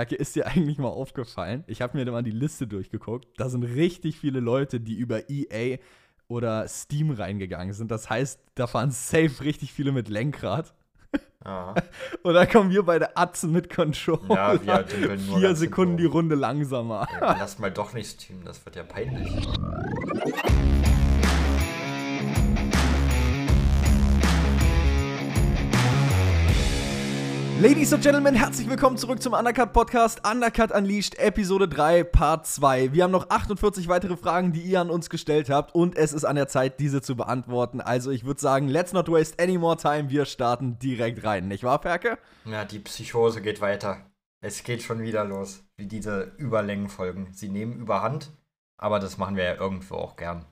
Perke, ist dir eigentlich mal aufgefallen? Ich habe mir mal die Liste durchgeguckt. Da sind richtig viele Leute, die über EA oder Steam reingegangen sind. Das heißt, da fahren safe richtig viele mit Lenkrad. Ja. Und dann kommen wir bei der Atzen mit Controller. Ja, wir dümpeln nur Vier Sekunden die Runde langsamer. Ja, lass mal doch nicht streamen, das wird ja peinlich. Ladies and Gentlemen, herzlich willkommen zurück zum Undercut Podcast. Undercut Unleashed, Episode 3, Part 2. Wir haben noch 48 weitere Fragen, die ihr an uns gestellt habt und es ist an der Zeit, diese zu beantworten. Also ich würde sagen, let's not waste any more time. Wir starten direkt rein, nicht wahr, Perke? Ja, die Psychose geht weiter. Es geht schon wieder los, wie diese Überlängenfolgen. Sie nehmen überhand, aber das machen wir ja irgendwo auch gern.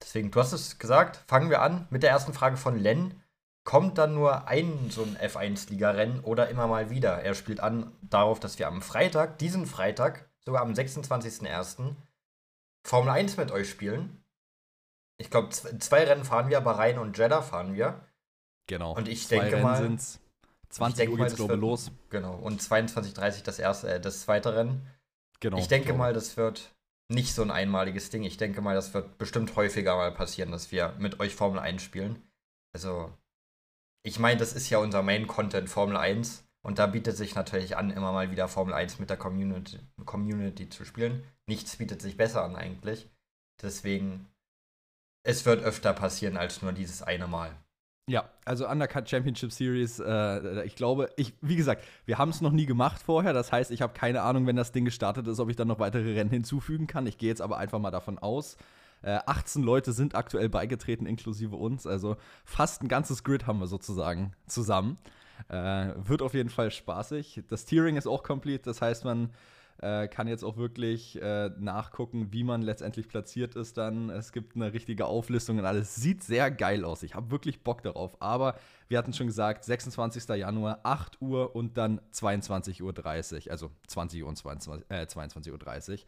Deswegen, du hast es gesagt, fangen wir an mit der ersten Frage von Len kommt dann nur ein so ein F1-Liga-Rennen oder immer mal wieder. Er spielt an darauf, dass wir am Freitag, diesen Freitag, sogar am 26.01. Formel 1 mit euch spielen. Ich glaube, zwei Rennen fahren wir, Bahrain und Jeddah fahren wir. Genau. Und ich denke Rennen mal. Sind's. 20 Uhr geht's, glaube ich, los. Genau. Und 22.30 das erste, äh, das zweite Rennen. Genau. Ich denke genau. mal, das wird nicht so ein einmaliges Ding. Ich denke mal, das wird bestimmt häufiger mal passieren, dass wir mit euch Formel 1 spielen. Also, ich meine, das ist ja unser Main-Content Formel 1 und da bietet sich natürlich an, immer mal wieder Formel 1 mit der Community, Community zu spielen. Nichts bietet sich besser an eigentlich. Deswegen, es wird öfter passieren als nur dieses eine Mal. Ja, also Undercut Championship Series, äh, ich glaube, ich, wie gesagt, wir haben es noch nie gemacht vorher. Das heißt, ich habe keine Ahnung, wenn das Ding gestartet ist, ob ich dann noch weitere Rennen hinzufügen kann. Ich gehe jetzt aber einfach mal davon aus, äh, 18 Leute sind aktuell beigetreten, inklusive uns. Also fast ein ganzes Grid haben wir sozusagen zusammen. Äh, wird auf jeden Fall spaßig. Das Tiering ist auch complete, das heißt, man äh, kann jetzt auch wirklich äh, nachgucken, wie man letztendlich platziert ist dann. Es gibt eine richtige Auflistung und alles. Sieht sehr geil aus. Ich habe wirklich Bock darauf. Aber wir hatten schon gesagt, 26. Januar, 8 Uhr und dann 22.30 Uhr. Also 20 Uhr und 22, äh, 22.30 Uhr.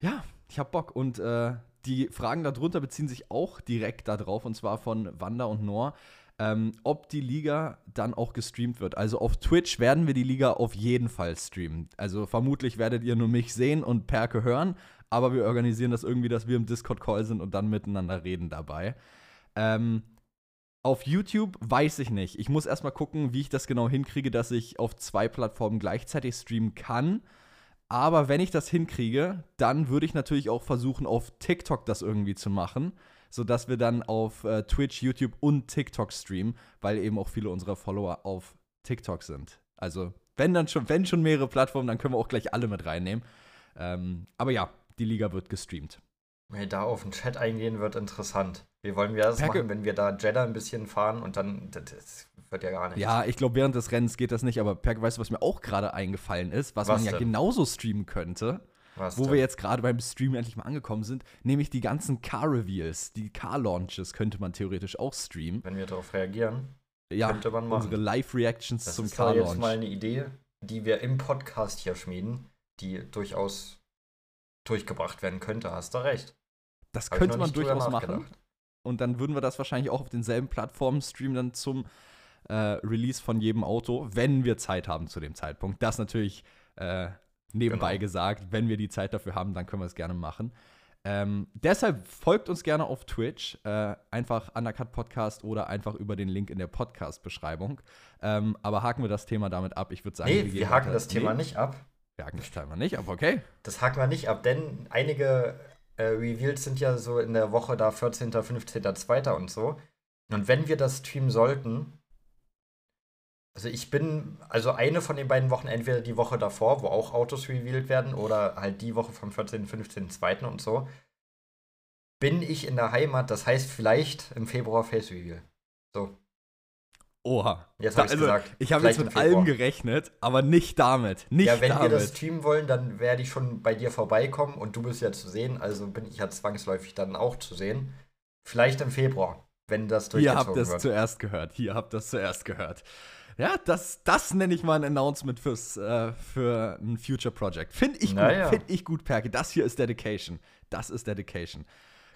Ja, ich habe Bock. Und äh, die Fragen darunter beziehen sich auch direkt darauf, und zwar von Wanda und Noor, ähm, ob die Liga dann auch gestreamt wird. Also auf Twitch werden wir die Liga auf jeden Fall streamen. Also vermutlich werdet ihr nur mich sehen und Perke hören, aber wir organisieren das irgendwie, dass wir im Discord-Call sind und dann miteinander reden dabei. Ähm, auf YouTube weiß ich nicht. Ich muss erstmal gucken, wie ich das genau hinkriege, dass ich auf zwei Plattformen gleichzeitig streamen kann. Aber wenn ich das hinkriege, dann würde ich natürlich auch versuchen, auf TikTok das irgendwie zu machen, sodass wir dann auf äh, Twitch, YouTube und TikTok streamen, weil eben auch viele unserer Follower auf TikTok sind. Also, wenn dann schon, wenn schon mehrere Plattformen, dann können wir auch gleich alle mit reinnehmen. Ähm, aber ja, die Liga wird gestreamt. Wir da auf den Chat eingehen, wird interessant. Wie wollen wir das Perke. machen, wenn wir da Jeddah ein bisschen fahren und dann. Das wird ja gar nicht. Ja, ich glaube, während des Rennens geht das nicht, aber Perke, weißt du, was mir auch gerade eingefallen ist, was, was man ja denn? genauso streamen könnte? Was wo denn? wir jetzt gerade beim Stream endlich mal angekommen sind, nämlich die ganzen Car-Reveals, die Car-Launches könnte man theoretisch auch streamen. Wenn wir darauf reagieren, ja, könnte man machen. unsere Live-Reactions zum Car-Launch. Das ist jetzt mal eine Idee, die wir im Podcast hier schmieden, die durchaus durchgebracht werden könnte, hast du recht. Das Hab könnte man durchaus machen. Und dann würden wir das wahrscheinlich auch auf denselben Plattformen streamen, dann zum äh, Release von jedem Auto, wenn wir Zeit haben zu dem Zeitpunkt. Das natürlich äh, nebenbei genau. gesagt. Wenn wir die Zeit dafür haben, dann können wir es gerne machen. Ähm, deshalb folgt uns gerne auf Twitch, äh, einfach Undercut Podcast oder einfach über den Link in der Podcast-Beschreibung. Ähm, aber haken wir das Thema damit ab. Ich würde sagen, nee, wir, wir haken das Thema nee. nicht ab. Wir haken das Thema nicht ab, okay? Das haken wir nicht ab, denn einige äh, Reveals sind ja so in der Woche da 14., 15., 2. und so. Und wenn wir das streamen sollten, also ich bin, also eine von den beiden Wochen, entweder die Woche davor, wo auch Autos revealed werden, oder halt die Woche vom 14., 15., 2. und so, bin ich in der Heimat, das heißt vielleicht im Februar Face Reveal. So. Oha. Jetzt habe ich also, gesagt. Ich habe jetzt mit allem gerechnet, aber nicht damit. Nicht ja, wenn damit. wir das streamen wollen, dann werde ich schon bei dir vorbeikommen und du bist ja zu sehen, also bin ich ja zwangsläufig dann auch zu sehen. Vielleicht im Februar, wenn das durchgezogen wird. Ihr habt das zuerst gehört. Ihr habt das zuerst gehört. Ja, das, das nenne ich mal ein Announcement fürs, äh, für ein Future Project. Finde ich gut, naja. finde ich gut, Perke. Das hier ist Dedication. Das ist Dedication.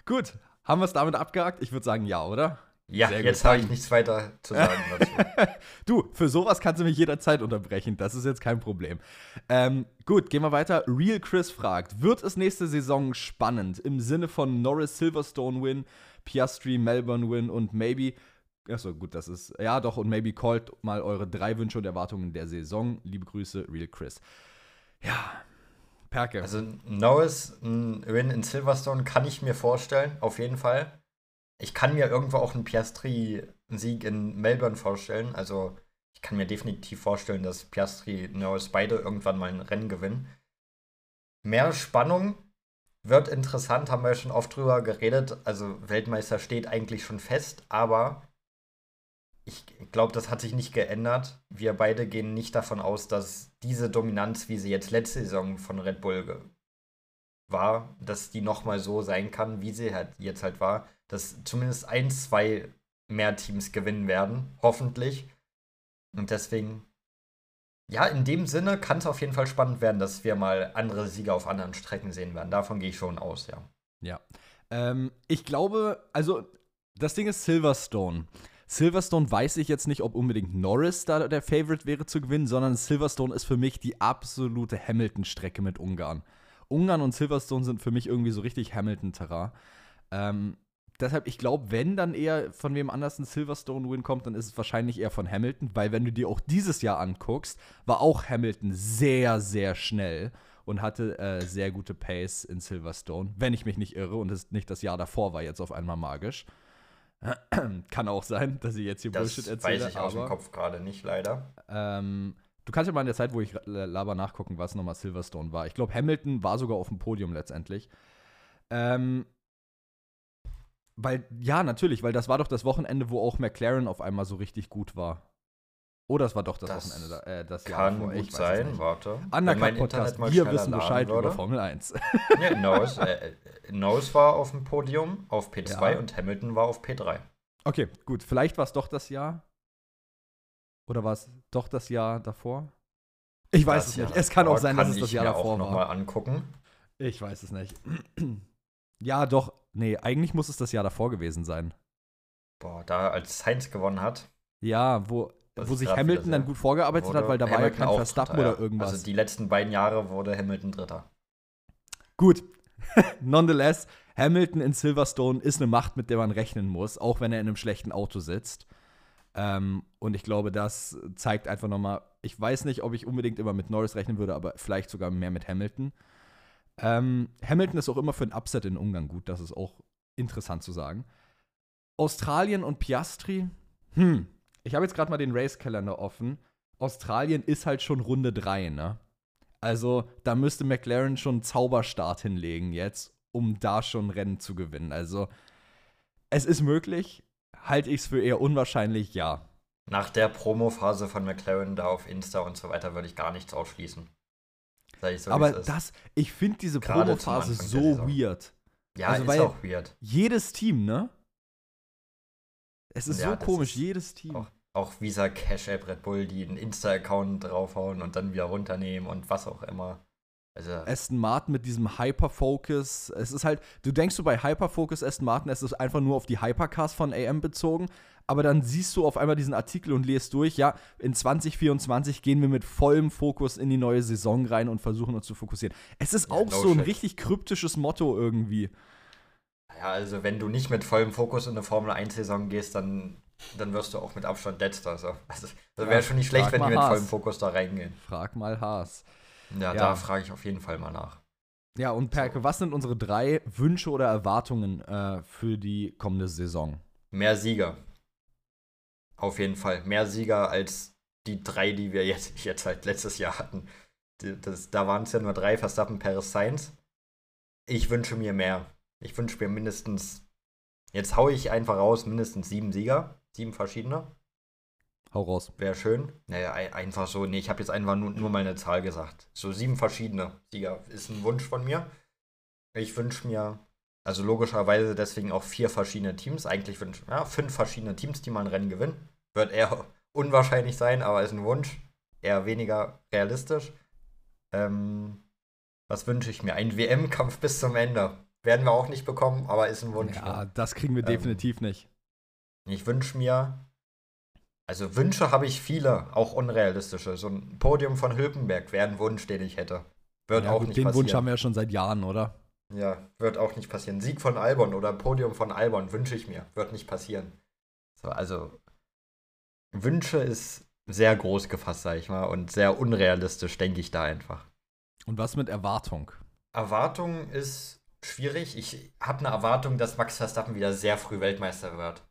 Gut, haben wir es damit abgehakt? Ich würde sagen, ja, oder? Ja, Sehr jetzt habe ich nichts weiter zu sagen dazu. Du, für sowas kannst du mich jederzeit unterbrechen. Das ist jetzt kein Problem. Ähm, gut, gehen wir weiter. Real Chris fragt: Wird es nächste Saison spannend im Sinne von Norris Silverstone Win, Piastri Melbourne Win und maybe. Achso, gut, das ist. Ja, doch, und maybe callt mal eure drei Wünsche und Erwartungen der Saison. Liebe Grüße, Real Chris. Ja, Perke. Also Norris, ein Win in Silverstone kann ich mir vorstellen, auf jeden Fall. Ich kann mir irgendwo auch einen Piastri-Sieg in Melbourne vorstellen. Also ich kann mir definitiv vorstellen, dass Piastri und Norris beide irgendwann mal ein Rennen gewinnen. Mehr Spannung wird interessant, haben wir ja schon oft drüber geredet. Also Weltmeister steht eigentlich schon fest, aber ich glaube, das hat sich nicht geändert. Wir beide gehen nicht davon aus, dass diese Dominanz, wie sie jetzt letzte Saison von Red Bull war, dass die nochmal so sein kann, wie sie halt jetzt halt war. Dass zumindest ein, zwei mehr Teams gewinnen werden, hoffentlich. Und deswegen, ja, in dem Sinne kann es auf jeden Fall spannend werden, dass wir mal andere Sieger auf anderen Strecken sehen werden. Davon gehe ich schon aus, ja. Ja. Ähm, ich glaube, also das Ding ist Silverstone. Silverstone weiß ich jetzt nicht, ob unbedingt Norris da der Favorite wäre zu gewinnen, sondern Silverstone ist für mich die absolute Hamilton-Strecke mit Ungarn. Ungarn und Silverstone sind für mich irgendwie so richtig Hamilton-Terrain. Ähm, deshalb, ich glaube, wenn dann eher von wem anders ein Silverstone-Win kommt, dann ist es wahrscheinlich eher von Hamilton, weil wenn du dir auch dieses Jahr anguckst, war auch Hamilton sehr, sehr schnell und hatte äh, sehr gute Pace in Silverstone, wenn ich mich nicht irre und es nicht das Jahr davor war jetzt auf einmal magisch. Kann auch sein, dass ich jetzt hier Das Bullshit erzähle. weiß ich aus dem aber, Kopf gerade nicht, leider. Ähm, du kannst ja mal in der Zeit, wo ich laber, nachgucken, was nochmal Silverstone war. Ich glaube, Hamilton war sogar auf dem Podium letztendlich. Ähm, weil, ja, natürlich, weil das war doch das Wochenende, wo auch McLaren auf einmal so richtig gut war. Oder es war doch das, Das Wochenende, da- äh, das Jahr Kann davor. gut sein, nicht. warte. Undercut Podcast, mal wir wissen Bescheid würde. über Formel 1. Ja, Norris, äh, Norris war auf dem Podium auf P2 Ja. und Hamilton war auf P3. Okay, gut. Vielleicht war es doch das Jahr. Oder war es doch das Jahr davor? Ich weiß Das es Jahr nicht. Es kann auch sein, dass kann es das Jahr davor auch war. nochmal angucken. Ich weiß es nicht. ja, doch. Nee, eigentlich muss es das Jahr davor gewesen sein. Boah, da als Sainz gewonnen hat. Ja, wo, Das wo sich Hamilton wieder dann gut vorgearbeitet hat, weil da war ja kein Verstappen Dritter, oder irgendwas. Also die letzten beiden Jahre wurde Hamilton Dritter. Gut. Nonetheless, Hamilton in Silverstone ist eine Macht, mit der man rechnen muss, auch wenn er in einem schlechten Auto sitzt. Ähm, und ich glaube, das zeigt einfach nochmal, ich weiß nicht, ob ich unbedingt immer mit Norris rechnen würde, aber vielleicht sogar mehr mit Hamilton. Ähm, Hamilton ist auch immer für ein Upset in Ungarn gut, das ist auch interessant zu sagen. Australien und Piastri, hm, ich habe jetzt gerade mal den Race-Kalender offen. Australien ist halt schon Runde 3, ne? Also, da müsste McLaren schon einen Zauberstart hinlegen jetzt, um da schon Rennen zu gewinnen. Also, es ist möglich, halte ich es für eher unwahrscheinlich, ja. Nach der Promo-Phase von McLaren da auf Insta und so weiter würde ich gar nichts ausschließen. So, Aber das, ich finde diese Gerade Promo-Phase so weird. ja, also ist auch weird. Jedes Team, ne? Es ist Ja, so komisch, ist jedes Team. Auch, auch Visa Cash App Red Bull, die einen Insta-Account draufhauen und dann wieder runternehmen und was auch immer. Also, Aston Martin mit diesem Hyperfocus. Es ist halt, du denkst du bei Hyperfocus Aston Martin, es ist einfach nur auf die Hypercars von AM bezogen, aber dann siehst du auf einmal diesen Artikel und lest durch, ja, in 2024 gehen wir mit vollem Fokus in die neue Saison rein und versuchen uns zu fokussieren. Es ist Ja, auch no so ein shit. richtig kryptisches Motto irgendwie. Ja, also wenn du nicht mit vollem Fokus in eine Formel 1-Saison gehst, dann, dann wirst du auch mit Abstand letzter. So. Also, das Ja, wäre schon nicht schlecht, wenn die mit Haas. vollem Fokus da reingehen. Frag mal Haas. Ja, Ja. da frage ich auf jeden Fall mal nach. Ja, und Perke, was sind unsere drei Wünsche oder Erwartungen äh, für die kommende Saison? Mehr Sieger. Auf jeden Fall. Mehr Sieger als die drei, die wir jetzt, jetzt halt letztes Jahr hatten. Das, da waren es ja nur drei, Verstappen, Perez, Sainz. Ich wünsche mir mehr. Ich wünsche mir mindestens, jetzt haue ich einfach raus, mindestens sieben Sieger. Sieben verschiedene. Hau raus. Wäre schön. Naja, ei- einfach so, nee, ich habe jetzt einfach nur, nur mal eine Zahl gesagt. So sieben verschiedene Sieger ist ein Wunsch von mir. Ich wünsche mir, also logischerweise deswegen auch vier verschiedene Teams. Eigentlich wünsche ja, fünf verschiedene Teams, die mal ein Rennen gewinnen. Wird eher unwahrscheinlich sein, aber ist ein Wunsch. Eher weniger realistisch. Ähm, was wünsche ich mir? Ein WM-Kampf bis zum Ende. Werden wir auch nicht bekommen, aber ist ein Wunsch. Ja, ne? das kriegen wir Ähm, definitiv nicht. Ich wünsche mir, also Wünsche habe ich viele, auch unrealistische. So ein Podium von Hülkenberg wäre ein Wunsch, den ich hätte. Wird ja, auch gut, nicht den passieren. Wunsch haben wir ja schon seit Jahren, oder? Ja, wird auch nicht passieren. Sieg von Albon oder Podium von Albon wünsche ich mir. Wird nicht passieren. So, also Wünsche ist sehr groß gefasst, sag ich mal, und sehr unrealistisch, denke ich da einfach. Und was mit Erwartung? Erwartung ist schwierig. Ich habe eine Erwartung, dass Max Verstappen wieder sehr früh Weltmeister wird.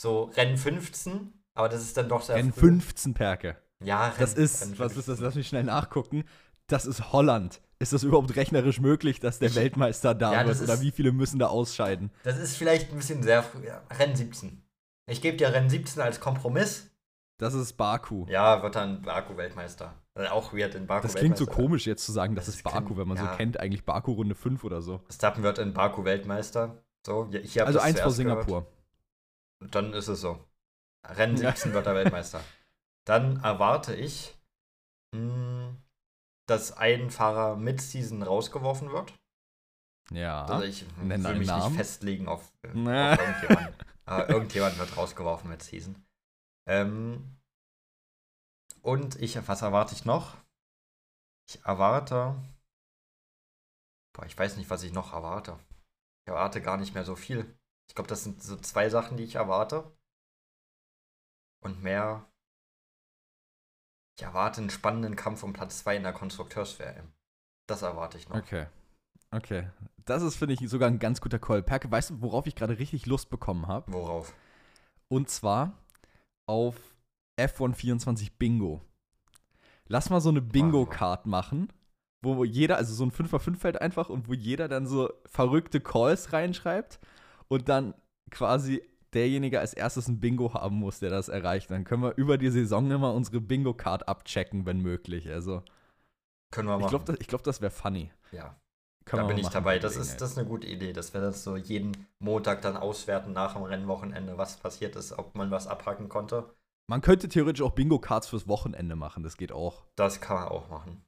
So Rennen 15, aber das ist dann doch sehr Rennen früh. 15 Perke. Ja, Rennen, Das ist, Rennen was ist das? 15. Lass mich schnell nachgucken. Das ist Holland. Ist das überhaupt rechnerisch möglich, dass der Ich- Weltmeister da Ja, wird? Oder ist- wie viele müssen da ausscheiden? Das ist vielleicht ein bisschen sehr früh. Ja, Rennen 17. Ich gebe dir Rennen 17 als Kompromiss. Das ist Baku. Ja, wird dann Baku Weltmeister. Also auch weird in Baku das klingt so komisch jetzt zu sagen, das, Das ist Baku, wenn man ja. so kennt, eigentlich Baku Runde 5 oder so. Verstappen wird in Baku Weltmeister. So, ich Also eins vor gehört. Singapur. Und dann ist es so. Rennen Ja. 17 wird er Weltmeister. Dann erwarte ich, mh, dass ein Fahrer mit Season rausgeworfen wird. Ja. Also ich nenn will mich Namen. nicht festlegen auf, äh, auf irgendjemanden. Aber irgendjemand wird rausgeworfen mit Season. Ähm, und ich, was erwarte ich noch? Ich erwarte. Boah, ich weiß nicht, was ich noch erwarte. Ich erwarte gar nicht mehr so viel. Ich glaube, das sind so zwei Sachen, die ich erwarte. Und mehr. Ich erwarte einen spannenden Kampf um Platz 2 in der Konstrukteurs-WM. Das erwarte ich noch. Okay. Okay. Das ist, finde ich, sogar ein ganz guter Call. Perke, weißt du, worauf ich gerade richtig Lust bekommen habe? Worauf? Und zwar auf F124 Bingo. Lass mal so eine Bingo-Card machen, wo jeder, also so ein 5x5-Feld einfach und wo jeder dann so verrückte Calls reinschreibt und dann quasi derjenige als erstes ein Bingo haben muss, der das erreicht. Dann können wir über die Saison immer unsere Bingo-Card abchecken, wenn möglich. Also, Können wir machen. ich glaube, das, glaub, das wäre funny. ja. Können da bin ich dabei. bei Das ist, das ist eine gute Idee, dass wir das so jeden Montag dann auswerten nach dem Rennwochenende, was passiert ist, ob man was abhaken konnte. Man könnte theoretisch auch Bingo-Cards fürs Wochenende machen, das geht auch. Das kann man auch machen.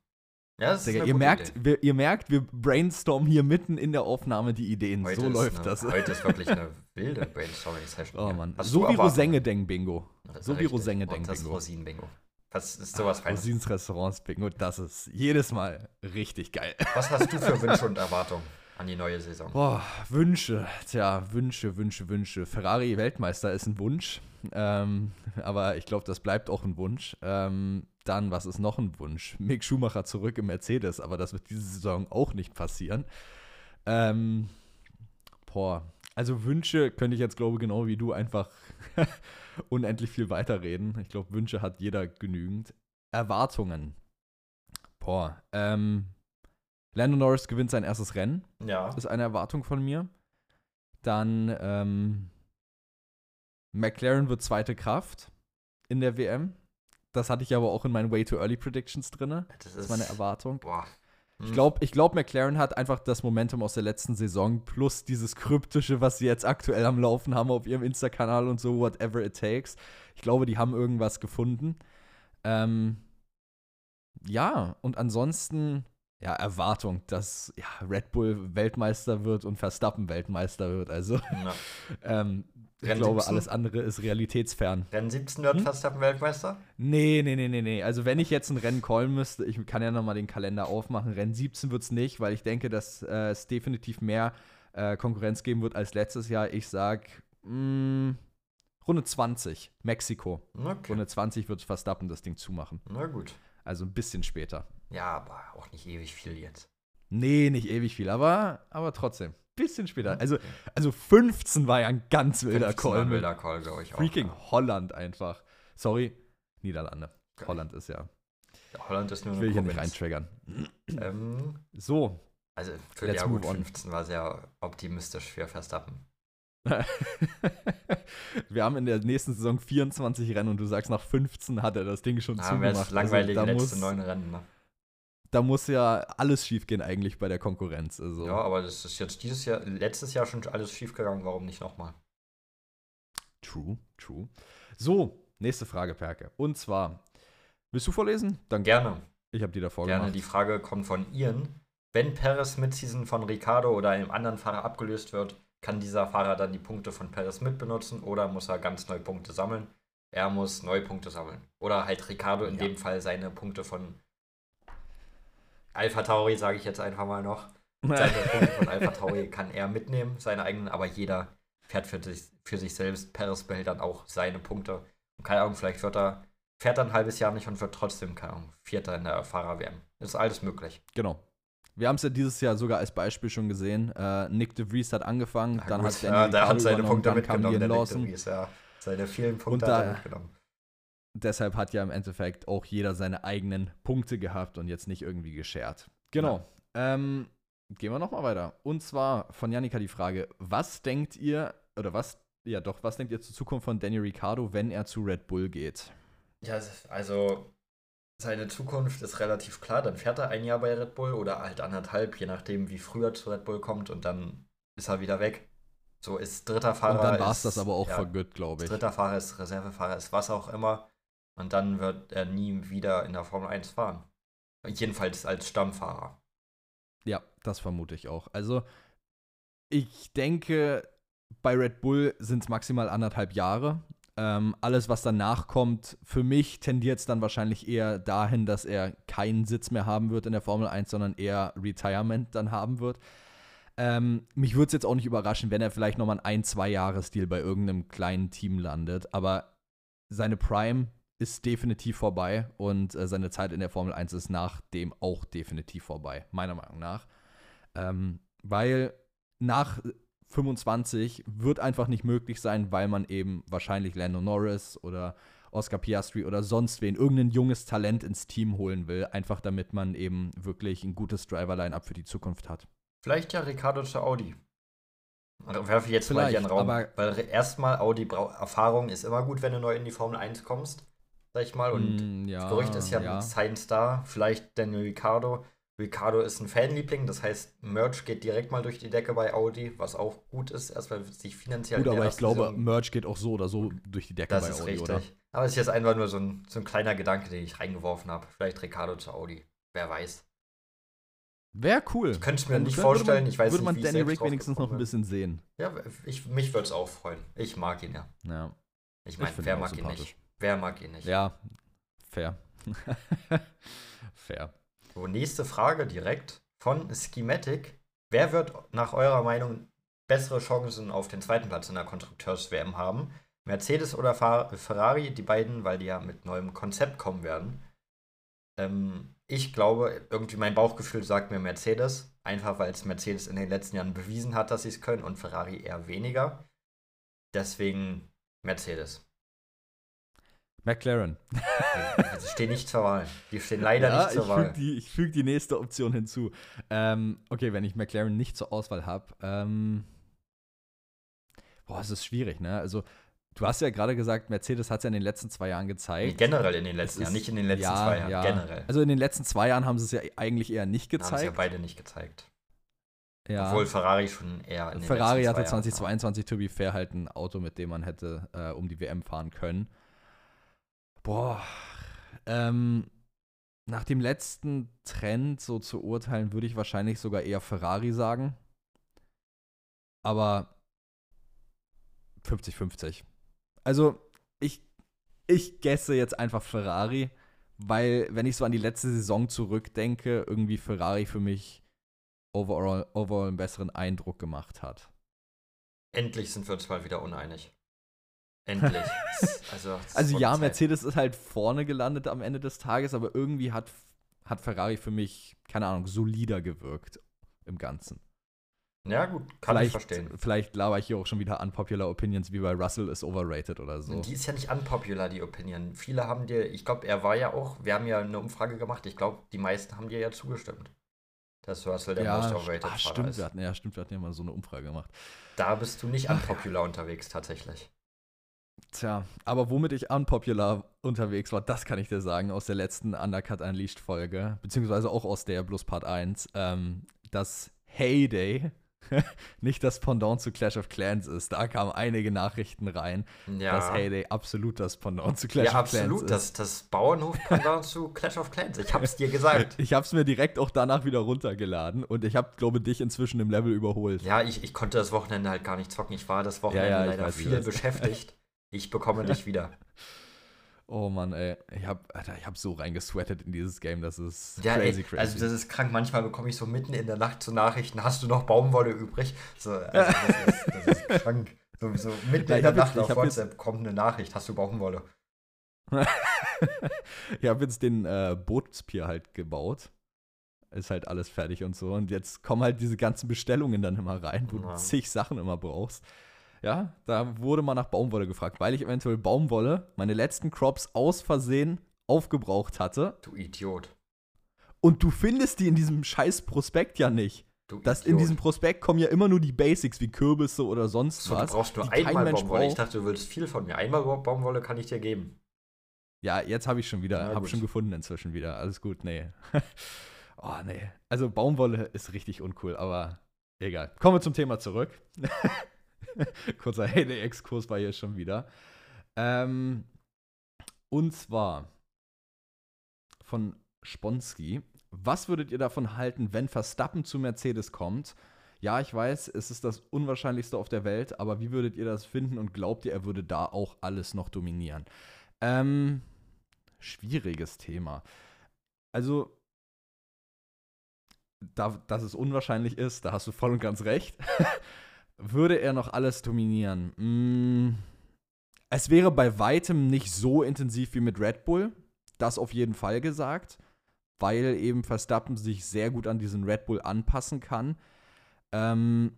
Ja, das ist Digga, eine ihr, gute merkt, Idee. wir, ihr merkt, wir brainstormen hier mitten in der Aufnahme die Ideen. Heute so ist läuft eine, das. Heute ist wirklich eine wilde Brainstorming-Session. Oh. Mann. Hast So wie? Rosenge-Deng-Bingo. So wie. Rosenge-Deng-Bingo. Das Rosinen-Bingo. Was ist sowas Feines? Rosins Restaurants-Bingo, das ist jedes Mal richtig geil. Was hast du für Wünsche und Erwartungen an die neue Saison? Boah, Wünsche. Tja, Wünsche, Wünsche, Wünsche. Ferrari-Weltmeister ist ein Wunsch. Ähm, aber ich glaube, das bleibt auch ein Wunsch. Ähm, dann, was ist noch ein Wunsch? Mick Schumacher zurück im Mercedes, aber das wird diese Saison auch nicht passieren. Ähm, boah, also Wünsche könnte ich jetzt, glaube ich, genau wie du einfach unendlich viel weiterreden. Ich glaube, Wünsche hat jeder genügend. Erwartungen. Boah, ähm, Lando Norris gewinnt sein erstes Rennen Ja. ist eine Erwartung von mir. Dann ähm, McLaren wird zweite Kraft in der WM. Das hatte ich aber auch in meinen Way Too Early Predictions drin. Das Das ist meine Erwartung. Boah. Ich glaube, ich glaub, McLaren hat einfach das Momentum aus der letzten Saison plus dieses Kryptische, was sie jetzt aktuell am Laufen haben auf ihrem Insta-Kanal und so, whatever it takes. Ich glaube, die haben irgendwas gefunden. Ähm, ja, und ansonsten, ja, Erwartung, dass ja, Red Bull Weltmeister wird und Verstappen Weltmeister wird. Also, Ja. ähm, ich Rennen glaube, 17? alles andere ist realitätsfern. Rennen 17 wird Hm? Verstappen Weltmeister? Nee, nee, nee, nee, nee. Also wenn ich jetzt ein Rennen callen müsste, ich kann ja nochmal den Kalender aufmachen. Rennen 17 wird es nicht, weil ich denke, dass äh, es definitiv mehr äh, Konkurrenz geben wird als letztes Jahr. Ich sag mh, Runde 20, Mexiko. Okay. Runde 20 wird Verstappen das Ding zumachen. Na gut. Also ein bisschen später. Ja, aber auch nicht ewig viel jetzt. Nee, nicht ewig viel, aber, aber trotzdem. Bisschen später. Also, also 15 war ja ein ganz wilder 15 war Call. ein wilder Call, glaube ich auch. Freaking ja. Holland einfach. Sorry, Niederlande. Okay. Holland ist ja. Holland ist nur Ich will hier nicht reintriggern. Ähm, So, also für Let's ja, gut, move on. 15 war sehr optimistisch für Verstappen. wir haben in der nächsten Saison 24 Rennen und du sagst, nach 15 hat er das Ding schon Da haben wir zugemacht. jetzt langweilige also, letzte neun Rennen. Ne? Da muss ja alles schiefgehen eigentlich bei der Konkurrenz. Also. Ja, aber das ist jetzt dieses Jahr, letztes Jahr schon alles schief gegangen. Warum nicht nochmal? True, true. So, nächste Frage, Perke. Und zwar, willst du vorlesen? Dann Gerne. Ich habe die davor Gerne. gemacht. Die Frage kommt von Ian. Wenn Perez Midseason von Ricardo oder einem anderen Fahrer abgelöst wird, kann dieser Fahrer dann die Punkte von Perez mitbenutzen oder muss er ganz neu Punkte sammeln? Er muss neue Punkte sammeln. Oder halt Ricardo in ja. dem Fall seine Punkte von Alpha Tauri, sage ich jetzt einfach mal noch. Seine Punkte von Alpha Tauri kann er mitnehmen, seine eigenen, aber jeder fährt für sich, für sich selbst. Perez behält dann auch seine Punkte. Und keine Ahnung, vielleicht wird er, fährt er ein halbes Jahr nicht und wird trotzdem, keine Ahnung, Vierter in der Fahrer-WM. Das ist alles möglich. Genau. Wir haben es ja dieses Jahr sogar als Beispiel schon gesehen. Äh, Nick de Vries hat angefangen, Na dann gut, hat Daniel ja, der hat seine Punkte mitgenommen, der Nick de Vries, ja. Seine vielen Punkte da, hat er mitgenommen. Deshalb hat ja im Endeffekt auch jeder seine eigenen Punkte gehabt und jetzt nicht irgendwie geschert. Genau. Ja. Ähm, gehen wir nochmal weiter. Und zwar von Janika die Frage: Was denkt ihr, oder was, ja doch, was denkt ihr zur Zukunft von Daniel Ricciardo, wenn er zu Red Bull geht? Ja, also seine Zukunft ist relativ klar. Dann fährt er ein Jahr bei Red Bull oder halt anderthalb, je nachdem, wie früher zu Red Bull kommt und dann ist er wieder weg. So ist dritter Fahrer. Und dann war es das aber auch ja, vergütt, glaube ich. Dritter Fahrer ist Reservefahrer, ist was auch immer. Und dann wird er nie wieder in der Formel 1 fahren. Jedenfalls als Stammfahrer. Ja, das vermute ich auch. Also, ich denke, bei Red Bull sind es maximal anderthalb Jahre. Ähm, alles, was danach kommt, für mich tendiert es dann wahrscheinlich eher dahin, dass er keinen Sitz mehr haben wird in der Formel 1, sondern eher Retirement dann haben wird. Ähm, mich würde es jetzt auch nicht überraschen, wenn er vielleicht nochmal ein, zwei Jahre Stil bei irgendeinem kleinen Team landet. Aber seine Prime ist definitiv vorbei und äh, seine Zeit in der Formel 1 ist nach dem auch definitiv vorbei, meiner Meinung nach. Ähm, weil nach 25 wird einfach nicht möglich sein, weil man eben wahrscheinlich Lando Norris oder Oscar Piastri oder sonst wen, irgendein junges Talent ins Team holen will, einfach damit man eben wirklich ein gutes Driver-Line-Up für die Zukunft hat. Vielleicht ja Ricardo zu Audi. Werfe ich jetzt Vielleicht, mal hier einen Raum. Weil erstmal Audi Erfahrung ist immer gut, wenn du neu in die Formel 1 kommst sag ich mal. Und mm, ja, das Gerücht ist ja, ja. Science da, vielleicht Daniel Ricciardo. Ricciardo ist ein Fanliebling, das heißt, Merch geht direkt mal durch die Decke bei Audi, was auch gut ist, erstmal sich finanziell. Gut, aber ich glaube, Saison Merch geht auch so oder so durch die Decke das bei ist Audi, richtig. oder? Aber es ist jetzt einfach nur so ein, so ein kleiner Gedanke, den ich reingeworfen habe. Vielleicht Ricciardo zu Audi. Wer weiß. Wäre cool. Ich könnte es mir nicht vorstellen. Man, ich weiß würde nicht, man Danny Rick wenigstens noch ein bisschen sehen. Ja, ich, mich würde es auch freuen. Ich mag ihn ja. Ja. Ich meine, wer mag ihn nicht? Wer mag ihn nicht? Ja, Fair. Fair. So, nächste Frage direkt von Schematic. Wer wird nach eurer Meinung bessere Chancen auf den zweiten Platz in der Konstrukteurs-WM haben? Mercedes oder Ferrari? Die beiden, weil die ja mit neuem Konzept kommen werden. Ähm, ich glaube, irgendwie mein Bauchgefühl sagt mir Mercedes. Einfach weil es Mercedes in den letzten Jahren bewiesen hat, dass sie es können und Ferrari eher weniger. Deswegen Mercedes. McLaren. Die stehen nicht zur Wahl. Die stehen leider ja, nicht zur ich Wahl. Füg die, ich füge die nächste Option hinzu. Ähm, okay, wenn ich McLaren nicht zur Auswahl habe. Ähm, boah, es ist schwierig, ne? Also, du hast ja gerade gesagt, Mercedes hat es ja in den letzten zwei Jahren gezeigt. Nee, generell in den letzten Jahren, nicht in den letzten ja, zwei Jahren, ja. generell. Also, in den letzten zwei Jahren haben sie es ja eigentlich eher nicht gezeigt. Haben sie ja beide nicht gezeigt. Ja. Obwohl Ferrari schon eher in den Ferrari hatte 2022, to be fair, halt ein Auto, mit dem man hätte äh, um die WM fahren können. Boah. Ähm, nach dem letzten Trend so zu urteilen, würde ich wahrscheinlich sogar eher Ferrari sagen. Aber 50-50. Also, ich, ich gesse jetzt einfach Ferrari, weil, wenn ich so an die letzte Saison zurückdenke, irgendwie Ferrari für mich overall, overall einen besseren Eindruck gemacht hat. Endlich sind wir uns mal wieder uneinig. Endlich. also, also ja, Zeit. Mercedes ist halt vorne gelandet am Ende des Tages, aber irgendwie hat, hat Ferrari für mich, keine Ahnung, solider gewirkt im Ganzen. Ja, gut, kann vielleicht, ich verstehen. Vielleicht laber ich hier auch schon wieder unpopular Opinions, wie bei Russell ist overrated oder so. Die ist ja nicht unpopular, die Opinion. Viele haben dir, ich glaube, er war ja auch, wir haben ja eine Umfrage gemacht, ich glaube, die meisten haben dir ja zugestimmt. Dass Russell der ja, most overrated ach, stimmt, ist. Wir hatten, ja, stimmt, wir hatten ja mal so eine Umfrage gemacht. Da bist du nicht unpopular unterwegs, tatsächlich. Tja, aber womit ich unpopular unterwegs war, das kann ich dir sagen, aus der letzten Undercut Unleashed Folge, beziehungsweise auch aus der Plus Part 1, ähm, das Heyday nicht das Pendant zu Clash of Clans ist. Da kamen einige Nachrichten rein, Ja. dass Heyday absolut das Pendant zu Clash ja, of Clans absolut. ist. Das, das Bauernhof-Pendant zu Clash of Clans. Ich hab's dir gesagt. Ich habe es mir direkt auch danach wieder runtergeladen und ich habe, glaube dich inzwischen im Level überholt. Ja, ich, ich konnte das Wochenende halt gar nicht zocken. Ich war das Wochenende Ja, ja, leider weiß, viel beschäftigt. Ich bekomme dich wieder. Oh Mann, ey. Ich habe ich hab so reingesweatet in dieses Game, das ist Ja, crazy, ey, crazy. also das ist krank. Manchmal bekomme ich so mitten in der Nacht so Nachrichten, hast du noch Baumwolle übrig? So, also das, ist, das ist krank. So, so mitten Ja, in der hab jetzt- Nacht ich auf hab jetzt- WhatsApp kommt eine Nachricht, hast du Baumwolle? ich habe jetzt den äh, Bootspier halt gebaut. Ist halt alles fertig und so. Und jetzt kommen halt diese ganzen Bestellungen dann immer rein, wo Ja. du zig Sachen immer brauchst. Ja, da wurde mal nach Baumwolle gefragt, weil ich eventuell Baumwolle, meine letzten Crops aus Versehen aufgebraucht hatte. Du Idiot. Und du findest die in diesem scheiß Prospekt ja nicht. Du Das, in Idiot. diesem Prospekt kommen ja immer nur die Basics wie Kürbisse oder sonst so, was. du brauchst nur einmal Baumwolle. Ich braucht. dachte, du willst viel von mir. Einmal Baumwolle kann ich dir geben. Ja, jetzt habe ich schon wieder, habe schon gefunden inzwischen wieder. Alles gut, nee. oh, nee. Also Baumwolle ist richtig uncool, aber egal. Kommen wir zum Thema zurück. Kurzer Heyday-Exkurs war hier schon wieder. Ähm, und zwar von Sponski. Was würdet ihr davon halten, wenn Verstappen zu Mercedes kommt? Ja, ich weiß, es ist das Unwahrscheinlichste auf der Welt, aber wie würdet ihr das finden und glaubt ihr, er würde da auch alles noch dominieren? Ähm, schwieriges Thema. Also, da, dass es unwahrscheinlich ist, da hast du voll und ganz recht. Würde er noch alles dominieren? Mm, es wäre bei weitem nicht so intensiv wie mit Red Bull. Das auf jeden Fall gesagt. Weil eben Verstappen sich sehr gut an diesen Red Bull anpassen kann. Ähm,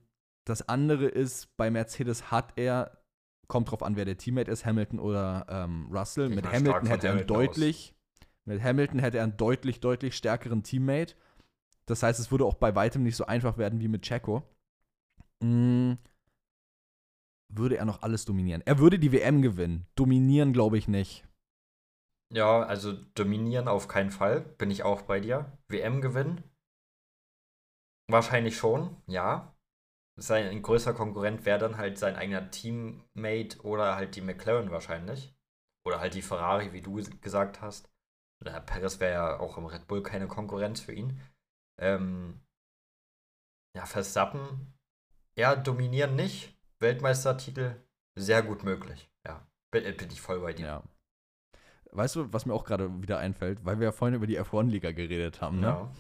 das andere ist, bei Mercedes hat er kommt drauf an, wer der Teammate ist, Hamilton oder ähm, Russell. Mit Hamilton hätte er einen Hamilton aus. deutlich, mit Hamilton hätte er einen deutlich, deutlich stärkeren Teammate. Das heißt, es würde auch bei weitem nicht so einfach werden wie mit Checo. Mm, würde er noch alles dominieren? Er würde die WM gewinnen. Dominieren glaube ich nicht. Ja, also dominieren auf keinen Fall. Bin ich auch bei dir. WM gewinnen? Wahrscheinlich schon, ja. Sein ein größer Konkurrent wäre dann halt sein eigener Teammate oder halt die McLaren wahrscheinlich. Oder halt die Ferrari, wie du gesagt hast. Oder Perez wäre ja auch im Red Bull keine Konkurrenz für ihn. Ähm, ja, Verstappen, ja, dominieren nicht. Weltmeistertitel, sehr gut möglich. Ja, bin, bin ich voll bei dir. Ja. Weißt du, was mir auch gerade wieder einfällt, weil wir ja vorhin über die F1-Liga geredet haben, ne? Ja.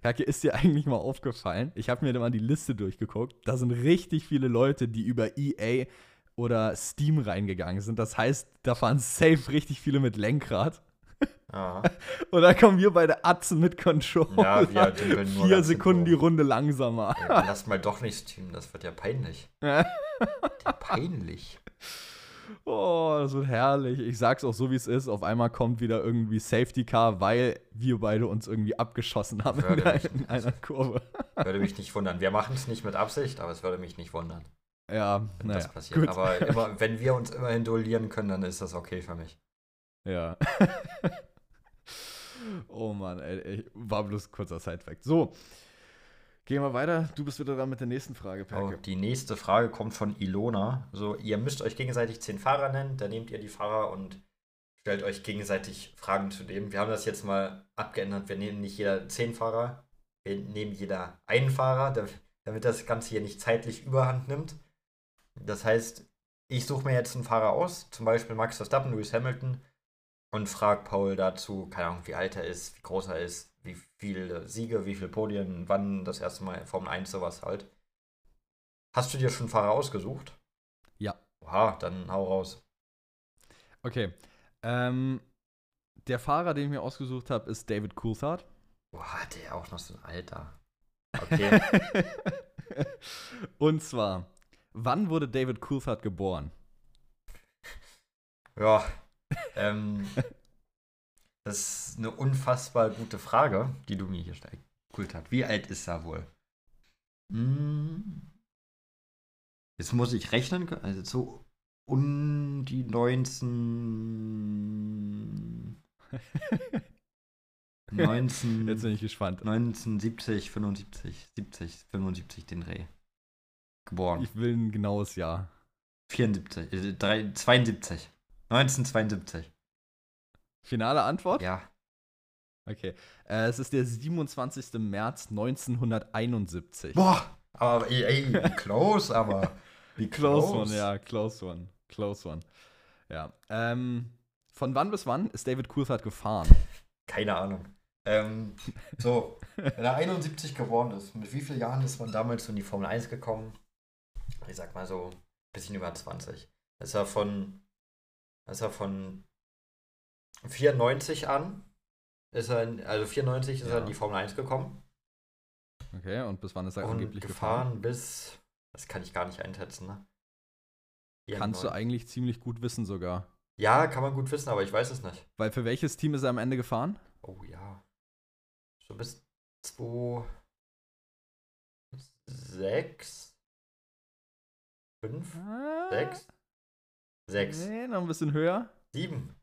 Perke, ist dir eigentlich mal aufgefallen? Ich habe mir da mal die Liste durchgeguckt. Da sind richtig viele Leute, die über EA oder Steam reingegangen sind. Das heißt, da fahren safe richtig viele mit Lenkrad. Ja. Und dann kommen wir bei der Atzen mit Controller. Ja, wir dümpeln nur Vier Sekunden die Runde langsamer. Ja, lass mal doch nicht streamen, das wird ja peinlich. Ja, peinlich. Oh, das wird herrlich. Ich sag's auch so, wie es ist. Auf einmal kommt wieder irgendwie Safety Car, weil wir beide uns irgendwie abgeschossen haben in, Würde der, mich in einer Kurve. Würde mich nicht wundern. Wir machen es nicht mit Absicht, aber es würde mich nicht wundern, Ja, wenn naja, das passiert. gut. Aber immer, wenn wir uns immerhin duellieren können, dann ist das okay für mich. Ja. oh Mann, ey, ey, war bloß kurzer Sidefact. So, gehen wir weiter. Du bist wieder dran mit der nächsten Frage, Oh, Perke. die nächste Frage kommt von Ilona. So, ihr müsst euch gegenseitig zehn Fahrer nennen, dann nehmt ihr die Fahrer und stellt euch gegenseitig Fragen zu dem. Wir haben das jetzt mal abgeändert. Wir nehmen nicht jeder zehn Fahrer, wir nehmen jeder einen Fahrer, da- damit das Ganze hier nicht zeitlich überhand nimmt. Das heißt, ich suche mir jetzt einen Fahrer aus, zum Beispiel Max Verstappen, Lewis Hamilton, und frage Paul dazu, keine Ahnung, wie alt er ist, wie groß er ist, wie viele Siege, wie viele Podien, wann das erste Mal Formel 1 sowas halt. Hast du dir schon einen Fahrer ausgesucht? Ja. Oha, dann hau raus. Okay. Ähm, der Fahrer, den ich mir ausgesucht habe, ist David Coulthard. Boah, der auch noch so ein Alter. Okay. Und zwar, wann wurde David Coulthard geboren? ja. Ähm, das ist eine unfassbar gute Frage, die du mir hier. Cool hat. Wie alt ist er wohl? Hm. Jetzt muss ich rechnen, also so um die 19. 19. Jetzt bin ich gespannt. 1970, 75, 70, 75 den Dreh. geboren? Ich will ein genaues Jahr. 74, äh, drei- 72. 1972. Finale Antwort? Ja. Okay. Äh, es ist der 27. März 1971. Boah, aber ey, ey wie close, aber. Wie Close one, ja, close one. Close one. Ja. Ähm, von wann bis wann ist David Coulthard gefahren? Keine Ahnung. Ähm, so, wenn er 71 geworden ist, mit wie vielen Jahren ist man damals in die Formel 1 gekommen? Ich sag mal so, ein bisschen über 20. Ist er von, ist er von 94 an, ist er, in, also 94 ist Ja. er in die Formel 1 gekommen Okay, und bis wann ist er und angeblich gefahren gefahren? bis, das kann ich gar nicht einschätzen, ne? Kannst du 94. eigentlich ziemlich gut wissen sogar. Ja, kann man gut wissen, aber ich weiß es nicht. Weil für welches Team ist er am Ende gefahren? Oh ja. So bis 2, 6, 5, 6, 6, Ah, Nee, noch ein bisschen höher. 7,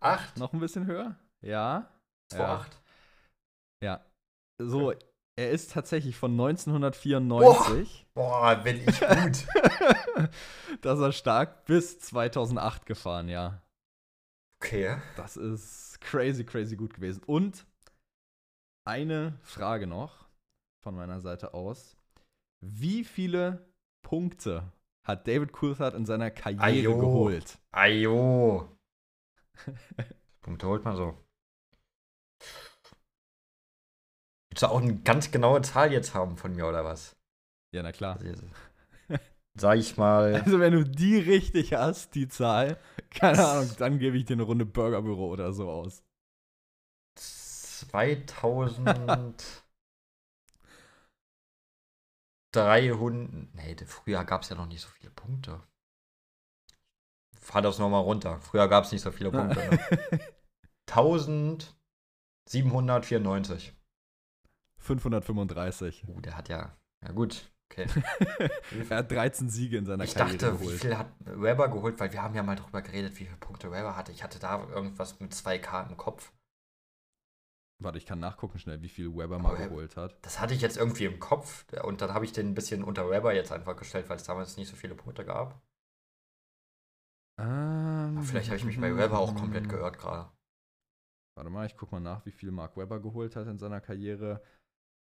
8, Noch ein bisschen höher. Ja. 2, Ja. 8. Ja. So, er ist tatsächlich von 1994, Boah, bin ich gut. dass er stark bis 2008 gefahren, ja. Okay. Das ist crazy, crazy gut gewesen. Und eine Frage noch von meiner Seite aus. Wie viele Punkte hat David Coulthard in seiner Karriere Ajo. geholt? Ajo. Punkte holt man so. Willst du auch eine ganz genaue Zahl jetzt haben von mir oder was? Ja, na klar. Sag ich mal. Also, wenn du die richtig hast, die Zahl, keine Ahnung, dann gebe ich dir eine Runde Burgerbüro oder so aus. 2300. Nee, früher gab es ja noch nicht so viele Punkte. Fahr das nochmal runter. Früher gab es nicht so viele Punkte. Ne? 1794. 535. Uh, der hat ja. Ja, gut. Okay. er hat 13 Siege in seiner Ich Karriere dachte, wie geholt. viel hat Weber geholt? Weil wir haben ja mal drüber geredet, wie viele Punkte Weber hatte. Ich hatte da irgendwas mit 2K im Kopf. Warte, ich kann nachgucken schnell, wie viel Weber mal Aber er- geholt hat. Das hatte ich jetzt irgendwie im Kopf. Und dann habe ich den ein bisschen unter Weber jetzt einfach gestellt, weil es damals nicht so viele Punkte gab. Ähm, vielleicht habe ich mich bei Weber auch komplett geirrt gerade. Warte mal, ich guck mal nach, wie viel Mark Webber geholt hat in seiner Karriere.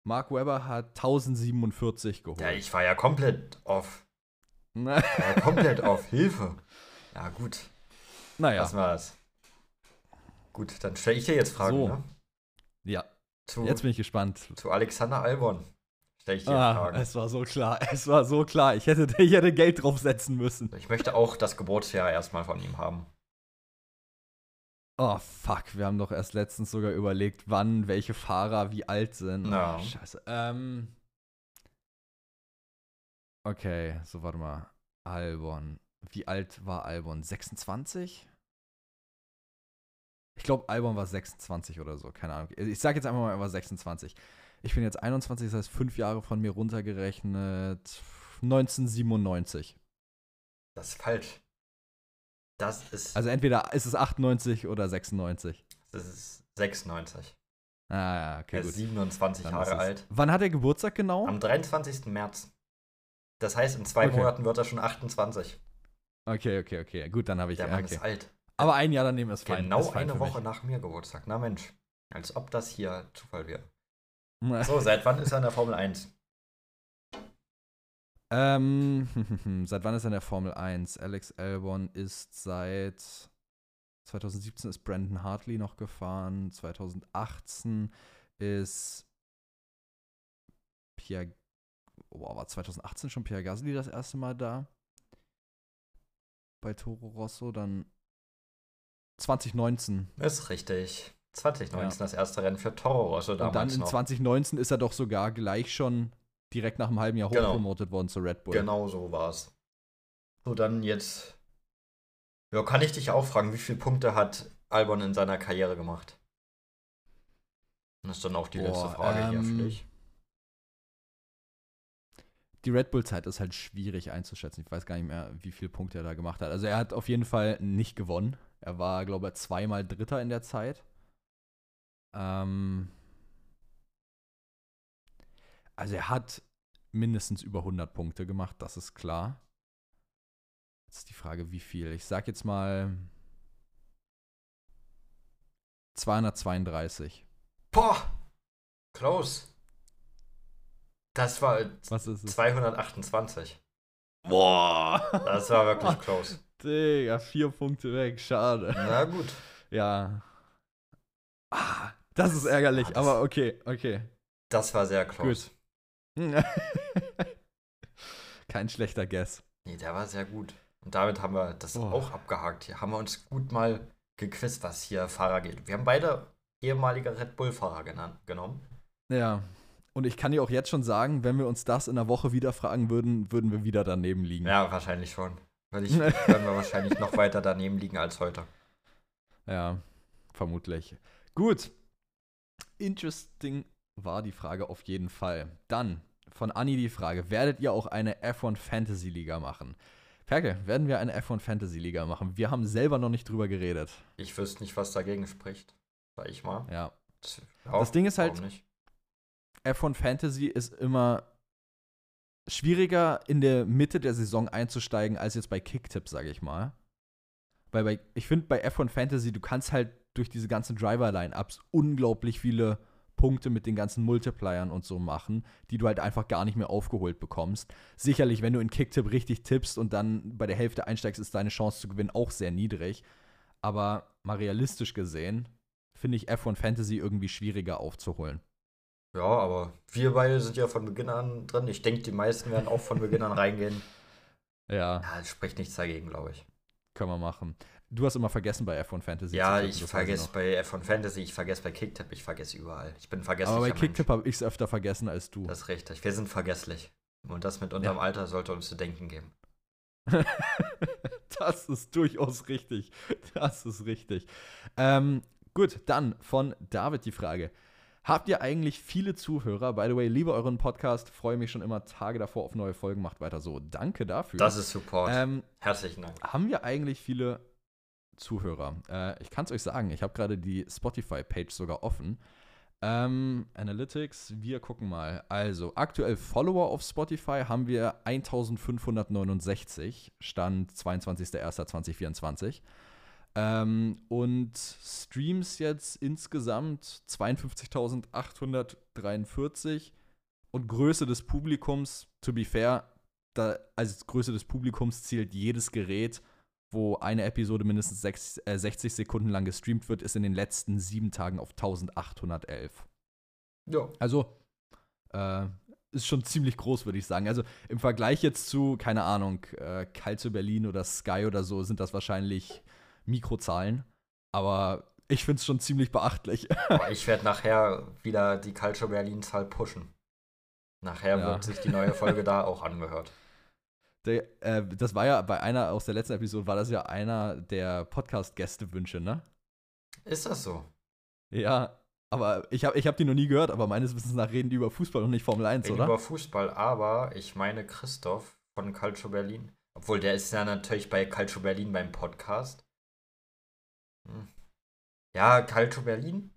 Mark Webber hat 1047 geholt. Ja, ich war ja komplett off. Na, ja komplett off. Hilfe. Ja, gut. naja, das. Gut, dann stelle ich dir jetzt Fragen, So. ne? Ja, Zu, jetzt bin ich gespannt. zu Alexander Albon stelle ich dir Ah, Fragen. es war so klar, es war so klar. Ich hätte, ich hätte Geld draufsetzen müssen. Ich möchte auch das Geburtsjahr erstmal von ihm haben. Oh, fuck, wir haben doch erst letztens sogar überlegt, wann welche Fahrer wie alt sind. Ja. Oh, scheiße. Ähm. Okay, so warte mal. Albon. Wie alt war Albon? 26? Ich glaube, Albon war 26 oder so, keine Ahnung. Ich sag jetzt einfach mal, er war 26. Ich bin jetzt 21, das heißt fünf Jahre von mir runtergerechnet. 1997. Das ist falsch. Das ist, Also entweder ist es 98 oder 96. das ist 96. Ah, ja, okay, er gut. ist 27 Dann Jahre alt. Wann hat er Geburtstag genau? Am 23. März. Das heißt, in zwei Okay. Monaten wird er schon 28. Okay, okay, okay. Gut, dann habe ich Der Mann okay. ist alt. Aber ein Jahr daneben ist fein. genau ist fein eine Woche nach mir Geburtstag. Na Mensch. Als ob das hier Zufall wäre. So, seit wann ist er in der Formel 1? ähm, seit wann ist er in der Formel 1? Alex Albon ist seit 2017 ist Brandon Hartley noch gefahren. 2018 ist Pierre. Oh, war 2018 schon Pierre Gasly das erste Mal da? Bei Toro Rosso, dann 2019 Ist richtig. 2019 Ja. das erste Rennen für Toro Rosso Und dann damals in noch. 2019 ist er doch sogar gleich schon direkt nach einem halben Jahr Genau. hochpromotet worden zu Red Bull. Genau so war's. So, dann jetzt. Ja, kann ich dich auch fragen, wie viele Punkte hat Albon in seiner Karriere gemacht? Das ist dann auch die letzte Boah, Frage hier ähm, für dich. Die Red Bull-Zeit ist halt schwierig einzuschätzen. Ich weiß gar nicht mehr, wie viele Punkte er da gemacht hat. Also er hat auf jeden Fall nicht gewonnen. Er war, glaube ich, zweimal Dritter in der Zeit. Ähm also er hat mindestens über 100 Punkte gemacht, das ist klar. Jetzt ist die Frage, wie viel. Ich sag jetzt mal 232. Boah! Close. Das war Was ist es? 228. Boah! Das war wirklich close. Digga, vier Punkte weg, schade. Na gut. Ja. Ah, das ist ärgerlich, Ah, das- aber okay, okay. Das war sehr close. Gut. Kein schlechter Guess. Nee, der war sehr gut. Und damit haben wir das Oh. auch abgehakt. Hier haben wir uns gut mal gequizt, was hier Fahrer geht. Wir haben beide ehemalige Red Bull-Fahrer genannt, genommen. Ja. Und ich kann dir auch jetzt schon sagen, wenn wir uns das in der Woche wieder fragen würden, würden wir wieder daneben liegen. Ja, wahrscheinlich schon. Weil ich werden wir wahrscheinlich noch weiter daneben liegen als heute. Ja, vermutlich. Gut. Interesting war die Frage auf jeden Fall. Dann von Anni die Frage: Werdet ihr auch eine F1 Fantasy Liga machen? Perke, werden wir eine F1 Fantasy Liga machen? Wir haben selber noch nicht drüber geredet. Ich wüsste nicht, was dagegen spricht. Sag ich mal. Ja. Ja, Das Ding ist halt- nicht? F1 Fantasy ist immer schwieriger in der Mitte der Saison einzusteigen als jetzt bei Kicktipp, sage ich mal. Weil bei, ich finde bei F1 Fantasy, du kannst halt durch diese ganzen Driver-Line-Ups unglaublich viele Punkte mit den ganzen Multipliern und so machen, die du halt einfach gar nicht mehr aufgeholt bekommst. Sicherlich, wenn du in Kicktipp richtig tippst und dann bei der Hälfte einsteigst, ist deine Chance zu gewinnen auch sehr niedrig. Aber mal realistisch gesehen, finde ich F1 Fantasy irgendwie schwieriger aufzuholen. Ja, aber wir beide sind ja von Beginn an drin. Ich denke, die meisten werden auch von Beginn an reingehen. Ja. Ja, spricht nichts dagegen, glaube ich. Können wir machen. Du hast immer vergessen bei F1 Fantasy. Ja, ich vergesse bei F1 Fantasy, ich vergesse bei Kicktip, ich vergesse überall. Ich bin vergesslich. Aber bei Kicktipp habe ich es öfter vergessen als du. Das ist richtig. Wir sind vergesslich. Und das mit unserem Ja. Alter sollte uns zu denken geben. das ist durchaus richtig. Das ist richtig. Ähm, gut, dann von David die Frage. Habt ihr eigentlich viele Zuhörer? By the way, liebe euren Podcast, freue mich schon immer Tage davor auf neue Folgen. Macht weiter so. Danke dafür. Das ist Support. ähm, Herzlichen Dank. haben wir eigentlich viele Zuhörer? Äh, ich kann es euch sagen, ich habe gerade die Spotify-Page sogar offen. Ähm, Analytics, wir gucken mal. Also, aktuell Follower auf Spotify haben wir 1569, Stand 22.01.2024. Ähm, und Streams jetzt insgesamt 52.843 und Größe des Publikums, to be fair, da, als Größe des Publikums zählt jedes Gerät, wo eine Episode mindestens sechs, äh, 60 Sekunden lang gestreamt wird, ist in den letzten sieben Tagen auf 1811. Ja. Also, äh, ist schon ziemlich groß, würde ich sagen. Also im Vergleich jetzt zu, keine Ahnung, äh, Calcio Berlin oder Sky oder so, sind das wahrscheinlich Mikrozahlen. Aber ich finde es schon ziemlich beachtlich. Boah, ich werde nachher wieder die Culture Berlin-Zahl pushen. Nachher Ja. wird sich die neue Folge da auch angehört. Der, äh, das war ja bei einer aus der letzten Episode, war das ja einer der Podcast-Gäste-Wünsche, ne? Ist das so? Ja, aber ich habe ich hab die noch nie gehört, aber meines Wissens nach reden die über Fußball und nicht Formel 1, Reden oder? über Fußball, aber ich meine Christoph von Calcio Berlin. Obwohl, der ist ja natürlich bei Calcio Berlin beim Podcast. Ja, Calcio Berlin?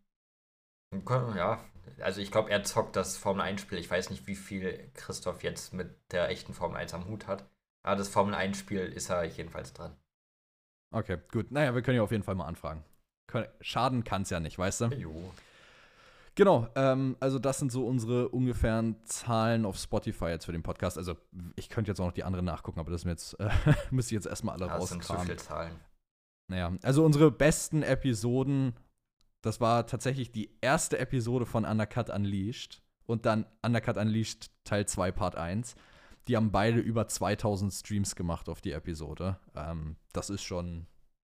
Ja, also ich glaube, er zockt das Formel 1-Spiel. Ich weiß nicht, wie viel Christoph jetzt mit der echten Formel 1 am Hut hat. Aber das Formel 1-Spiel ist er jedenfalls dran. Okay, gut. Naja, wir können ja auf jeden Fall mal anfragen. Schaden kann es ja nicht, weißt du? Jo. Genau, ähm, also das sind so unsere ungefähren Zahlen auf Spotify jetzt für den Podcast. Also ich könnte jetzt auch noch die anderen nachgucken, aber das ist jetzt, äh, müsste ich jetzt erstmal alle Das sind zu rauskramen. viele Zahlen. Naja, also unsere besten Episoden, das war tatsächlich die erste Episode von Undercut Unleashed und dann Undercut Unleashed Teil 2 Part 1. Die haben beide über 2000 Streams gemacht auf die Episode. Ähm, das ist schon,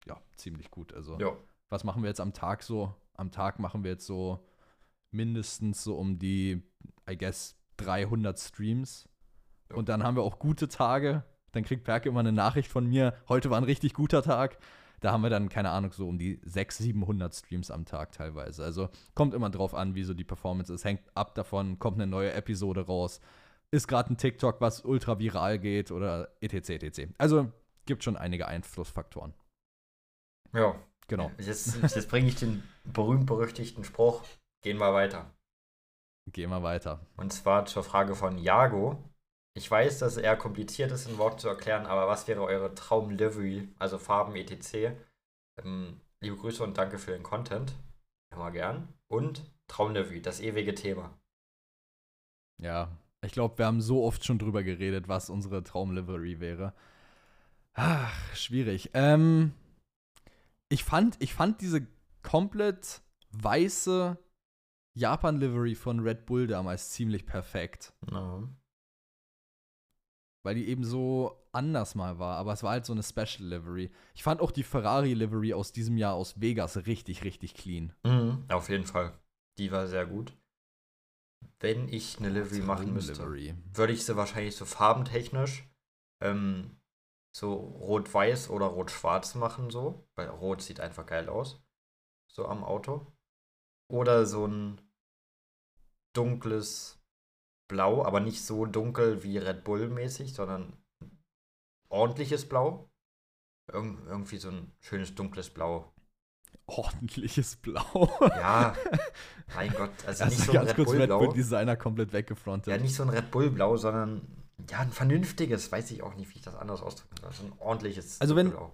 ja, ziemlich gut. Also, Jo. was machen wir jetzt am Tag so? Am Tag machen wir jetzt so mindestens so um die, I guess, 300 Streams. Ja. Und dann haben wir auch gute Tage. Dann kriegt Perke immer eine Nachricht von mir, heute war ein richtig guter Tag. Da haben wir dann, keine Ahnung, so um die 600, 700 Streams am Tag teilweise. Also kommt immer drauf an, wie so die Performance ist. Hängt ab davon, kommt eine neue Episode raus. Ist gerade ein TikTok, was ultra viral geht oder etc. etc. Also gibt schon einige Einflussfaktoren. Ja. Genau. Jetzt, jetzt bringe ich den berühmt-berüchtigten Spruch. Gehen wir weiter. Gehen wir weiter. Und zwar zur Frage von Jago. Ich weiß, dass es eher kompliziert ist, in Worten zu erklären, aber was wäre eure Traum-Livery, also Farben etc.? Ähm, liebe Grüße und danke für den Content. Immer gern. Und Traum-Livery, das ewige Thema. Ja, ich glaube, wir haben so oft schon drüber geredet, was unsere Traumlivery wäre. Ach, schwierig. Ähm, ich, fand, ich fand diese komplett weiße Japan-Livery von Red Bull damals ziemlich perfekt. No. Weil die eben so anders mal war, aber es war halt so eine Special Livery. Ich fand auch die Ferrari Livery aus diesem Jahr aus Vegas richtig, richtig clean. Mhm, auf jeden Fall. Die war sehr gut. Wenn ich eine Livery machen müsste, Livery. würde ich sie wahrscheinlich so farbentechnisch ähm, so rot-weiß oder rot-schwarz machen, so. Weil rot sieht einfach geil aus. So am Auto. Oder so ein dunkles Blau, aber nicht so dunkel wie Red Bull-mäßig, sondern ordentliches Blau. Irg irgendwie so ein schönes dunkles Blau. Ordentliches Blau. Ja, mein Gott, also Hast nicht so ein ganz Red kurz Bull Red Blau. Bull Designer komplett weggefrontet. Ja, nicht so ein Red Bull Blau, sondern ja, ein vernünftiges, weiß ich auch nicht, wie ich das anders ausdrücken soll. So ein ordentliches Also wenn- Blau.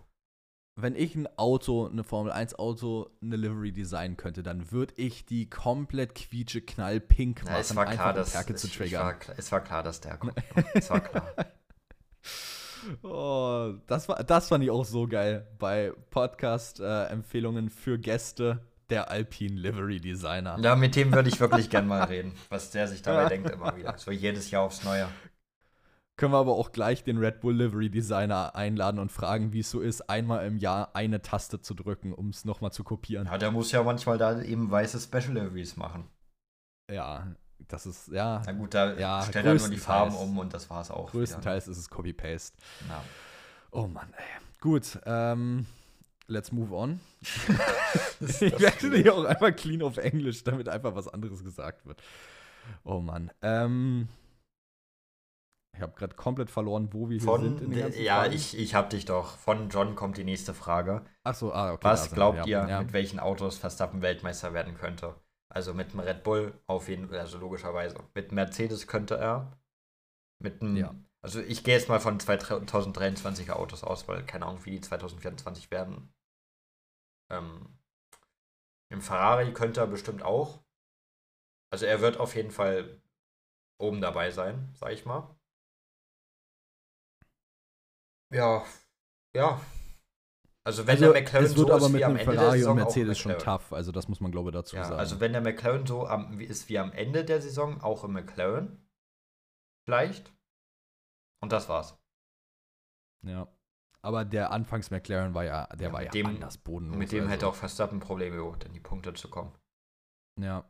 Wenn ich ein Auto, eine Formel 1 Auto, eine Livery designen könnte, dann würde ich die komplett quietsche knallpink machen, Ja, es war klar, um dass Perke zu es, war, triggern. klar- es war klar, dass der kommt. es war klar. Oh, das, war, das fand ich auch so geil bei Podcast-Empfehlungen für Gäste, der Alpine Livery Designer. Ja, mit dem würde ich wirklich gern mal reden, was der sich dabei denkt immer wieder. So jedes Jahr aufs Neue. Können wir aber auch gleich den Red Bull Livery Designer einladen und fragen, wie es so ist, einmal im Jahr eine Taste zu drücken, um es nochmal zu kopieren. Ja, der muss ja manchmal da eben weiße Special Liveries machen. Ja, das ist, ja, Na gut, da Ja, stellt er nur die. Farben um und das war es auch. wieder. größtenteils ist es Copy-Paste. Ja. Oh Mann, ey. Gut, ähm, let's move on. Das- Ich das- wechsle hier auch einfach clean auf Englisch, damit einfach was anderes gesagt wird. Oh Mann. Ähm, ich habe gerade komplett verloren, wo wir hier Von, sind in den ganzen ja, Fragen. ich, ich hab dich doch. Von John kommt die nächste Frage. Ach so, ah, okay. Was wir, glaubt ja. ihr, Ja. mit welchen Autos Verstappen Weltmeister werden könnte? Also mit einem Red Bull auf jeden Fall, also logischerweise. Mit Mercedes könnte er. Mit einem, Ja. also ich gehe jetzt mal von 2023er Autos aus, weil keine Ahnung, wie die 2024 werden. Ähm, Im Ferrari könnte er bestimmt auch. Also er wird auf jeden Fall oben dabei sein, sag ich mal. Ja, ja. Also wenn Also, der McLaren es wird so aber ist mit wie am einem Ende der Saison und auch Mercedes schon tough, also das muss man glaube ich dazu Ja, sagen. also wenn der McLaren so am, ist wie am Ende der Saison, auch im McLaren. Vielleicht. Und das war's. ja. Aber der Anfangs McLaren war ja, der Ja, war mit ja dem- anders bodenlos. Mit dem also. hätte auch Verstappen Probleme gehabt, in die Punkte zu kommen. Ja.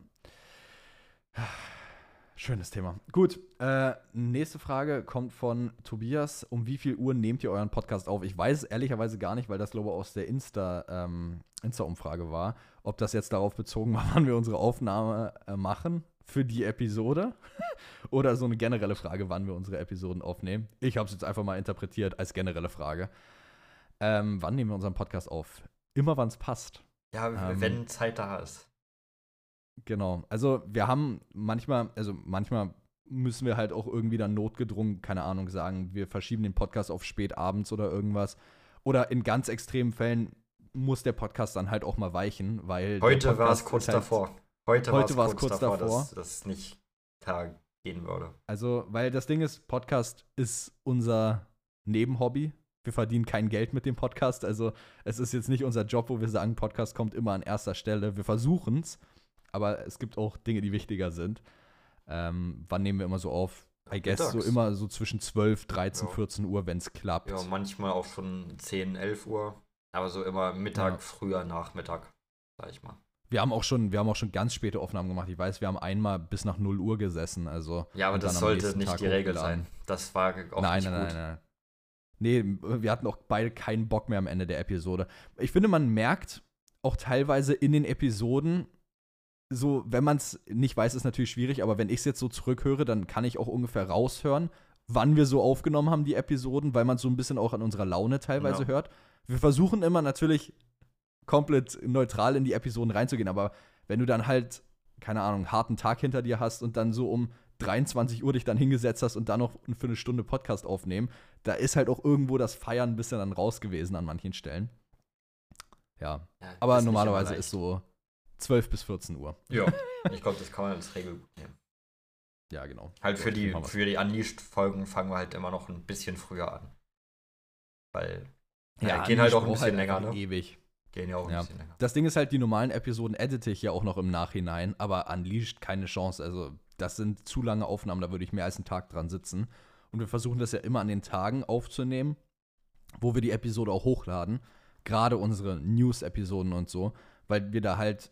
Schönes Thema. Gut, äh, nächste Frage kommt von Tobias. Um wie viel Uhr nehmt ihr euren Podcast auf? Ich weiß es ehrlicherweise gar nicht, weil das, glaube ich, aus der Insta, ähm, Insta-Umfrage war. Ob das jetzt darauf bezogen war, wann wir unsere Aufnahme äh, machen für die Episode oder so eine generelle Frage, wann wir unsere Episoden aufnehmen. Ich habe es jetzt einfach mal interpretiert als generelle Frage. Ähm, wann nehmen wir unseren Podcast auf? Immer, wann es passt. Ja, Ähm, wenn Zeit da ist. Genau. Also wir haben manchmal, also manchmal müssen wir halt auch irgendwie dann notgedrungen, keine Ahnung, sagen, wir verschieben den Podcast auf spät abends oder irgendwas. Oder in ganz extremen Fällen muss der Podcast dann halt auch mal weichen, weil. Heute war es kurz halt, davor. Heute, Heute war es kurz kurz davor, davor. dass das nicht klar gehen würde. Also, weil das Ding ist, Podcast ist unser Nebenhobby. Wir verdienen kein Geld mit dem Podcast. Also, es ist jetzt nicht unser Job, wo wir sagen, Podcast kommt immer an erster Stelle. Wir versuchen es, aber es gibt auch Dinge, die wichtiger sind. Ähm, wann nehmen wir immer so auf? I guess so Mittags. immer so zwischen 12, 13, Ja. 14 Uhr, wenn es klappt. Ja, manchmal auch schon 10, 11 Uhr. Aber so immer Mittag, Ja. früher, Nachmittag, sag ich mal. Wir haben auch schon, wir haben auch schon ganz späte Aufnahmen gemacht. Ich weiß, wir haben einmal bis nach 0 Uhr gesessen. Also Ja, aber das sollte nicht Tag die Regel sein. Das war auch nein, nicht nein, gut. nein, nein. Nee, wir hatten auch beide keinen Bock mehr am Ende der Episode. Ich finde, man merkt auch teilweise in den Episoden, so, wenn man es nicht weiß, ist natürlich schwierig, aber wenn ich es jetzt so zurückhöre, dann kann ich auch ungefähr raushören, wann wir so aufgenommen haben, die Episoden, weil man so ein bisschen auch an unserer Laune teilweise Ja. hört. Wir versuchen immer natürlich komplett neutral in die Episoden reinzugehen, aber wenn du dann halt, keine Ahnung, einen harten Tag hinter dir hast und dann so um 23 Uhr dich dann hingesetzt hast und dann noch für eine Stunde Podcast aufnehmen, da ist halt auch irgendwo das Feiern ein bisschen dann raus gewesen an manchen Stellen. Ja, Ja, aber normalerweise ist so 12 bis 14 Uhr. Ja, ich glaube, das kann man als Regel gut nehmen. Ja, genau. Halt für die, für die Unleashed-Folgen fangen wir halt immer noch ein bisschen früher an. Weil, ja, Ja, gehen halt auch ein bisschen braucht länger, ne? Ewig. Gehen ja auch ein Ja. bisschen länger. Das Ding ist halt, die normalen Episoden edite ich ja auch noch im Nachhinein, aber Unleashed keine Chance. Also, das sind zu lange Aufnahmen, da würde ich mehr als einen Tag dran sitzen. Und wir versuchen das ja immer an den Tagen aufzunehmen, wo wir die Episode auch hochladen. Gerade unsere News-Episoden und so, weil wir da halt,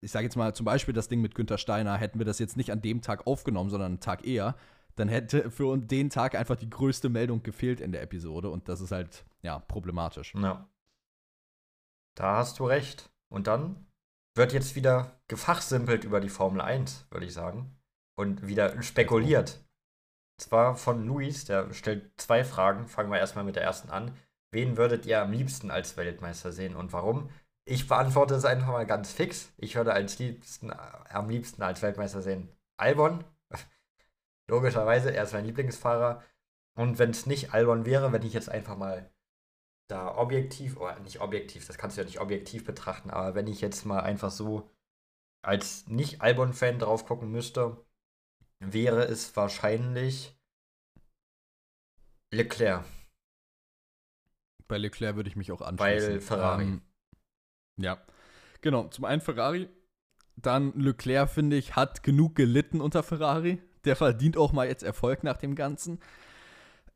ich sage jetzt mal zum Beispiel das Ding mit Günther Steiner, hätten wir das jetzt nicht an dem Tag aufgenommen, sondern einen Tag eher, dann hätte für uns den Tag einfach die größte Meldung gefehlt in der Episode und das ist halt, ja, problematisch. Ja. Da hast du recht. Und dann wird jetzt wieder gefachsimpelt über die Formel 1, würde ich sagen. Und wieder spekuliert. Zwar von Luis, der stellt zwei Fragen. Fangen wir erstmal mit der ersten an. Wen würdet ihr am liebsten als Weltmeister sehen und warum? Ich beantworte es einfach mal ganz fix. Ich würde als liebsten, am liebsten als Weltmeister sehen Albon. Logischerweise, er ist mein Lieblingsfahrer. Und wenn es nicht Albon wäre, wenn ich jetzt einfach mal da objektiv, oder nicht objektiv, das kannst du ja nicht objektiv betrachten, aber wenn ich jetzt mal einfach so als Nicht-Albon-Fan drauf gucken müsste, wäre es wahrscheinlich Leclerc. Bei Leclerc würde ich mich auch anschließen. Weil Ferrari. Ähm, ja. Genau, zum einen Ferrari. Dann Leclerc, finde ich, hat genug gelitten unter Ferrari. Der verdient auch mal jetzt Erfolg nach dem Ganzen.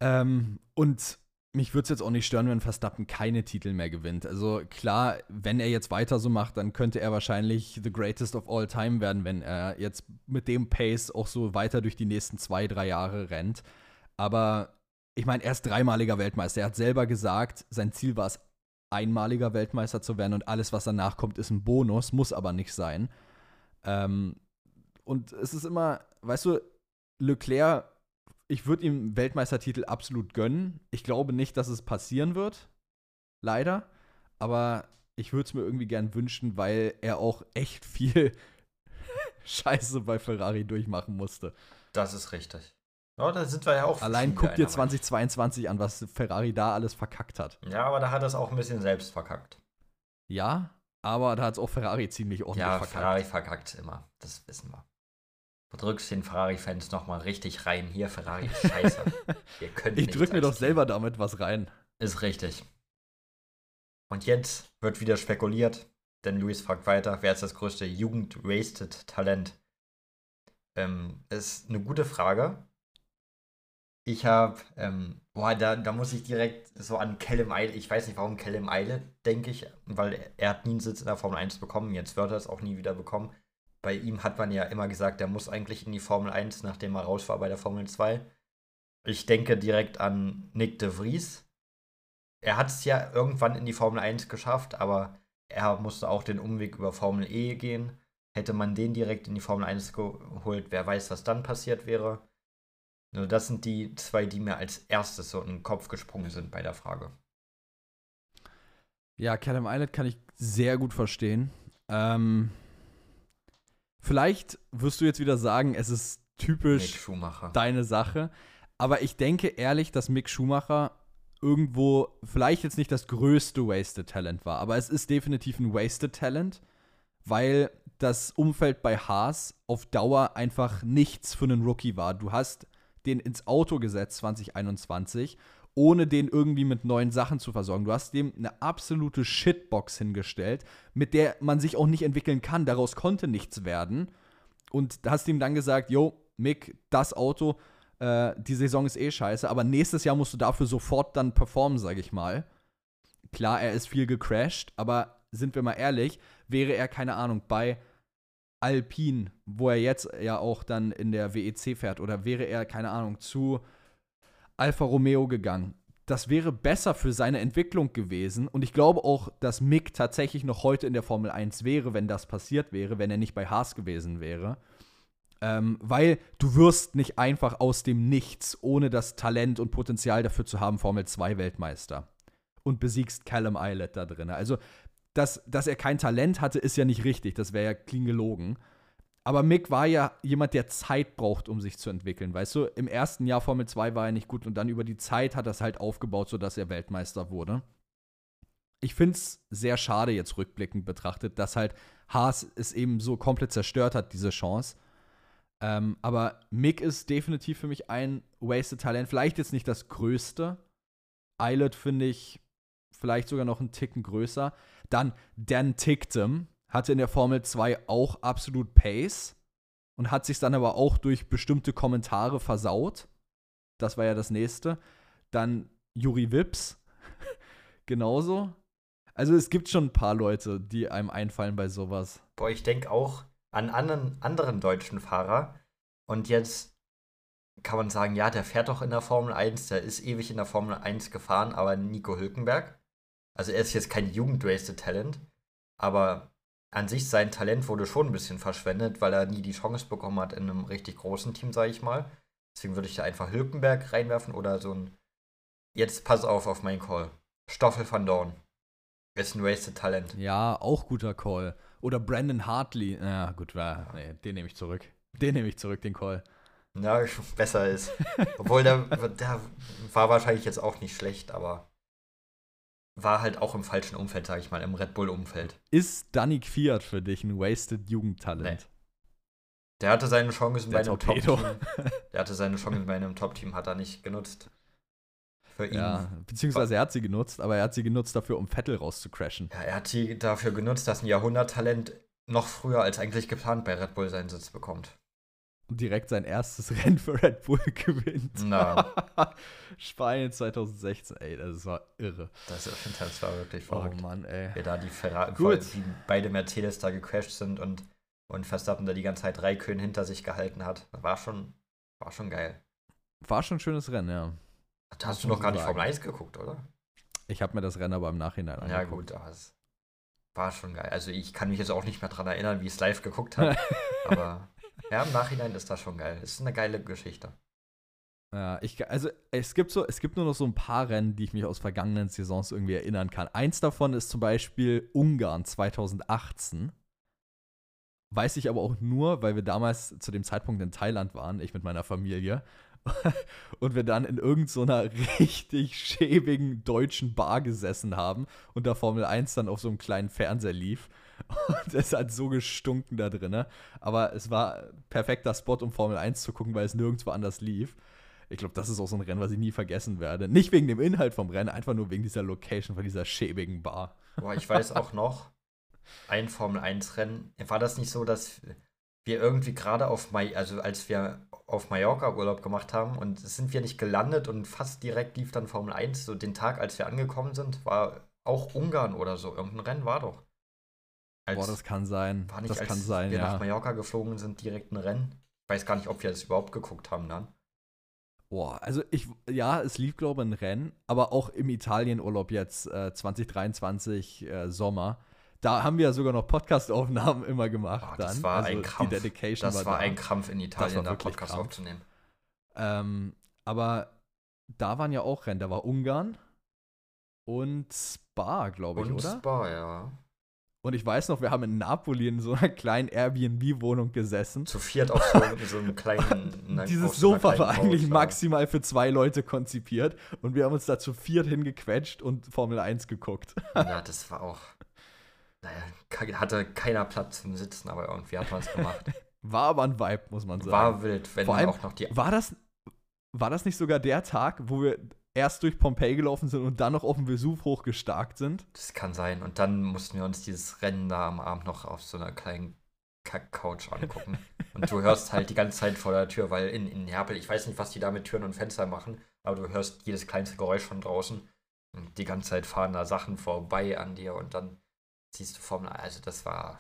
Ähm, und mich würde es jetzt auch nicht stören, wenn Verstappen keine Titel mehr gewinnt. Also klar, wenn er jetzt weiter so macht, dann könnte er wahrscheinlich the greatest of all time werden, wenn er jetzt mit dem Pace auch so weiter durch die nächsten zwei, drei Jahre rennt. Aber ich meine, er ist dreimaliger Weltmeister. Er hat selber gesagt, sein Ziel war es, einmaliger Weltmeister zu werden und alles, was danach kommt, ist ein Bonus, muss aber nicht sein. Ähm, und es ist immer, weißt du, Leclerc, ich würde ihm Weltmeistertitel absolut gönnen. Ich glaube nicht, dass es passieren wird. Leider. Aber ich würde es mir irgendwie gern wünschen, weil er auch echt viel Scheiße bei Ferrari durchmachen musste. Das ist richtig. Ja, da sind wir ja auch. Allein guck dir einer 2022 an, was Ferrari da alles verkackt hat. Ja, aber da hat er es auch ein bisschen selbst verkackt. Ja, aber da hat es auch Ferrari ziemlich ordentlich Ja, verkackt. Ferrari verkackt immer. Das wissen wir. Du drückst den Ferrari-Fans nochmal richtig rein. Hier, Ferrari ist scheiße. Ihr könnt Ich drück mir doch selber damit was rein. Ist richtig. Und jetzt wird wieder spekuliert, denn Luis fragt weiter, wer ist das größte Jugend-Wasted-Talent? Ähm, ist eine gute Frage. Ich habe, ähm, boah, da, da muss ich direkt so an Callum Eile, ich weiß nicht warum Callum Eile, denke ich, weil er, er hat nie einen Sitz in der Formel 1 bekommen, jetzt wird er es auch nie wieder bekommen. Bei ihm hat man ja immer gesagt, der muss eigentlich in die Formel 1, nachdem er raus war bei der Formel 2. Ich denke direkt an Nick de Vries. Er hat es ja irgendwann in die Formel 1 geschafft, aber er musste auch den Umweg über Formel E gehen. Hätte man den direkt in die Formel 1 geholt, wer weiß, was dann passiert wäre. Nur das sind die zwei, die mir als erstes so in den Kopf gesprungen sind bei der Frage. Ja, Callum Islet kann ich sehr gut verstehen. Ähm, vielleicht wirst du jetzt wieder sagen, es ist typisch deine Sache. Aber ich denke ehrlich, dass Mick Schumacher irgendwo vielleicht jetzt nicht das größte Wasted Talent war, aber es ist definitiv ein Wasted Talent, weil das Umfeld bei Haas auf Dauer einfach nichts für einen Rookie war. Du hast den ins Auto gesetzt 2021, ohne den irgendwie mit neuen Sachen zu versorgen. Du hast dem eine absolute Shitbox hingestellt, mit der man sich auch nicht entwickeln kann. Daraus konnte nichts werden. Und hast ihm dann gesagt, yo, Mick, das Auto, äh, die Saison ist eh scheiße, aber nächstes Jahr musst du dafür sofort dann performen, sag ich mal. Klar, er ist viel gecrashed, aber sind wir mal ehrlich, wäre er, keine Ahnung, bei Alpine, wo er jetzt ja auch dann in der WEC fährt, oder wäre er, keine Ahnung, zu Alfa Romeo gegangen. Das wäre besser für seine Entwicklung gewesen. Und ich glaube auch, dass Mick tatsächlich noch heute in der Formel 1 wäre, wenn das passiert wäre, wenn er nicht bei Haas gewesen wäre. Ähm, weil du wirst nicht einfach aus dem Nichts, ohne das Talent und Potenzial dafür zu haben, Formel 2 Weltmeister. Und besiegst Callum Islet da drin. Also, dass, dass er kein Talent hatte, ist ja nicht richtig. Das wäre ja clean gelogen. aber Mick war ja jemand, der Zeit braucht, um sich zu entwickeln. Weißt du, im ersten Jahr Formel 2 war er nicht gut und dann über die Zeit hat er es halt aufgebaut, sodass er Weltmeister wurde. Ich finde es sehr schade, jetzt rückblickend betrachtet, dass halt Haas es eben so komplett zerstört hat, diese Chance. Ähm, aber Mick ist definitiv für mich ein Wasted Talent. Vielleicht jetzt nicht das größte. Eilert finde ich vielleicht sogar noch einen Ticken größer. Dann Dan Ticktum, hatte in der Formel 2 auch absolut Pace und hat sich dann aber auch durch bestimmte Kommentare versaut. Das war ja das nächste. Dann Juri Wips, genauso. Also es gibt schon ein paar Leute, die einem einfallen bei sowas. Boah, ich denke auch an anderen, anderen deutschen Fahrer. Und jetzt kann man sagen, ja, der fährt doch in der Formel 1, der ist ewig in der Formel 1 gefahren, aber Nico Hülkenberg. Also er ist jetzt kein Jugendwasted Talent, aber an sich sein Talent wurde schon ein bisschen verschwendet, weil er nie die Chance bekommen hat in einem richtig großen Team, sage ich mal. Deswegen würde ich da einfach Hülkenberg reinwerfen oder so ein. Jetzt pass auf auf meinen Call. Stoffel van Dorn. Ist ein wasted Talent. Ja, auch guter Call. Oder Brandon Hartley. Ja, gut, war, nee, den nehme ich zurück. Den nehme ich zurück, den Call. Ja, besser ist. Obwohl der, der war wahrscheinlich jetzt auch nicht schlecht, aber war halt auch im falschen Umfeld, sag ich mal, im Red Bull-Umfeld. Ist Danny Fiat für dich ein wasted Jugendtalent? Nee. Der hatte seine Chance bei einem Top-Team. Der hatte seine Chance bei einem Top-Team, hat er nicht genutzt. Für ihn. Ja, beziehungsweise er hat sie genutzt, aber er hat sie genutzt dafür, um Vettel rauszcrashen. Ja, er hat sie dafür genutzt, dass ein Jahrhunderttalent noch früher als eigentlich geplant bei Red Bull seinen Sitz bekommt direkt sein erstes Rennen für Red Bull gewinnt. Na. Spanien 2016, ey, das war irre. Das, das war wirklich verrückt. Oh Mann, ey. Wie da die Ferrari, Gut. wie beide Mercedes da gecrashed sind und, und Verstappen da die ganze Zeit drei Köhen hinter sich gehalten hat. Das war schon, war schon geil. War schon ein schönes Rennen, ja. Da hast du noch gar nicht Formel 1 geguckt, oder? Ich habe mir das Rennen aber im Nachhinein angeguckt. Ja, gut, aber es war schon geil. Also ich kann mich jetzt auch nicht mehr daran erinnern, wie ich es live geguckt habe. aber ja, im Nachhinein ist das schon geil. Es ist eine geile Geschichte. Ja, ich, also es gibt so, es gibt nur noch so ein paar Rennen, die ich mich aus vergangenen Saisons irgendwie erinnern kann. Eins davon ist zum Beispiel Ungarn 2018. Weiß ich aber auch nur, weil wir damals zu dem Zeitpunkt in Thailand waren, ich mit meiner Familie, und wir dann in irgendeiner so richtig schäbigen deutschen Bar gesessen haben und da Formel 1 dann auf so einem kleinen Fernseher lief. Und es hat so gestunken da drin. Aber es war perfekter Spot, um Formel 1 zu gucken, weil es nirgendwo anders lief. Ich glaube, das ist auch so ein Rennen, was ich nie vergessen werde. Nicht wegen dem Inhalt vom Rennen, einfach nur wegen dieser Location, von dieser schäbigen Bar. Boah, ich weiß auch noch, ein Formel 1-Rennen, war das nicht so, dass wir irgendwie gerade auf Mai, also als wir auf Mallorca Urlaub gemacht haben und sind wir nicht gelandet und fast direkt lief dann Formel 1, so den Tag, als wir angekommen sind, war auch Ungarn oder so. Irgendein Rennen war doch. Als, Boah, das kann sein. War nicht, das als kann sein, wir ja. nach Mallorca geflogen sind, direkt ein Rennen. Ich weiß gar nicht, ob wir das überhaupt geguckt haben dann. Boah, also ich, ja, es lief, glaube ich, ein Rennen, aber auch im Italienurlaub jetzt äh, 2023 äh, Sommer. Da haben wir ja sogar noch Podcast-Aufnahmen immer gemacht. Oh, das dann. war also ein Krampf. Die Dedication das war, war ein Krampf in Italien, da Podcast Krampf. aufzunehmen. Ähm, aber da waren ja auch Rennen. Da war Ungarn und Spa, glaube ich, und oder? Spa, ja. Und ich weiß noch, wir haben in Napoli in so einer kleinen Airbnb-Wohnung gesessen. Zu viert auf so, so einem kleinen. Dieses Sofa war eigentlich Haus, maximal für zwei Leute konzipiert. Und wir haben uns da zu viert hingequetscht und Formel 1 geguckt. Ja, das war auch. Naja, hatte keiner Platz zum Sitzen, aber irgendwie hat man es gemacht. War aber ein Vibe, muss man sagen. War wild, wenn Vor allem, auch noch die. War das, war das nicht sogar der Tag, wo wir erst durch Pompeji gelaufen sind und dann noch auf dem Vesuv hochgestarkt sind. Das kann sein. Und dann mussten wir uns dieses Rennen da am Abend noch auf so einer kleinen Kack-Couch angucken. und du hörst halt die ganze Zeit vor der Tür, weil in, in Neapel, ich weiß nicht, was die da mit Türen und Fenstern machen, aber du hörst jedes kleinste Geräusch von draußen. Und die ganze Zeit fahren da Sachen vorbei an dir und dann siehst du Formel. Also das war.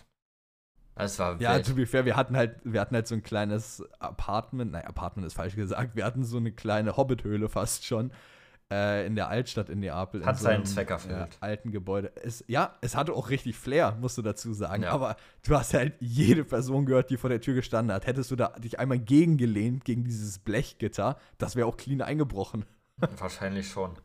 Das war ja, to be fair, wir hatten halt, wir hatten halt so ein kleines Apartment, nein, Apartment ist falsch gesagt, wir hatten so eine kleine Hobbithöhle fast schon, äh, in der Altstadt in Neapel. Hat in so seinen Zweck erfüllt. Ja, alten Gebäude. Es, ja, es hatte auch richtig Flair, musst du dazu sagen. Ja. Aber du hast halt jede Person gehört, die vor der Tür gestanden hat. Hättest du da dich einmal gegengelehnt gegen dieses Blechgitter, das wäre auch clean eingebrochen. Wahrscheinlich schon.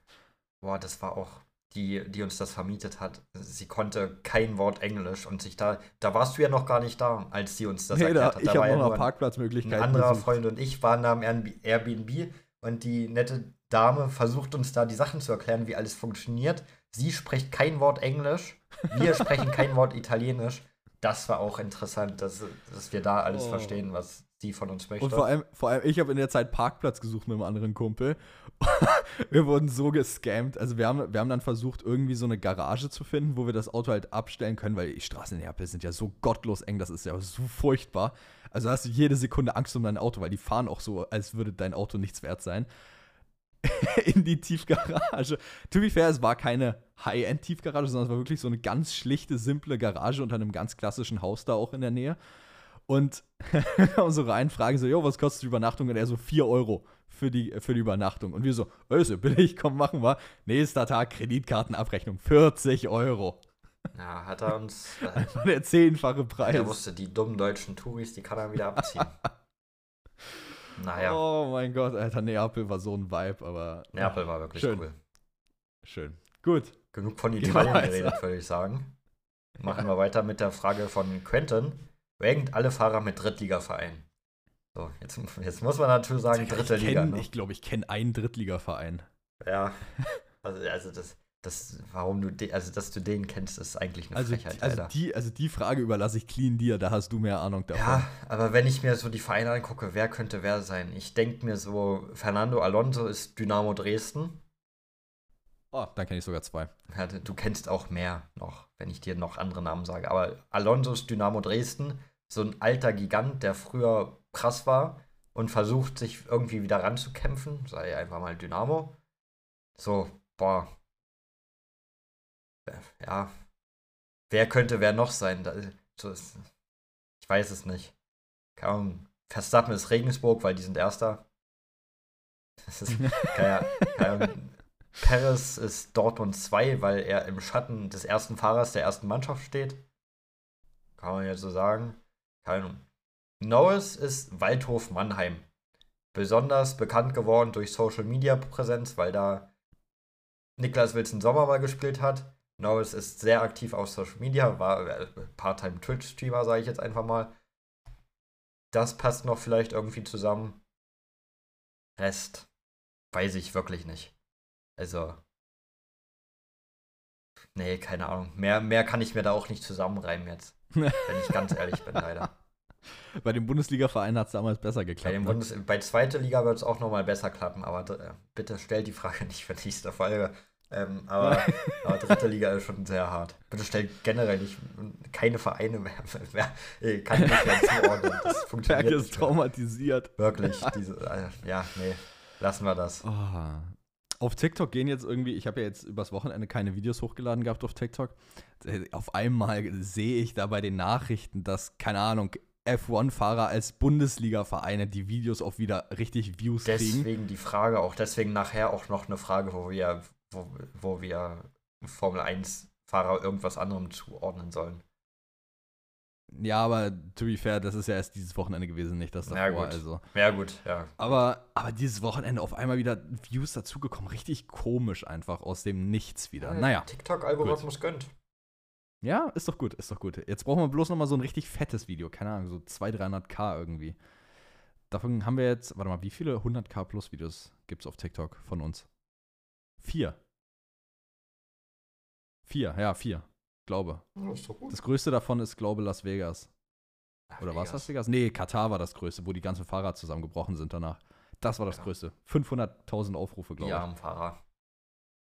Boah, das war auch. die, die uns das vermietet hat, sie konnte kein Wort Englisch und sich da, da warst du ja noch gar nicht da, als sie uns das Nee, erklärt da, hat. ich Da habe war ja noch Parkplatzmöglichkeiten. ein anderer gesucht. Freund und ich waren da am Airbnb und die nette Dame versucht uns da die Sachen zu erklären, wie alles funktioniert. Sie spricht kein Wort Englisch, wir sprechen kein Wort Italienisch. Das war auch interessant, dass, dass wir da alles Oh. verstehen, was sie von uns möchte. Und vor allem, vor allem ich habe in der Zeit Parkplatz gesucht mit einem anderen Kumpel. wir wurden so gescammt. Also wir haben, wir haben dann versucht, irgendwie so eine Garage zu finden, wo wir das Auto halt abstellen können, weil die Straßen in Neapel sind ja so gottlos eng, das ist ja so furchtbar. Also hast du jede Sekunde Angst um dein Auto, weil die fahren auch so, als würde dein Auto nichts wert sein. in die Tiefgarage. To be fair, es war keine High-End-Tiefgarage, sondern es war wirklich so eine ganz schlichte, simple Garage unter einem ganz klassischen Haus da auch in der Nähe. Und so rein, fragen so, jo, was kostet die Übernachtung? Und er so, 4 Euro für die, für die Übernachtung. Und wir so, oh, ist ja billig, komm, machen wir. Nächster Tag, Kreditkartenabrechnung, 40 Euro. ja, hat er uns. Äh, der zehnfache Preis. er wusste, die dummen deutschen Touris, die kann er wieder abziehen. Naja, Oh mein Gott, Alter, Neapel war so ein Vibe, aber Neapel war wirklich schön. cool. schön. Gut. Genug von Italien geredet, würde ich sagen. Machen wir weiter mit der Frage von Quentin. Rankt alle Fahrer mit Drittligaverein. So, jetzt, jetzt muss man natürlich sagen, dritte ich Liga. kenn, Ne? Ich glaube, ich kenne einen Drittligaverein. Ja. Also, also das, das, warum du de, also dass du den kennst, ist eigentlich eine Also, Frechheit, also, die, also die Frage überlasse ich clean dir, da hast du mehr Ahnung davon. Ja, aber wenn ich mir so die Vereine angucke, wer könnte wer sein? Ich denke mir so, Fernando Alonso ist Dynamo Dresden. Oh, dann kenne ich sogar zwei. Ja, du kennst auch mehr noch, wenn ich dir noch andere Namen sage. Aber Alonso ist Dynamo Dresden, so ein alter Gigant, der früher krass war und versucht, sich irgendwie wieder ranzukämpfen. Sei einfach mal Dynamo. So, boah. Ja. Wer könnte wer noch sein? Ich weiß es nicht. Ahnung. Verstappen ist Regensburg, weil die sind Erster. Das ist, keine, keine. Perez ist Dortmund 2, weil er im Schatten des ersten Fahrers der ersten Mannschaft steht. Kann man jetzt so sagen. Keine Ahnung. Norris ist Waldhof Mannheim. Besonders bekannt geworden durch Social Media Präsenz, weil da Niklas Wilson Sommer mal gespielt hat. Norris ist sehr aktiv auf Social Media, war äh, Part-Time Twitch-Streamer, sage ich jetzt einfach mal. Das passt noch vielleicht irgendwie zusammen. Rest weiß ich wirklich nicht. Also. Nee, keine Ahnung. Mehr, mehr kann ich mir da auch nicht zusammenreimen jetzt. wenn ich ganz ehrlich bin, leider. Bei dem Bundesliga-Verein hat es damals besser Bei, geklappt. dem ne? Bundes bei zweiter Liga wird es auch nochmal besser klappen, aber äh, bitte stellt die Frage nicht für nächste Folge. Ähm, aber, aber dritte Liga ist schon sehr hart. Bitte stellt generell nicht keine Vereine mehr. mehr äh, kann ich nicht mehr zuordnen. Das funktioniert Berg ist nicht mehr. traumatisiert. Wirklich. Diese, äh, ja, nee. Lassen wir das. Oh. Auf TikTok gehen jetzt irgendwie, ich habe ja jetzt übers Wochenende keine Videos hochgeladen gehabt auf TikTok. Auf einmal sehe ich da bei den Nachrichten, dass, keine Ahnung, F1-Fahrer als Bundesliga-Vereine die Videos auch wieder richtig Views kriegen. Deswegen die Frage, auch deswegen nachher auch noch eine Frage, wo wir, wo, wo wir Formel 1-Fahrer irgendwas anderem zuordnen sollen. Ja, aber to be fair, das ist ja erst dieses Wochenende gewesen, nicht das Ja, davor. gut. also. Ja, gut, ja. Aber, aber dieses Wochenende auf einmal wieder Views dazugekommen. Richtig komisch einfach aus dem Nichts wieder. Naja. TikTok-Algorithmus gönnt. Ja, ist doch gut, ist doch gut. Jetzt brauchen wir bloß noch mal so ein richtig fettes Video. Keine Ahnung, so 200, 300k irgendwie. Davon haben wir jetzt, warte mal, wie viele 100k plus Videos gibt es auf TikTok von uns? Vier. Vier, ja, vier. Glaube. Ja, gut. Das größte davon ist, glaube Las Vegas. Ach, Oder war es. Las Vegas? Nee, Katar war das größte, wo die ganzen Fahrer zusammengebrochen sind danach. Das war das Ja. größte. 500.000 Aufrufe, glaube ich. armen Fahrer.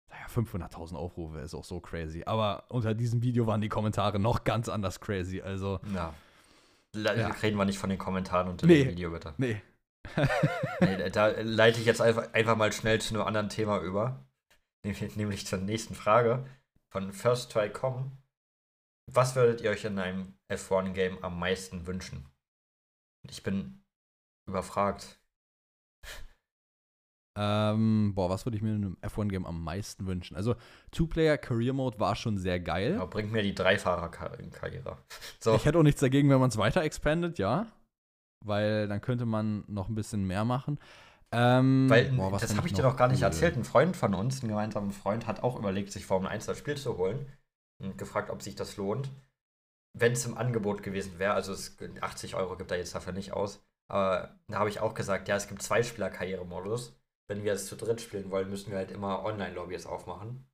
Naja, 500.000 Aufrufe ist auch so crazy. Aber unter diesem Video waren die Kommentare noch ganz anders crazy. Also, Ja. Le Ja. Reden wir nicht von den Kommentaren unter Nee. dem Video, bitte. nee. Nee, da leite ich jetzt einfach, einfach mal schnell zu einem anderen Thema über. Nämlich, zur nächsten Frage von First Try Com. Was würdet ihr euch in einem F1-Game am meisten wünschen? Ich bin überfragt. Ähm, boah, was würde ich mir in einem F1-Game am meisten wünschen? Also, Two-Player Career Mode war schon sehr geil. Ja, bringt mir die Dreifahrer-Karriere. So, Ich hätte auch nichts dagegen, wenn man es weiter expandet, ja. Weil dann könnte man noch ein bisschen mehr machen. Ähm, Weil, boah, das habe ich dir noch noch gar nicht cool? erzählt. Ein Freund von uns, ein gemeinsamer Freund, hat auch überlegt, sich Formel 1 das Spiel zu holen und gefragt, ob sich das lohnt. Wenn es im Angebot gewesen wäre, also es, 80 Euro gibt er jetzt dafür nicht aus, aber da habe ich auch gesagt, ja, es gibt zwei Spieler-Karrieremodus. Wenn wir es zu dritt spielen wollen, müssen wir halt immer Online-Lobbys aufmachen.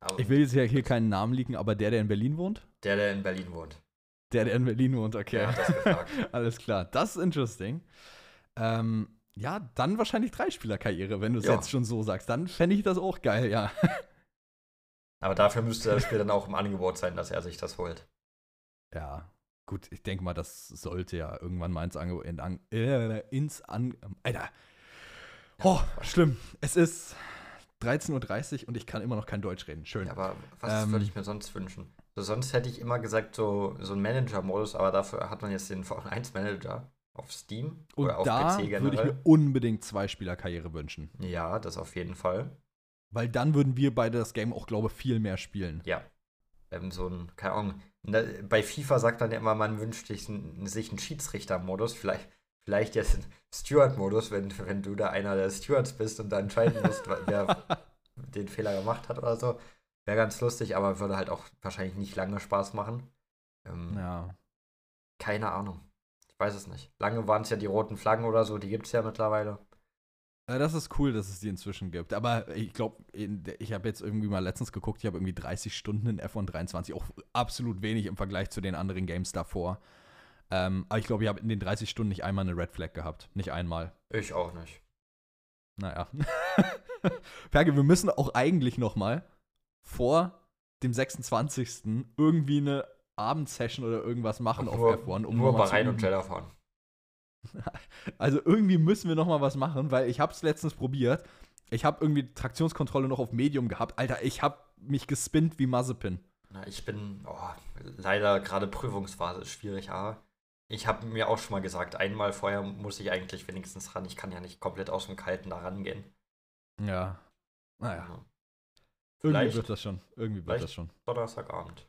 Aber Ich will jetzt ja hier keinen Namen liegen, aber der, der in Berlin wohnt? der, der in Berlin wohnt, Der, der in Berlin wohnt, okay. der hat das gefragt. Alles klar, das ist interesting. Ähm, ja, dann wahrscheinlich Dreispieler-Karriere, wenn du es Ja. jetzt schon so sagst. Dann fände ich das auch geil, ja. Aber dafür müsste das Spiel dann auch im Angebot sein, dass er sich das holt. Ja, gut, ich denke mal, das sollte ja irgendwann mal ins Angebot. In, an, äh, ins An. Alter. Oh, schlimm. Es ist 13.30 Uhr und ich kann immer noch kein Deutsch reden. Schön. Ja, aber was Ähm. würde ich mir sonst wünschen? So, sonst hätte ich immer gesagt, so, so ein Manager-Modus, aber dafür hat man jetzt den Formel 1 Manager auf Steam und oder auf da PC würde ich generell. mir unbedingt Zweispieler-Karriere wünschen. Ja, das auf jeden Fall. Weil dann würden wir beide das Game auch, glaube ich, viel mehr spielen. Ja. Ähm, so ein, keine Ahnung. Bei FIFA sagt man ja immer, man wünscht sich einen, einen Schiedsrichter-Modus. Vielleicht, vielleicht jetzt einen Steward-Modus, wenn, wenn du da einer der Stewards bist und da entscheiden musst, wer den Fehler gemacht hat oder so. Wäre ganz lustig, aber würde halt auch wahrscheinlich nicht lange Spaß machen. Ähm, Ja. Keine Ahnung. Weiß es nicht. Lange waren es ja die roten Flaggen oder so, die gibt es ja mittlerweile. Das ist cool, dass es die inzwischen gibt. Aber ich glaube, ich habe jetzt irgendwie mal letztens geguckt, ich habe irgendwie 30 Stunden in F1 23, auch absolut wenig im Vergleich zu den anderen Games davor. Ähm, aber ich glaube, ich habe in den 30 Stunden nicht einmal eine Red Flag gehabt. Nicht einmal. Ich auch nicht. Naja. Perge, wir müssen auch eigentlich noch mal vor dem 26. irgendwie eine Abendsession oder irgendwas machen auf nur F1. Um nur Bahrain und. Jeddah fahren. Also irgendwie müssen wir noch mal was machen, weil ich habe es letztens probiert. Ich habe irgendwie Traktionskontrolle noch auf Medium gehabt. Alter, ich habe mich gespinnt wie Mazepin. Na, ich bin oh, leider gerade Prüfungsphase schwierig, aber ich habe mir auch schon mal gesagt, einmal vorher muss ich eigentlich wenigstens ran. Ich kann ja nicht komplett aus dem Kalten da rangehen. Ja. Naja, Ja. irgendwie Vielleicht- wird das schon. Irgendwie wird das schon. Donnerstagabend.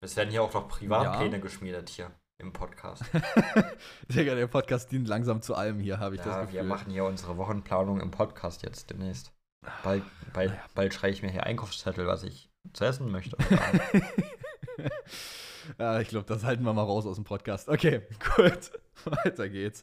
Es werden hier auch noch Privatpläne geschmiedet hier im Podcast. Digga, der Podcast dient langsam zu allem hier, habe ich das ja, Gefühl. wir machen hier unsere Wochenplanung im Podcast jetzt demnächst. Bald, bald, Naja. bald schreibe ich mir hier Einkaufszettel, was ich zu essen möchte. ja, ich glaube, das halten wir mal raus aus dem Podcast. Okay, gut. Weiter geht's.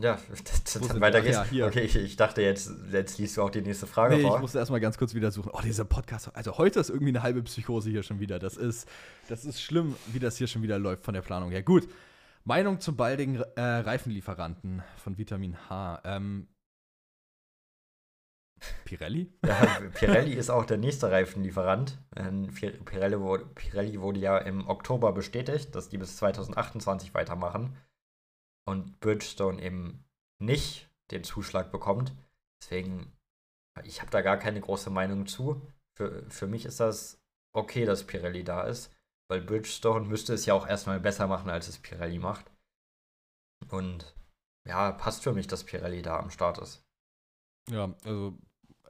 Ja, dann weiter geht's. ja, hier. okay, ich, ich dachte jetzt, jetzt liest du auch die nächste Frage Nee, ich vor. musste erstmal ganz kurz wieder suchen. Oh, dieser Podcast. Also heute ist irgendwie eine halbe Psychose hier schon wieder. Das ist, das ist schlimm, wie das hier schon wieder läuft von der Planung her. Gut. Meinung zum baldigen äh, Reifenlieferanten von Vitamin H. Ähm, Pirelli? Ja, Pirelli ist auch der nächste Reifenlieferant. Ähm, Pir- Pirelli wurde, Pirelli wurde ja im Oktober bestätigt, dass die bis 2028 weitermachen. Und Bridgestone eben nicht den Zuschlag bekommt. Deswegen, ich habe da gar keine große Meinung zu. Für, für mich ist das okay, dass Pirelli da ist. Weil Bridgestone müsste es ja auch erstmal besser machen, als es Pirelli macht. Und ja, passt für mich, dass Pirelli da am Start ist. Ja, also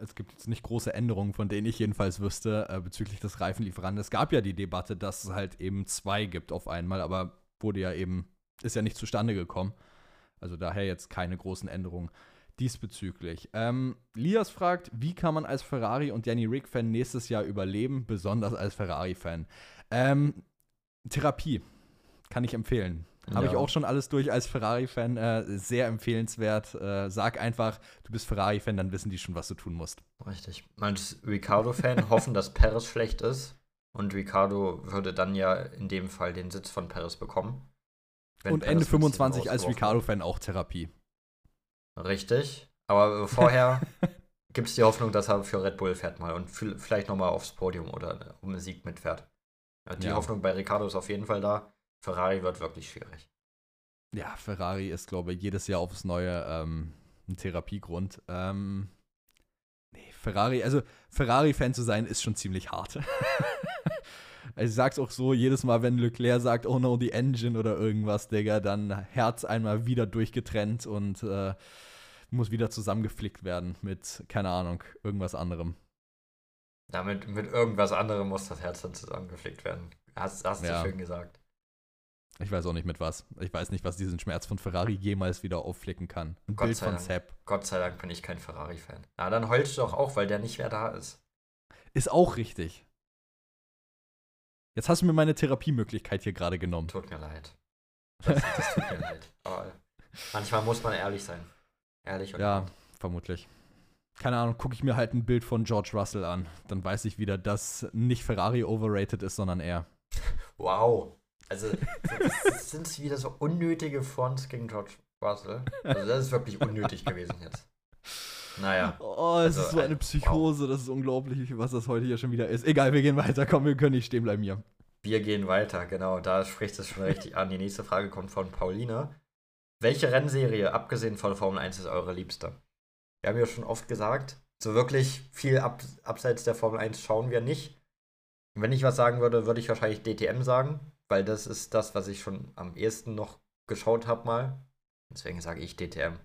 es gibt jetzt nicht große Änderungen, von denen ich jedenfalls wüsste, äh, bezüglich des Reifenlieferanten. Es gab ja die Debatte, dass es halt eben zwei gibt auf einmal, aber wurde ja eben, ist ja nicht zustande gekommen. Also daher jetzt keine großen Änderungen diesbezüglich. Ähm, Lias fragt, wie kann man als Ferrari und Danny Rick-Fan nächstes Jahr überleben, besonders als Ferrari-Fan? Ähm, Therapie kann ich empfehlen. Habe ich Ja. auch schon alles durch als Ferrari-Fan. Äh, sehr empfehlenswert. Äh, sag einfach, du bist Ferrari-Fan, dann wissen die schon, was du tun musst. Richtig. Als Ricardo-Fan hoffen, dass Perez schlecht ist. Und Ricardo würde dann ja in dem Fall den Sitz von Perez bekommen. Wenn Und Ende mit Steven 25 als Ricardo-Fan auch Therapie. Richtig. Aber vorher gibt es die Hoffnung, dass er für Red Bull fährt mal und viel- vielleicht nochmal aufs Podium oder um den Sieg mitfährt. Die Ja. Hoffnung bei Ricardo ist auf jeden Fall da. Ferrari wird wirklich schwierig. Ja, Ferrari ist, glaube ich, jedes Jahr aufs Neue ähm, ein Therapiegrund. Ähm, nee, Ferrari, also Ferrari-Fan zu sein, ist schon ziemlich hart. also ich sag's auch so, jedes Mal, wenn Leclerc sagt, oh no, die Engine oder irgendwas, Digga, dann Herz einmal wieder durchgetrennt und äh, muss wieder zusammengeflickt werden mit, keine Ahnung, irgendwas anderem. Damit mit irgendwas anderem muss das Herz dann zusammengeflickt werden. Hast, hast Ja. du schön gesagt. Ich weiß auch nicht mit was. Ich weiß nicht, was diesen Schmerz von Ferrari jemals wieder aufflicken kann. Ein Gott Bild sei von Dank. Sepp. Gott sei Dank bin ich kein Ferrari-Fan. Na, dann heulst du doch auch, weil der nicht mehr da ist. Ist auch richtig. Jetzt hast du mir meine Therapiemöglichkeit hier gerade genommen. Tut mir leid. Das, das tut mir leid. Aber manchmal muss man ehrlich sein. Ehrlich und Ja, vermutlich. Keine Ahnung, gucke ich mir halt ein Bild von George Russell an. Dann weiß ich wieder, dass nicht Ferrari overrated ist, sondern er. Wow. Also, das sind wieder so unnötige Fronts gegen George Russell. Also, das ist wirklich unnötig gewesen jetzt. Naja. Oh, es Also, ist so eine Psychose, das ist unglaublich, was das heute hier schon wieder ist. Egal, wir gehen weiter, komm, wir können nicht stehen bleiben hier. Wir gehen weiter, genau. Da spricht es schon richtig an. Die nächste Frage kommt von Paulina. Welche Rennserie, abgesehen von Formel 1, ist eure liebste? Wir haben ja schon oft gesagt, so wirklich viel ab, abseits der Formel 1 schauen wir nicht. Wenn ich was sagen würde, würde ich wahrscheinlich DTM sagen, weil das ist das, was ich schon am ehesten noch geschaut habe mal. Deswegen sage ich DTM.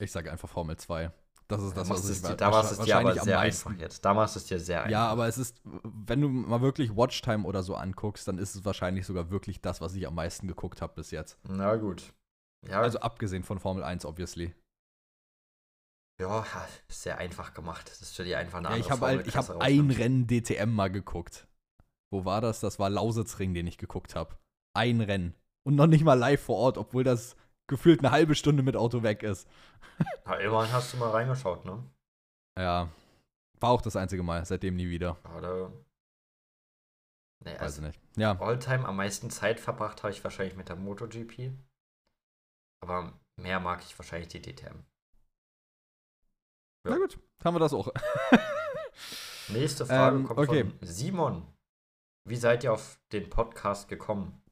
Ich sage einfach Formel 2. Das ist das, da was ich dir, da machst es dir aber sehr meisten- einfach jetzt. Da machst du es dir sehr einfach. Ja, aber es ist, wenn du mal wirklich Watchtime oder so anguckst, dann ist es wahrscheinlich sogar wirklich das, was ich am meisten geguckt habe bis jetzt. Na gut. Ja, Also abgesehen von Formel 1, obviously. ja, sehr einfach gemacht. Das ist für die einfach eine Ja, ich habe halt, Formelklasse habe ein rausnimmt. Rennen DTM mal geguckt. Wo war das? Das war Lausitzring, den ich geguckt habe. Ein Rennen. Und noch nicht mal live vor Ort, obwohl das gefühlt eine halbe Stunde mit Auto weg ist. Ja, immerhin hast du mal reingeschaut, ne? Ja. War auch das einzige Mal, seitdem nie wieder. Oder. Nee, Weiß also ich nicht. Ja, Alltime am meisten Zeit verbracht habe ich wahrscheinlich mit der MotoGP. Aber mehr mag ich wahrscheinlich die DTM. Ja. na gut, haben wir das auch. Nächste Frage Ähm, kommt okay. von Simon. Wie seid ihr auf den Podcast gekommen?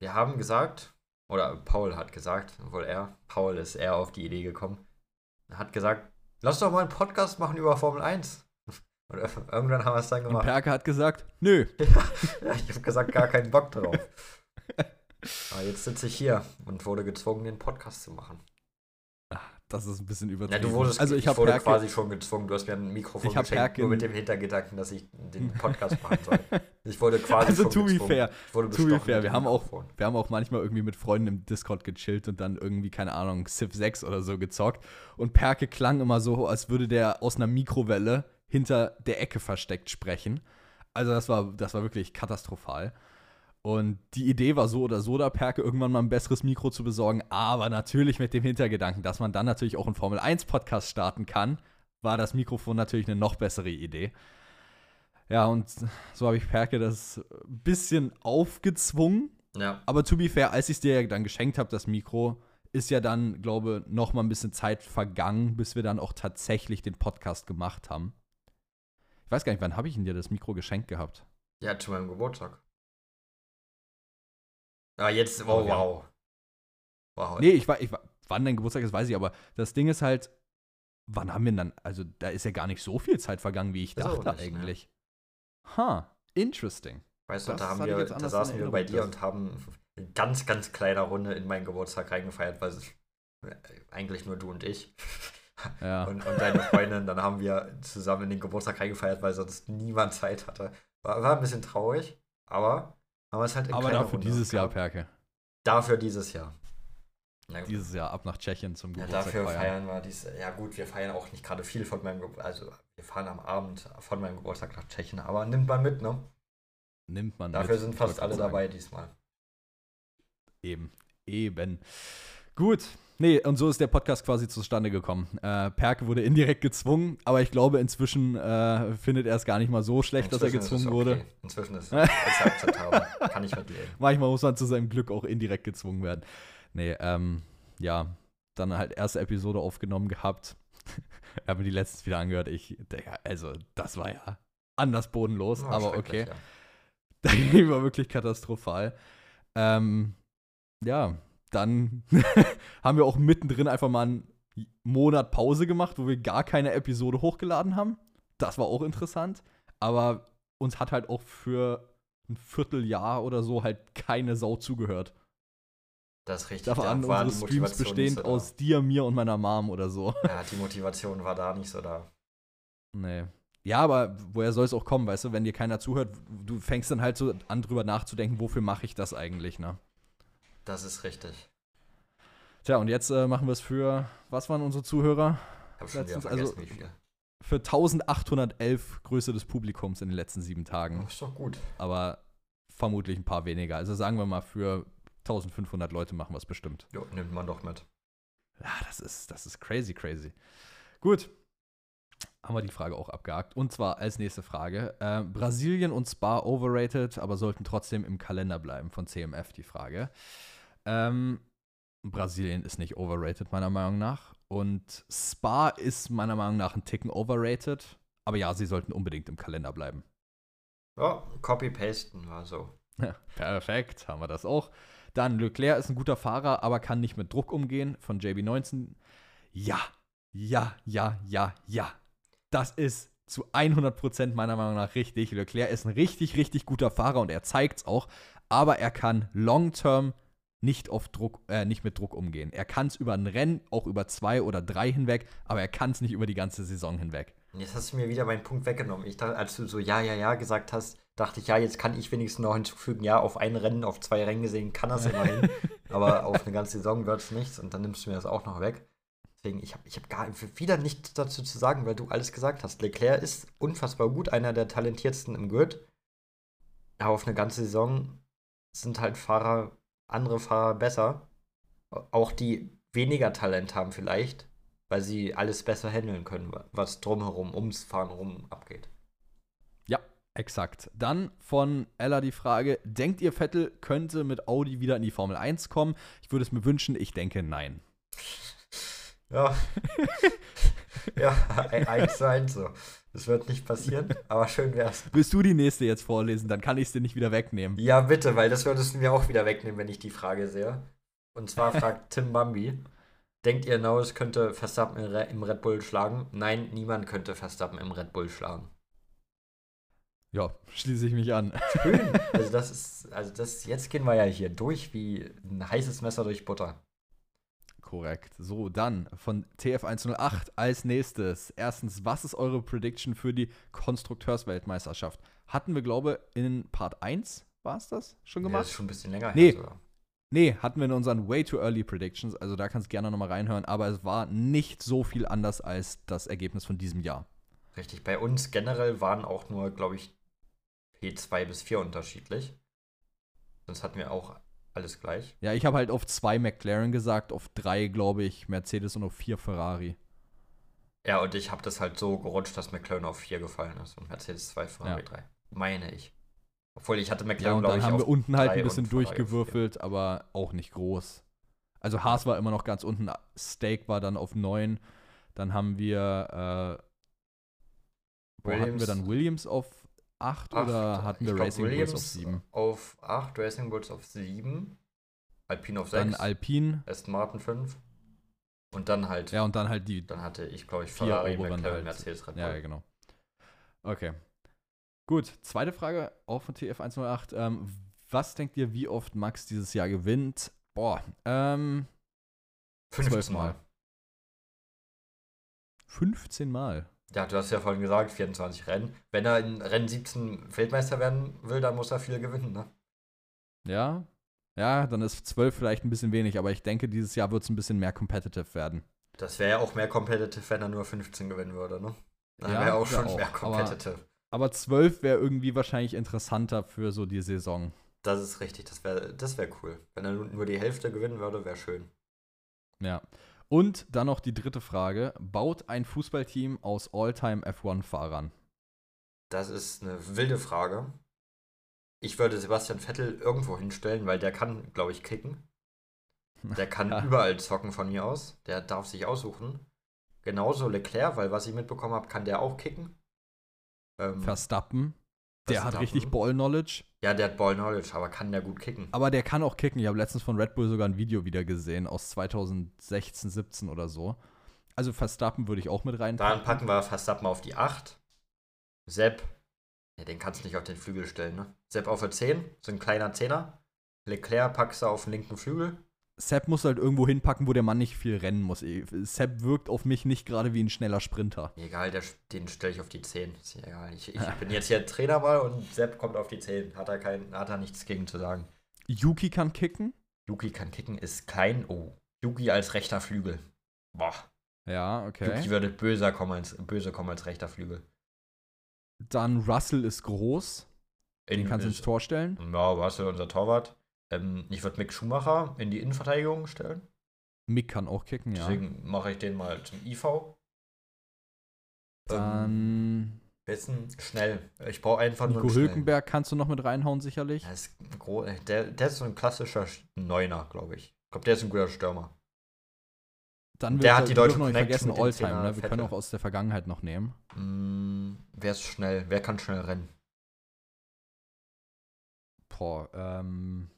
Wir haben gesagt, oder Paul hat gesagt, wohl er, Paul ist eher auf die Idee gekommen, hat gesagt, lass doch mal einen Podcast machen über Formel 1. Und irgendwann haben wir es dann Und gemacht. Perke hat gesagt, nö. Ja, ich habe gesagt, gar keinen Bock drauf. Aber jetzt sitze ich hier und wurde gezwungen, den Podcast zu machen. Das ist ein bisschen Ja, übertrieben. du wurdest, also ich, wurde Perke, quasi schon gezwungen. Du hast mir ein Mikrofon Ich geschenkt, Perkin- nur mit dem Hintergedanken, dass ich den Podcast machen soll. Ich wurde quasi also schon to gezwungen. fair, to be fair, wir haben auch, wir haben auch manchmal irgendwie mit Freunden im Discord gechillt und dann irgendwie, keine Ahnung, Civ 6 oder so gezockt. Und Perke klang immer so, als würde der aus einer Mikrowelle hinter der Ecke versteckt sprechen. Also das war, das war wirklich katastrophal. Und die Idee war so oder so, da Perke irgendwann mal ein besseres Mikro zu besorgen, aber natürlich mit dem Hintergedanken, dass man dann natürlich auch einen Formel 1 Podcast starten kann, war das Mikrofon natürlich eine noch bessere Idee. Ja, und so habe ich Perke das ein bisschen aufgezwungen. Ja, Aber to be fair, als ich es dir dann geschenkt habe, das Mikro, ist ja dann, glaube noch mal ein bisschen Zeit vergangen, bis wir dann auch tatsächlich den Podcast gemacht haben. Ich weiß gar nicht, wann habe ich denn dir das Mikro geschenkt gehabt? ja, zu meinem Geburtstag. Ah, jetzt, wow, Oh, ja. wow. Wow. Nee, ich war, ich war, wann dein Geburtstag ist, weiß ich, aber das Ding ist halt, wann haben wir denn dann, also da ist ja gar nicht so viel Zeit vergangen, wie ich auch dachte nicht, ne? eigentlich. Ha, interesting. Weißt du, Das da, haben wir, jetzt da saßen wir bei dir und haben in ganz, ganz kleiner Runde in meinen Geburtstag reingefeiert, weil es äh, eigentlich nur du und ich Ja. und, und deine Freundin. Dann haben wir zusammen in den Geburtstag reingefeiert, weil sonst niemand Zeit hatte. War, war ein bisschen traurig, aber haben wir es halt in aber dafür Runde dieses Jahr. Perke. Dafür dieses Jahr. Dieses Jahr ab nach Tschechien zum Ja, Geburtstag dafür feiern. feiern wir dies. Ja, gut, wir feiern auch nicht gerade viel von meinem Geburtstag. Also, wir fahren am Abend von meinem Geburtstag nach Tschechien, aber nimmt man mit, ne? Nimmt man Dafür mit, sind ich fast alle sagen. dabei diesmal. Eben. Eben. Gut. Nee, und so ist der Podcast quasi zustande gekommen. Äh, Perke wurde indirekt gezwungen, aber ich glaube, inzwischen äh, findet er es gar nicht mal so schlecht, dass er Inzwischen ist es gezwungen wurde. okay. Inzwischen ist es akzeptabel. Kann ich mitleben. Manchmal muss man zu seinem Glück auch indirekt gezwungen werden. Nee, ähm, ja, dann halt erste Episode aufgenommen gehabt. Ich habe mir die letztens wieder angehört. Ich, Digga, also, das war ja anders bodenlos, Ja, aber okay. ja. Das war wirklich katastrophal. Ähm, ja, dann haben wir auch mittendrin einfach mal einen Monat Pause gemacht, wo wir gar keine Episode hochgeladen haben. Das war auch interessant. Aber uns hat halt auch für ein Vierteljahr oder so halt keine Sau zugehört. Das ist richtig. Da waren war unsere Streams bestehend so aus dir, mir und meiner Mom oder so. Ja, die Motivation war da nicht so da. Nee. Ja, aber woher soll es auch kommen, weißt du, wenn dir keiner zuhört, du fängst dann halt so an, drüber nachzudenken, wofür mache ich das eigentlich, ne? Das ist richtig. Tja, und jetzt äh, machen wir es für, was waren unsere Zuhörer? Ich habe schon Letztens, also- wie viel. Für 1811 Größe des Publikums in den letzten sieben Tagen. Das ist doch gut. Aber vermutlich ein paar weniger. Also sagen wir mal, für 1500 Leute machen wir es bestimmt. Jo, nimmt man doch mit. Ja, das ist, das ist crazy, crazy. Gut. Haben wir die Frage auch abgehakt. Und zwar als nächste Frage. Äh, Brasilien und Spa overrated, aber sollten trotzdem im Kalender bleiben von CMF die Frage. Ähm, Brasilien ist nicht overrated, meiner Meinung nach. Und Spa ist meiner Meinung nach ein Ticken overrated. Aber ja, sie sollten unbedingt im Kalender bleiben. Ja, copy-pasten war so. Ja, Perfekt, haben wir das auch. Dann Leclerc ist ein guter Fahrer, aber kann nicht mit Druck umgehen von JB19. Ja, ja, ja, ja, ja. Das ist zu 100% meiner Meinung nach richtig. Leclerc ist ein richtig, richtig guter Fahrer und er zeigt es auch. Aber er kann long-term nicht, auf Druck, äh, nicht mit Druck umgehen. Er kann es über ein Rennen, auch über zwei oder drei hinweg, aber er kann es nicht über die ganze Saison hinweg. Und Jetzt hast du mir wieder meinen Punkt weggenommen. Ich dachte, als du so ja, ja, ja gesagt hast, dachte ich, ja, jetzt kann ich wenigstens noch hinzufügen, ja, auf ein Rennen, auf zwei Rennen gesehen kann das immerhin. aber auf eine ganze Saison wird es nichts und dann nimmst du mir das auch noch weg. Deswegen, ich habe ich hab gar wieder nichts dazu zu sagen, weil du alles gesagt hast. Leclerc ist unfassbar gut, einer der talentiertesten im Grid. Aber auf eine ganze Saison sind halt Fahrer, andere Fahrer besser. Auch die weniger Talent haben vielleicht, weil sie alles besser handeln können, was drumherum, ums Fahren rum abgeht. Ja, exakt. Dann von Ella die Frage: Denkt ihr, Vettel könnte mit Audi wieder in die Formel 1 kommen? Ich würde es mir wünschen, ich denke nein. Ja. ja, ein- eins zu eins so. Das wird nicht passieren, aber schön wär's. Willst du die nächste jetzt vorlesen? Dann kann ich es dir nicht wieder wegnehmen. Ja, bitte, weil das würdest du mir auch wieder wegnehmen, wenn ich die Frage sehe. Und zwar fragt Tim Bambi: Denkt ihr, Norris könnte Verstappen im Re- im Red Bull schlagen? Nein, niemand könnte Verstappen im Red Bull schlagen. Ja, schließe ich mich an. Schön. Also das ist, also das, jetzt gehen wir ja hier durch wie ein heißes Messer durch Butter. Korrekt. So, dann von TF108 als nächstes. Erstens, was ist eure Prediction für die Konstrukteursweltmeisterschaft? Hatten wir, glaube in Part 1 war es das schon Ja, gemacht? das ist schon ein bisschen länger Nee. her sogar. Nee, hatten wir in unseren Way Too Early Predictions, also da kannst du gerne nochmal reinhören, aber es war nicht so viel anders als das Ergebnis von diesem Jahr. Richtig, bei uns generell waren auch nur, glaube ich, P2 bis 4 unterschiedlich. Sonst hatten wir auch alles gleich. Ja, ich habe halt auf zwei McLaren gesagt, auf drei, glaube ich, Mercedes und auf vier Ferrari. Ja, und ich habe das halt so gerutscht, dass McLaren auf 4 gefallen ist und Mercedes 2, Ferrari Ja. 3. Meine ich. Obwohl ich hatte Ja, McLaren, und glaube dann ich, haben wir unten halt ein und bisschen vier. durchgewürfelt, aber auch nicht groß. Also Haas war immer noch ganz unten, Steak war dann auf neun. Dann haben wir, äh, wo hatten wir dann Williams auf acht Acht. oder hatten Ich wir glaub, Racing Bulls Williams auf sieben? Auf 8, Racing Bulls auf 7, Alpine auf Dann 6, Alpine, Aston Martin 5 und dann halt, ja, und dann halt die dann hatte ich, glaube ich, vier Ferrari, McLaren, halt. Mercedes, Red Bull. Ja, ja, genau. Okay. Gut, zweite Frage, auch von TF108. Ähm, was denkt ihr, wie oft Max dieses Jahr gewinnt? Boah, ähm, 15 Zwölf Mal. Mal. 15 Mal. Ja, du hast ja vorhin gesagt, 24 Rennen. Wenn er in Rennen 17 Weltmeister werden will, dann muss er viel gewinnen, ne? Ja. Ja, dann ist 12 vielleicht ein bisschen wenig, aber ich denke, dieses Jahr wird es ein bisschen mehr competitive werden. Das wäre ja auch mehr competitive, wenn er nur 15 gewinnen würde, ne? Dann Ja, wäre auch schon auch, mehr aber- competitive. Aber 12 wäre irgendwie wahrscheinlich interessanter für so die Saison. Das ist richtig, das wäre das wär cool. Wenn er nu- nur die Hälfte gewinnen würde, wäre schön. Ja. Und dann noch die dritte Frage. Baut ein Fußballteam aus All-Time F1-Fahrern? Das ist eine wilde Frage. Ich würde Sebastian Vettel irgendwo hinstellen, weil der kann, glaube ich, kicken. Der kann Ja. überall zocken von mir aus. Der darf sich aussuchen. Genauso Leclerc, weil was ich mitbekommen habe, kann der auch kicken. Ähm, Verstappen. Der hat richtig Ball-Knowledge. Ja, der hat Ball Knowledge, aber kann der gut kicken. Aber der kann auch kicken. Ich habe letztens von Red Bull sogar ein Video wieder gesehen aus 2016, 17 oder so. Also Verstappen würde ich auch mit rein. Dann packen wir Verstappen auf die 8. Sepp, ja, den kannst du nicht auf den Flügel stellen, ne? Sepp auf der 10, so ein kleiner Zehner. Leclerc packst du auf den linken Flügel. Sepp muss halt irgendwo hinpacken, wo der Mann nicht viel rennen muss. Sepp wirkt auf mich nicht gerade wie ein schneller Sprinter. Egal, der, den stelle ich auf die 10. Ist egal. Ich, ich bin jetzt hier Trainer mal und Sepp kommt auf die 10. Hat er, kein, hat er nichts gegen zu sagen. Yuki kann kicken. Yuki kann kicken, ist klein. Oh. Yuki als rechter Flügel. Boah. Ja, okay. Yuki würde böser kommen als, böse kommen als rechter Flügel. Dann Russell ist groß. Den In- kannst du ins Tor stellen. Ja, Russell, unser Torwart. Ähm, ich würde Mick Schumacher in die Innenverteidigung stellen. Mick kann auch kicken, ja. Deswegen mache ich den mal zum IV. Ähm, Dann Wissen, schnell. Ich brauche einfach nur Nico einen schnellen. Hülkenberg kannst du noch mit reinhauen, sicherlich. Der ist, der, der ist so ein klassischer Neuner, glaube ich. Ich glaube, der ist ein guter Stürmer. Dann Der hat die deutsche noch nicht vergessen, Alltime. Ne? Wir können Vettel. auch aus der Vergangenheit noch nehmen. Mm, wer ist schnell? Wer kann schnell rennen? Boah, ähm,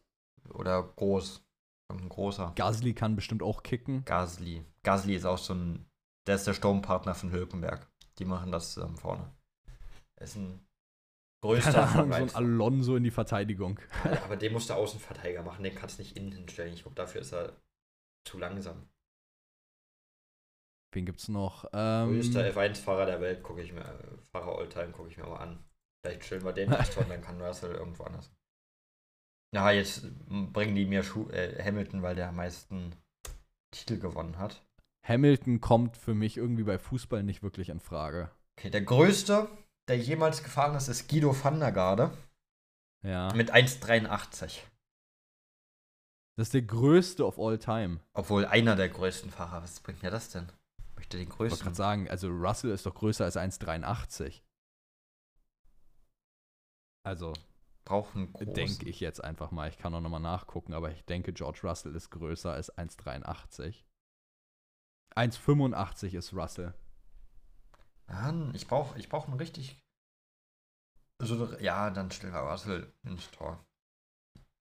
Oder groß? Ein großer. Gasly kann bestimmt auch kicken. Gasly. Gasly ist auch so ein. Der ist der Sturmpartner von Hülkenberg. Die machen das zusammen vorne. Er ist ein größter Keine Ahnung, so ein 1. Alonso in die Verteidigung. Ja, aber den musst du Außenverteidiger machen, den kannst du nicht innen hinstellen. Ich glaube, dafür ist er zu langsam. Wen gibt's noch? Ähm, Größter F1-Fahrer der Welt, gucke ich mir, äh, Fahrer Alltime gucke ich mir mal an. Vielleicht stellen wir den und dann kann Russell irgendwo anders. Ja, jetzt bringen die mir Schu äh, Hamilton, weil der am meisten Titel gewonnen hat. Hamilton kommt für mich irgendwie bei Fußball nicht wirklich in Frage. Okay, der größte, der jemals gefahren ist, ist Guido van der Garde Ja. mit 1,83. Das ist der größte of all time. Obwohl einer der größten Fahrer. Was bringt mir das denn? Ich möchte den Ich wollte größten. gerade sagen, also Russell ist doch größer als 1,83. Also Brauchen großen. denke ich jetzt einfach mal. Ich kann auch nochmal nachgucken, aber ich denke, George Russell ist größer als 1,83. 1,85 ist Russell. Ja, ich brauche ich brauch einen richtig. So, ja, dann stellen wir Russell ins Tor.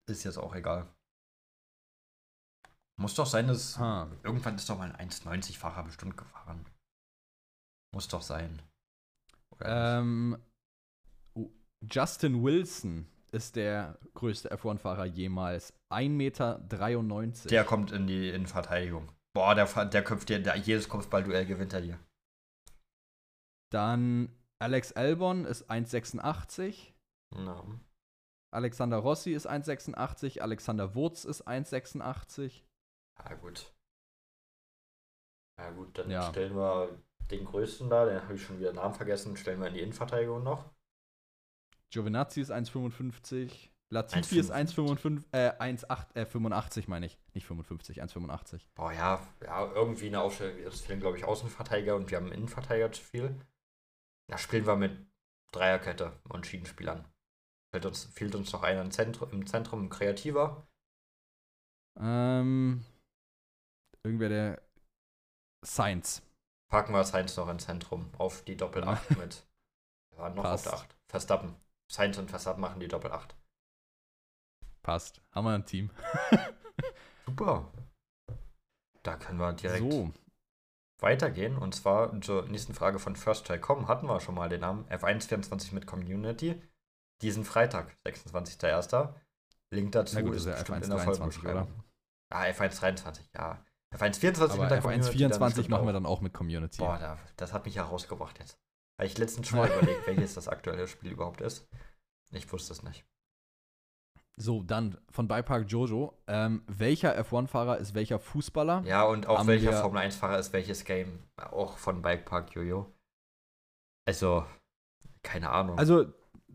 Ist jetzt auch egal. Muss doch sein, dass. Ha. Irgendwann ist doch mal ein 1,90-Fahrer bestimmt gefahren. Muss doch sein. Ähm, Justin Wilson ist der größte F1-Fahrer jemals. 1,93 Meter. der kommt in die in Verteidigung. Boah, der, der köpft dir, der, jedes Kopfballduell gewinnt er dir. Dann Alex Albon ist 1,86. Na. Alexander Rossi ist 1,86. Alexander Wurz ist 1,86. Ja, gut. Ja, gut, dann Ja. stellen wir den größten da, den habe ich schon wieder Namen vergessen, stellen wir in die Innenverteidigung noch. Giovinazzi ist 1,55. Latifi ist 1,55. Äh, 1,8, äh, 85 meine ich. Nicht 55, 1,85. Boah, ja, ja, irgendwie eine Aufstellung. Es fehlen, glaube ich, Außenverteidiger und wir haben Innenverteidiger zu viel. Da spielen wir mit Dreierkette und Schiedenspielern. Fehlt uns, fehlt uns noch einer im Zentrum, im Zentrum Kreativer. Ähm, irgendwer der Science. Packen wir Sainz noch ins Zentrum auf die Doppel-8 mit. Wir waren noch Passt. auf der 8. Verstappen. Sainz und Verstappen machen die Doppel-8. Passt. Haben wir ein Team. Super. Da können wir direkt So. weitergehen. Und zwar zur nächsten Frage von First Try Com hatten wir schon mal den Namen F124 mit Community. Diesen Freitag, 26.01. Link dazu Na gut, ist ist ja bestimmt F1 in der 23, Folgenbeschreibung. Ah, F123, ja. F124 Aber mit der Community. dann F124 bestimmt machen wir dann auch mit Community. Boah, da, das hat mich ja rausgebracht jetzt. Habe ich letztens schon mal überlegt, welches das aktuelle Spiel überhaupt ist. Ich wusste es nicht. So, dann von Beipark Jojo. Ähm, welcher F1-Fahrer ist welcher Fußballer? Ja, und auch Haben welcher wir- Formel 1-Fahrer ist welches Game. Auch von Bikepark Jojo. Also, keine Ahnung. Also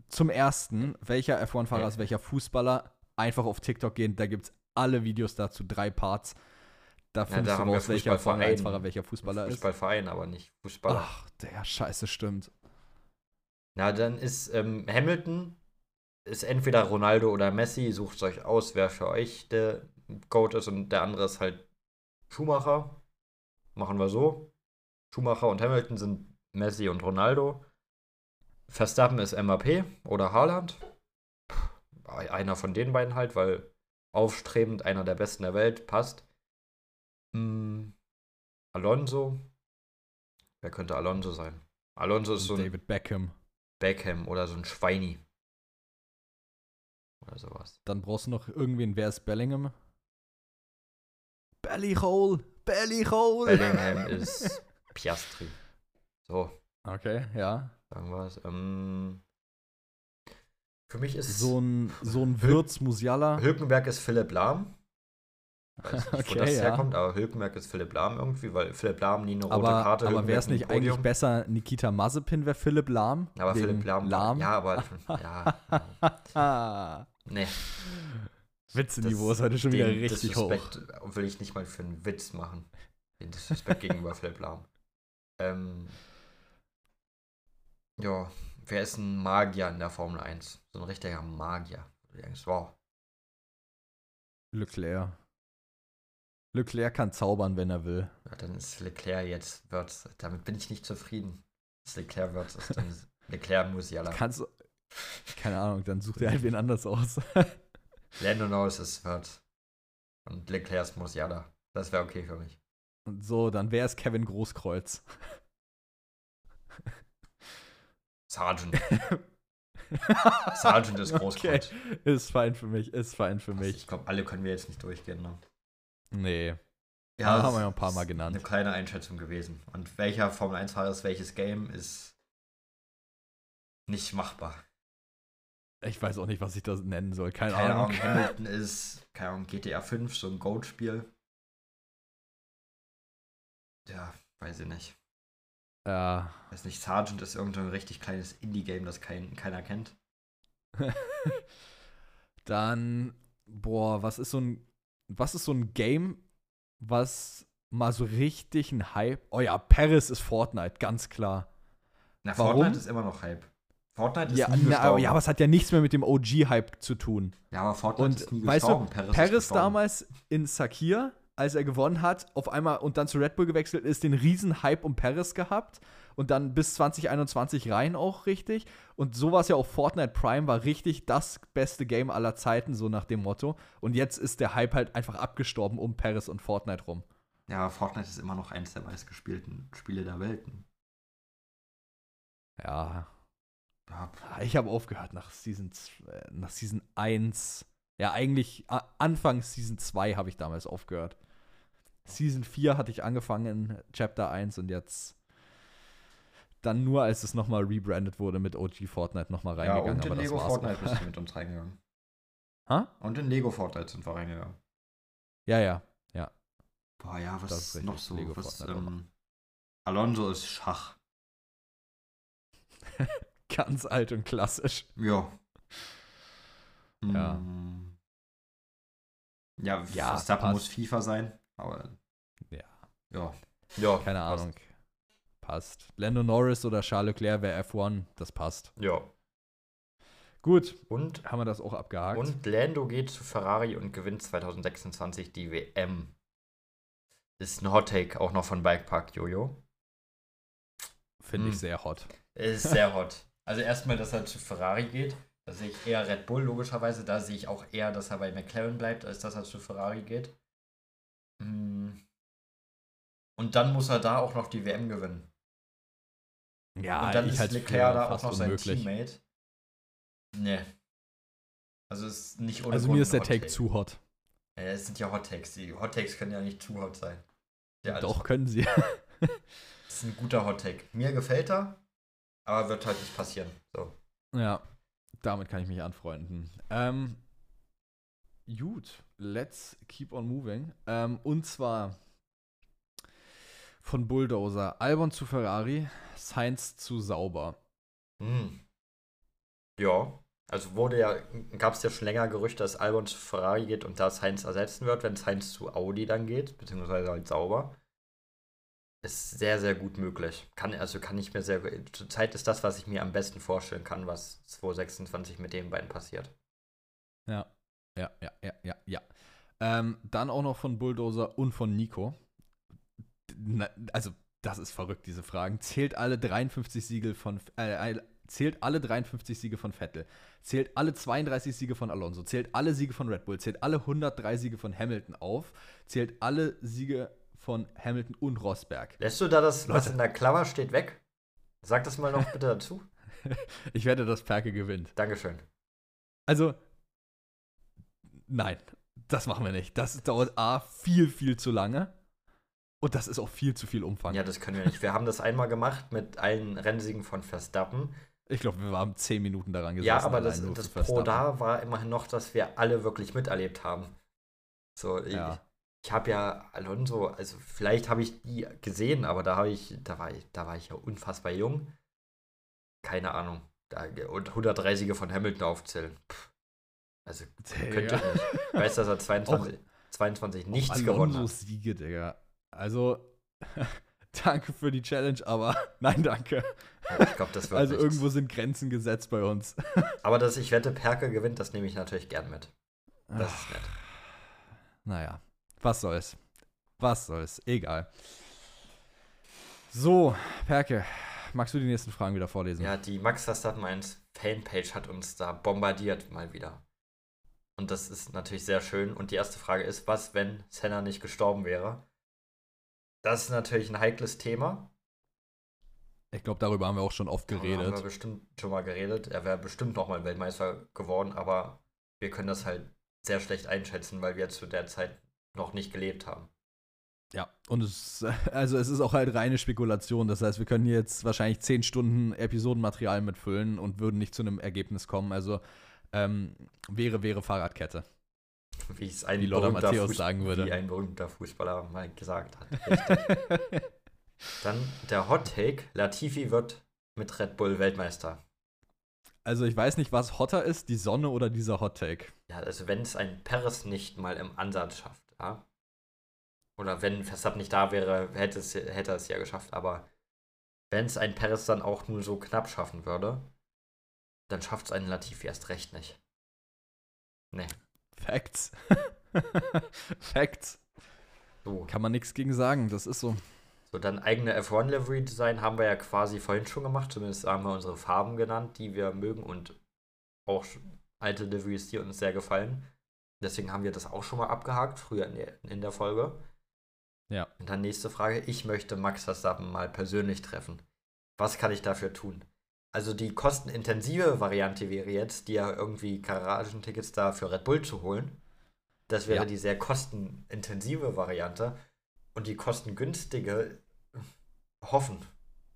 zum ersten, welcher F1-Fahrer Ja. ist welcher Fußballer? Einfach auf TikTok gehen, da gibt es alle Videos dazu, drei Parts. Da findest da du raus, welcher. 1-Fahrer welcher Fußballer ist. Fußballverein, aber nicht Fußballer. Ach, der Scheiße stimmt. Na, dann ist ähm, Hamilton ist entweder Ronaldo oder Messi. Sucht euch aus, wer für euch der Goat ist. Und der andere ist halt Schumacher. Machen wir so. Schumacher und Hamilton sind Messi und Ronaldo. Verstappen ist MAP oder Haaland. Einer von den beiden halt, weil aufstrebend einer der besten der Welt passt. Hm, Alonso. Wer könnte Alonso sein? Alonso ist so ein David Beckham. Beckham oder so ein Schweini. Oder sowas. Dann brauchst du noch irgendwen, wer ist Bellingham? Belly Hole. Belly Hole. Bellingham ist Piastri. So, Okay, ja. sagen wir es. Ähm, für mich ist So ein, so ein Würz Musiala. Hülkenberg ist Philipp Lahm. Weiß nicht, wo Okay, das ja. herkommt, aber Hülkenberg ist Philipp Lahm irgendwie, weil Philipp Lahm nie eine rote Aber, Karte aber wäre es nicht eigentlich besser, Nikita Mazepin wäre Philipp Lahm? Aber Philipp Lahm, Lahm? ja, aber ja, nee. Witze-Niveau ist heute schon wieder richtig hoch. Disrespect will ich nicht mal für einen Witz machen. Den Disrespect gegenüber Philipp Lahm. Ähm, ja, wer ist ein Magier in der Formel 1? So ein richtiger Magier. Du denkst, wow. Leclerc. Leclerc kann zaubern, wenn er will. Ja, dann ist Leclerc jetzt Wirtz. Damit bin ich nicht zufrieden. Das Leclerc Wirtz ist dann Leclerc Musiala. Kannst du. Keine Ahnung, dann sucht er halt wen anders aus. Lando Norris ist Wirtz. Und Leclerc ist Musiala. Das wäre okay für mich. Und so, dann wäre es Kevin Großkreuz. Sargent. Sargent ist Großkreuz. Okay, ist fein für mich, ist fein für Ich mich. glaube, alle können wir jetzt nicht durchgehen. Ne? Nee. Ja, haben das wir ja ein paar Mal ist genannt. Eine kleine Einschätzung gewesen. Und welcher Formel 1-Fahrer ist welches Game, ist nicht machbar. Ich weiß auch nicht, was ich das nennen soll. Keine, Keine Ahnung. Ahnung, Hamilton ist, keine Ahnung, GTA 5, so ein Goat-Spiel. Ja, weiß ich nicht. Ja. Weiß nicht, Sargent ist irgendein richtig kleines Indie-Game, das kein, keiner kennt. Dann, boah, was ist so ein, was ist so ein Game, was mal so richtig ein Hype? Oh ja, Paris ist Fortnite, ganz klar. Na, Warum? Fortnite ist immer noch Hype. Fortnite ist Ja, nie na, gestorben. ja, aber es hat ja nichts mehr mit dem OG-Hype zu tun. ja, aber Fortnite Und ist nie weißt gestorben. du, Paris, Paris damals in Sakir, als er gewonnen hat, auf einmal und dann zu Red Bull gewechselt ist, den riesen Hype um Paris gehabt und dann bis 2021 rein auch richtig. Und so war es ja auch Fortnite Prime, war richtig das beste Game aller Zeiten, so nach dem Motto. Und jetzt ist der Hype halt einfach abgestorben um Paris und Fortnite rum. Ja, Fortnite ist immer noch eins der meistgespielten Spiele der Welten. Ja, Ja, ich habe aufgehört nach Season, äh, nach Season 1. Ja, eigentlich Anfang Season 2 habe ich damals aufgehört. Season 4 hatte ich angefangen, Chapter 1 und jetzt dann nur, als es nochmal rebrandet wurde mit OG Fortnite nochmal ja reingegangen. und in Lego Fortnite auch. bist du mit uns reingegangen. Ha? Und in Lego Fortnite sind wir reingegangen. Ja, ja. Boah, ja, was ist noch so? Lego was, ähm, Alonso ist Schach. Ganz alt und klassisch. Ja. Ja. Mm. Ja, Ja, Verstappen muss FIFA sein, aber. Ja. Ja. Ja. Keine passt. Ahnung. Passt. Lando Norris oder Charles Leclerc wäre F1, das passt. Ja. Gut, Und, haben wir das auch abgehakt. und Lando geht zu Ferrari und gewinnt 2026 die WM. Ist ein Hot Take auch noch von Bikepark Jojo. Finde ich Hm. sehr hot. Ist sehr hot. Also erstmal, dass er zu Ferrari geht. Da sehe ich eher Red Bull, logischerweise. Da sehe ich auch eher, dass er bei McLaren bleibt, als dass er zu Ferrari geht. Mm. Und dann muss er da auch noch die WM gewinnen. Ja, Und dann ich ist Leclerc da auch noch sein unmöglich. Teammate. Nee. Also es ist nicht ohne Also Grund mir ist der Hot Take zu hot. Ja, es sind ja Hot Takes. Die Hot Takes können ja nicht zu hot sein. Ja, Doch, können sie. Das ist ein guter Hot Take. Mir gefällt er, aber wird halt nicht passieren. So. ja, damit kann ich mich anfreunden. Ähm, gut, let's keep on moving. Ähm, und zwar von Bulldozer, Albon zu Ferrari, Sainz zu Sauber. Hm. Ja. Also wurde ja, gab es ja schon länger Gerüchte, dass Albon zu Ferrari geht und da Sainz ersetzen wird, wenn Sainz zu Audi dann geht, beziehungsweise halt sauber. Ist sehr, sehr gut möglich. Kann, also kann ich mir sehr Zurzeit ist das, was ich mir am besten vorstellen kann, was 2026 mit den beiden passiert. Ja, ja, ja, ja, ja, ja. Ähm, dann auch noch von Bulldozer und von Nico. Na, also, das ist verrückt, diese Fragen. Zählt alle 53 Siege von äh, äh, zählt alle 53 Siege von Vettel, zählt alle 32 Siege von Alonso, zählt alle Siege von Red Bull, zählt alle 103 Siege von Hamilton auf, zählt alle Siege von Hamilton und Rosberg. Lässt du da das, was Leute. in der Klammer steht, weg? Sag das mal noch bitte dazu. Ich wette, dass Perke gewinnt. Dankeschön. Also, nein. das machen wir nicht. Das dauert A, viel, viel zu lange. Und das ist auch viel zu viel Umfang. Ja, das können wir nicht. Wir haben das einmal gemacht mit allen Rennsiegen von Verstappen. Ich glaube, wir haben zehn Minuten daran gesessen. Ja, aber das, das Pro da war immerhin noch, dass wir alle wirklich miterlebt haben. So, Ja. ich, ich habe ja Alonso, also vielleicht habe ich die gesehen, aber da habe ich, da war ich, da war ich ja unfassbar jung. Keine Ahnung. Da, und 130er von Hamilton aufzählen. Pff. Also könnte Digga. ich nicht. Ich weiß, dass er 22, 22 nichts Alonso gewonnen hat. Siege, Digga. Also, danke für die Challenge, aber nein, danke. Ich glaube, das wird Also nichts. irgendwo sind Grenzen gesetzt bei uns. Aber dass ich wette, Perke gewinnt, das nehme ich natürlich gern mit. Das Ach, ist nett. naja, was soll's. Was soll's. Egal. So, Perke, magst du die nächsten Fragen wieder vorlesen? Ja, die Max Verstappen 1 Fanpage hat uns da bombardiert mal wieder. Und das ist natürlich sehr schön. Und die erste Frage ist, was, wenn Senna nicht gestorben wäre? Das ist natürlich ein heikles Thema. Ich glaube, darüber haben wir auch schon oft Darüber haben wir geredet. bestimmt schon mal geredet. Er wäre bestimmt nochmal Weltmeister geworden, aber wir können das halt sehr schlecht einschätzen, weil wir zu der Zeit noch nicht gelebt haben. Ja, und es, also es ist auch halt reine Spekulation. Das heißt, wir können jetzt wahrscheinlich zehn Stunden Episodenmaterial mitfüllen und würden nicht zu einem Ergebnis kommen. Also ähm, wäre, wäre Fahrradkette. Wie es ein ein berühmter Fußballer mal gesagt hat. Dann der Hot Take: Latifi wird mit Red Bull Weltmeister. also ich weiß nicht, was hotter ist, die Sonne oder dieser Hot Take. Ja, also wenn es ein Perez nicht mal im Ansatz schafft, ja. Oder wenn Verstappen nicht da wäre, hätte, es, hätte er es ja geschafft. Aber wenn es ein Perez dann auch nur so knapp schaffen würde, dann schafft es ein Latifi erst recht nicht. Nee, Facts. Facts. so. Kann man nichts gegen sagen, das ist so. So, dann eigene F1-Livery-Design haben wir ja quasi vorhin schon gemacht. Zumindest haben wir unsere Farben genannt, die wir mögen und auch alte Liveries, die uns sehr gefallen. Deswegen haben wir das auch schon mal abgehakt, früher in der, in der Folge. Ja. Und dann nächste Frage. Ich möchte Max Verstappen mal persönlich treffen. Was kann ich dafür tun? Also die kostenintensive Variante wäre jetzt, dir irgendwie Garagentickets da für Red Bull zu holen. Das wäre Ja. die sehr kostenintensive Variante. Und die kostengünstige hoffen.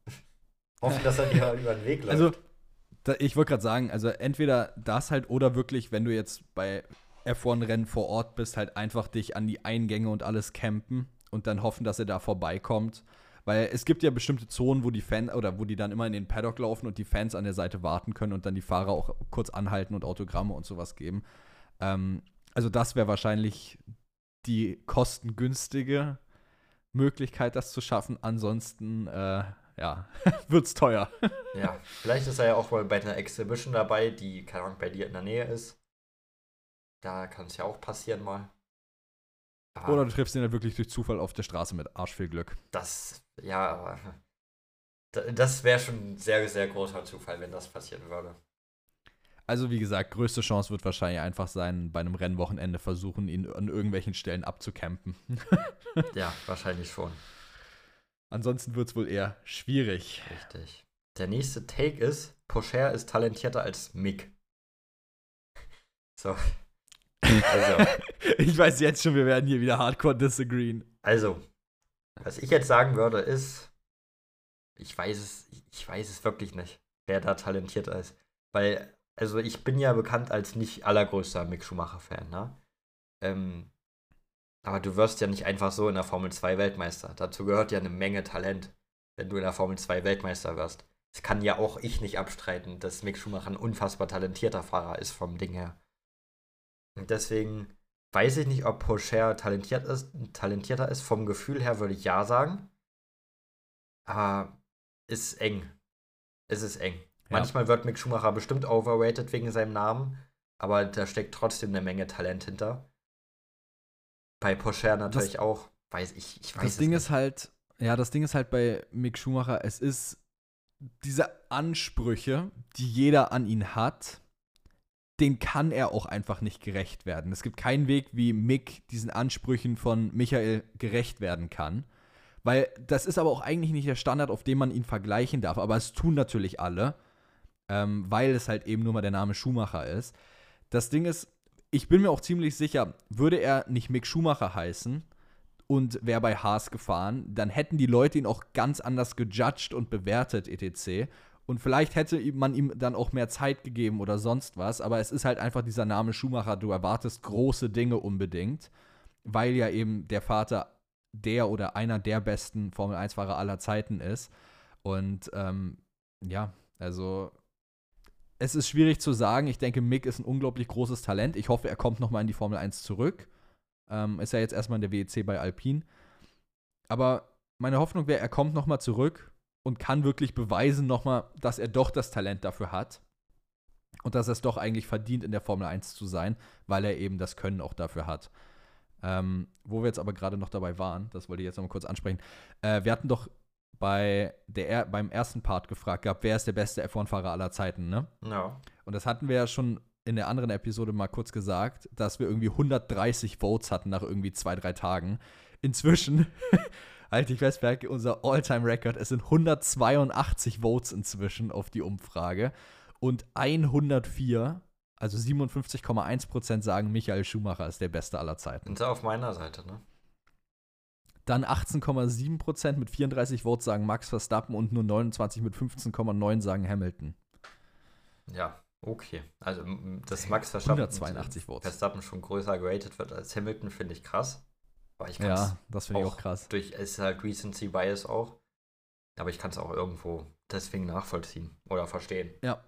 hoffen, dass er dir über den Weg läuft. Also, da, ich wollte gerade sagen, also entweder das halt oder wirklich, wenn du jetzt bei F1-Rennen vor Ort bist, halt einfach dich an die Eingänge und alles campen und dann hoffen, dass er da vorbeikommt. Weil es gibt ja bestimmte Zonen, wo die Fans oder wo die dann immer in den Paddock laufen und die Fans an der Seite warten können und dann die Fahrer auch kurz anhalten und Autogramme und sowas geben. Ähm, also das wäre wahrscheinlich die kostengünstige Möglichkeit, das zu schaffen. Ansonsten, äh, ja, wird's teuer. ja, vielleicht ist er ja auch mal bei einer Exhibition dabei, die, keine Ahnung, bei dir in der Nähe ist. Da kann es ja auch passieren mal. Aber Oder du triffst ihn halt wirklich durch Zufall auf der Straße mit arsch viel Glück. das, ja, aber da- das wäre schon ein sehr, sehr großer Zufall, wenn das passieren würde. Also wie gesagt, größte Chance wird wahrscheinlich einfach sein, bei einem Rennwochenende versuchen, ihn an irgendwelchen Stellen abzucampen. Ja, wahrscheinlich schon. Ansonsten wird es wohl eher schwierig. Richtig. Der nächste Take ist, Pocher ist talentierter als Mick. So. Also, ich weiß jetzt schon, wir werden hier wieder hardcore disagreeen. also, was ich jetzt sagen würde, ist, ich weiß es, ich weiß es wirklich nicht, wer da talentierter ist. Weil, also ich bin ja bekannt als nicht allergrößter Mick Schumacher-Fan, ne? Ähm, aber du wirst ja nicht einfach so in der Formel 2 Weltmeister. Dazu gehört ja eine Menge Talent, wenn du in der Formel 2 Weltmeister wirst. Das kann ja auch ich nicht abstreiten, dass Mick Schumacher ein unfassbar talentierter Fahrer ist vom Ding her. Und deswegen weiß ich nicht, ob Pocher talentiert ist, talentierter ist. Vom Gefühl her würde ich ja sagen. Aber ist eng. Es ist eng. Ja. Manchmal wird Mick Schumacher bestimmt overrated wegen seinem Namen, aber da steckt trotzdem eine Menge Talent hinter. Bei Pocher natürlich auch. Weiß ich, ich weiß Das Ding nicht. ist halt, ja, das Ding ist halt bei Mick Schumacher, es ist diese Ansprüche, die jeder an ihn hat, den kann er auch einfach nicht gerecht werden. Es gibt keinen Weg, wie Mick diesen Ansprüchen von Michael gerecht werden kann. Weil das ist aber auch eigentlich nicht der Standard, auf dem man ihn vergleichen darf. Aber es tun natürlich alle, ähm, weil es halt eben nur mal der Name Schumacher ist. Das Ding ist, ich bin mir auch ziemlich sicher, würde er nicht Mick Schumacher heißen und wäre bei Haas gefahren, dann hätten die Leute ihn auch ganz anders gejudged und bewertet, etc. Und vielleicht hätte man ihm dann auch mehr Zeit gegeben oder sonst was, aber es ist halt einfach dieser Name Schumacher, du erwartest große Dinge unbedingt, weil ja eben der Vater der oder einer der besten Formel-1-Fahrer aller Zeiten ist. Und ähm, ja, also es ist schwierig zu sagen. Ich denke, Mick ist ein unglaublich großes Talent. Ich hoffe, er kommt nochmal in die Formel 1 zurück. Ähm, ist ja jetzt erstmal in der WEC bei Alpine. Aber meine Hoffnung wäre, er kommt nochmal zurück und kann wirklich beweisen nochmal, dass er doch das Talent dafür hat. Und dass er es doch eigentlich verdient, in der Formel 1 zu sein, weil er eben das Können auch dafür hat. Ähm, wo wir jetzt aber gerade noch dabei waren, das wollte ich jetzt nochmal kurz ansprechen. Äh, wir hatten doch bei der, beim ersten Part gefragt gehabt, wer ist der beste F1-Fahrer aller Zeiten, ne? Ja. Und das hatten wir ja schon in der anderen Episode mal kurz gesagt, dass wir irgendwie 130 Votes hatten nach irgendwie zwei, drei Tagen. Inzwischen, halte ich fest, unser All-Time-Record, es sind 182 Votes inzwischen auf die Umfrage und 104, also 57,1% sagen, Michael Schumacher ist der Beste aller Zeiten. Sind sie auf meiner Seite, ne? Dann 18,7% mit 34 Votes sagen Max Verstappen und nur 29 mit 15,9 sagen Hamilton. Ja, Okay, also dass Max Verstappen, 182 Votes. Verstappen schon größer geratet wird als Hamilton, finde ich krass. Aber ich ja, das finde ich auch krass. Durch, es ist halt Recency Bias auch. Aber ich kann es auch irgendwo deswegen nachvollziehen oder verstehen. Ja,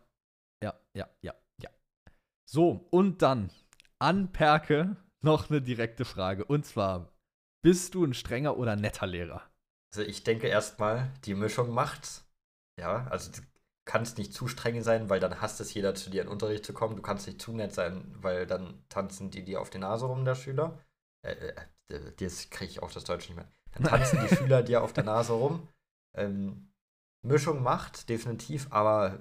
ja, ja, ja, ja. So, und dann an Perke noch eine direkte Frage. Und zwar, bist du ein strenger oder netter Lehrer? Also ich denke erstmal, die Mischung macht's. Ja, also kannst nicht zu streng sein, weil dann hasst es jeder, zu dir in Unterricht zu kommen. Du kannst nicht zu nett sein, weil dann tanzen die dir auf die Nase rum, der Schüler. Äh, äh, äh jetzt kriege ich auch das Deutsch nicht mehr. Dann tanzen die Schüler dir auf der Nase rum. Ähm, Mischung macht, definitiv, aber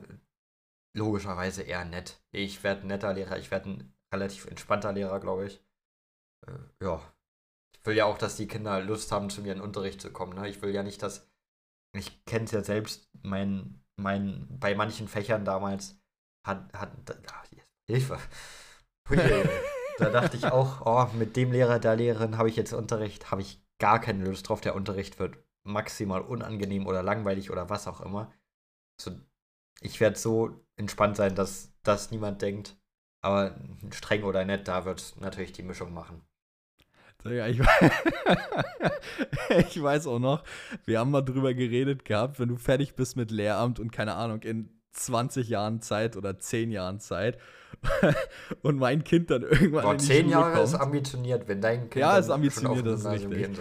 logischerweise eher nett. Ich werde ein netter Lehrer, ich werde ein relativ entspannter Lehrer, glaube ich. Äh, ja. Ich will ja auch, dass die Kinder Lust haben, zu mir in den Unterricht zu kommen. Ne? Ich will ja nicht, dass. Ich kenne es ja selbst, mein mein, bei manchen Fächern damals hat, hat ach, Hilfe. Da dachte ich auch, oh, mit dem Lehrer, der Lehrerin habe ich jetzt Unterricht, habe ich gar keine Lust drauf. Der Unterricht wird maximal unangenehm oder langweilig oder was auch immer. So, ich werde so entspannt sein, dass das niemand denkt. Aber streng oder nett, da wird natürlich die Mischung machen. Ja, ich, ich weiß auch noch, wir haben mal drüber geredet gehabt, wenn du fertig bist mit Lehramt und keine Ahnung, in 20 Jahren Zeit oder 10 Jahren Zeit und mein Kind dann irgendwann Boah, in die 10 Schule Jahre kommt. ist ambitioniert, wenn dein Kind ja, ist ambitioniert, das ist richtig.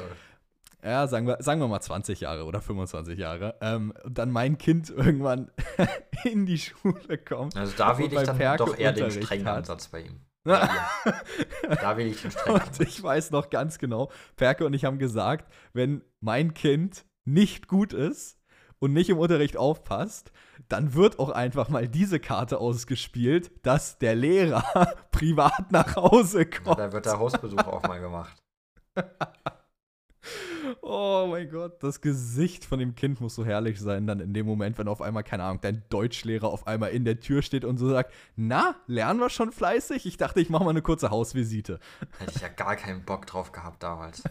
Ja, sagen wir, sagen wir mal 20 Jahre oder 25 Jahre. Ähm, und dann mein Kind irgendwann in die Schule kommt. Also da will ich dann Perke doch eher den strengen Ansatz bei ihm. da will ich den Streck. Und ich weiß noch ganz genau, Perke und ich haben gesagt, wenn mein Kind nicht gut ist und nicht im Unterricht aufpasst, dann wird auch einfach mal diese Karte ausgespielt, dass der Lehrer privat nach Hause kommt. Ja, da wird der Hausbesuch auch mal gemacht. Oh mein Gott, das Gesicht von dem Kind muss so herrlich sein, dann in dem Moment, wenn auf einmal, keine Ahnung, dein Deutschlehrer auf einmal in der Tür steht und so sagt: Na, lernen wir schon fleißig? Ich dachte, ich mache mal eine kurze Hausvisite. Hätte ich ja gar keinen Bock drauf gehabt damals.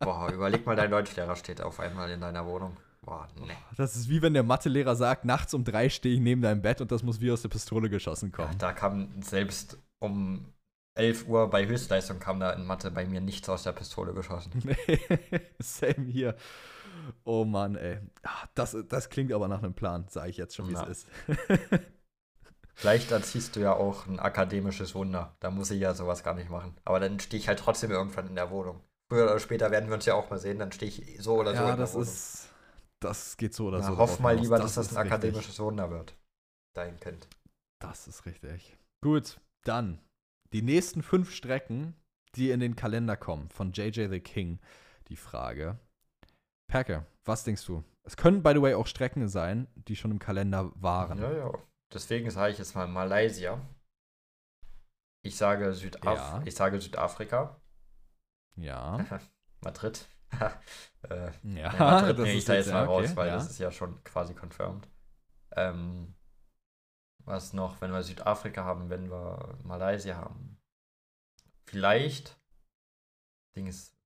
Boah, überleg mal, dein Deutschlehrer steht auf einmal in deiner Wohnung. Boah, nee. Das ist wie wenn der Mathelehrer sagt: Nachts um drei stehe ich neben deinem Bett und das muss wie aus der Pistole geschossen kommen. Ja, da kam selbst um 11 Uhr bei Höchstleistung kam da in Mathe bei mir nichts aus der Pistole geschossen. Same hier. Oh Mann, ey. Ah, das, das klingt aber nach einem Plan, sage ich jetzt schon, wie es ist. Vielleicht erziehst du ja auch ein akademisches Wunder. Da muss ich ja sowas gar nicht machen. Aber dann stehe ich halt trotzdem irgendwann in der Wohnung. Früher oder später werden wir uns ja auch mal sehen, dann stehe ich so oder so ja, in der das Wohnung. Ist, das geht so oder Na, so. Hoff mal lieber, das dass das ein akademisches. Wunder wird. Dein Kind. Das ist richtig. Gut, dann die nächsten fünf Strecken, die in den Kalender kommen, von JJ the King, die Frage. Perke, was denkst du? Es können, by the way, auch Strecken sein, die schon im Kalender waren. Ja, ja. Deswegen sage ich jetzt mal Malaysia. Ich sage, Südaf ja. ich sage Südafrika. Ja. Madrid. äh, ja, Madrid nehme ich da jetzt mal raus, okay, weil ja. das ist ja schon quasi confirmed. Ähm, was noch, wenn wir Südafrika haben, wenn wir Malaysia haben. vielleicht. Ding ist.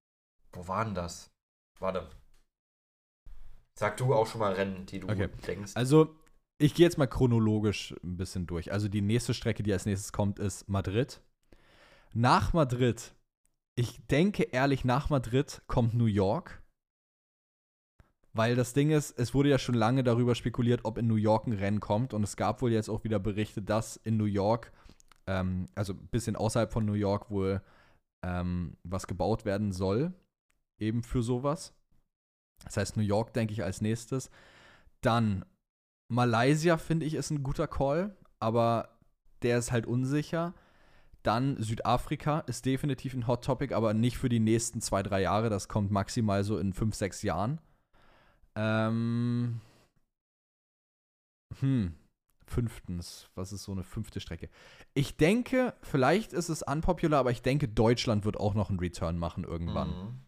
Wo war denn das? Warte. Sag du auch schon mal Rennen, die du Okay. denkst. Also, ich gehe jetzt mal chronologisch ein bisschen durch. Also, die nächste Strecke, die als nächstes kommt, ist Madrid. Nach Madrid, ich denke ehrlich, nach Madrid kommt New York. Weil das Ding ist, es wurde ja schon lange darüber spekuliert, ob in New York ein Rennen kommt. Und es gab wohl jetzt auch wieder Berichte, dass in New York, ähm, also ein bisschen außerhalb von New York, wohl ähm, was gebaut werden soll. Eben für sowas. Das heißt, New York denke ich als nächstes. Dann Malaysia, finde ich, ist ein guter Call, aber der ist halt unsicher. Dann Südafrika ist definitiv ein Hot Topic, aber nicht für die nächsten zwei, drei Jahre. Das kommt maximal so in fünf, sechs Jahren. Ähm. Hm. Fünftens, was ist so eine fünfte Strecke? Ich denke, vielleicht ist es unpopular, aber ich denke, Deutschland wird auch noch einen Return machen irgendwann. Mhm.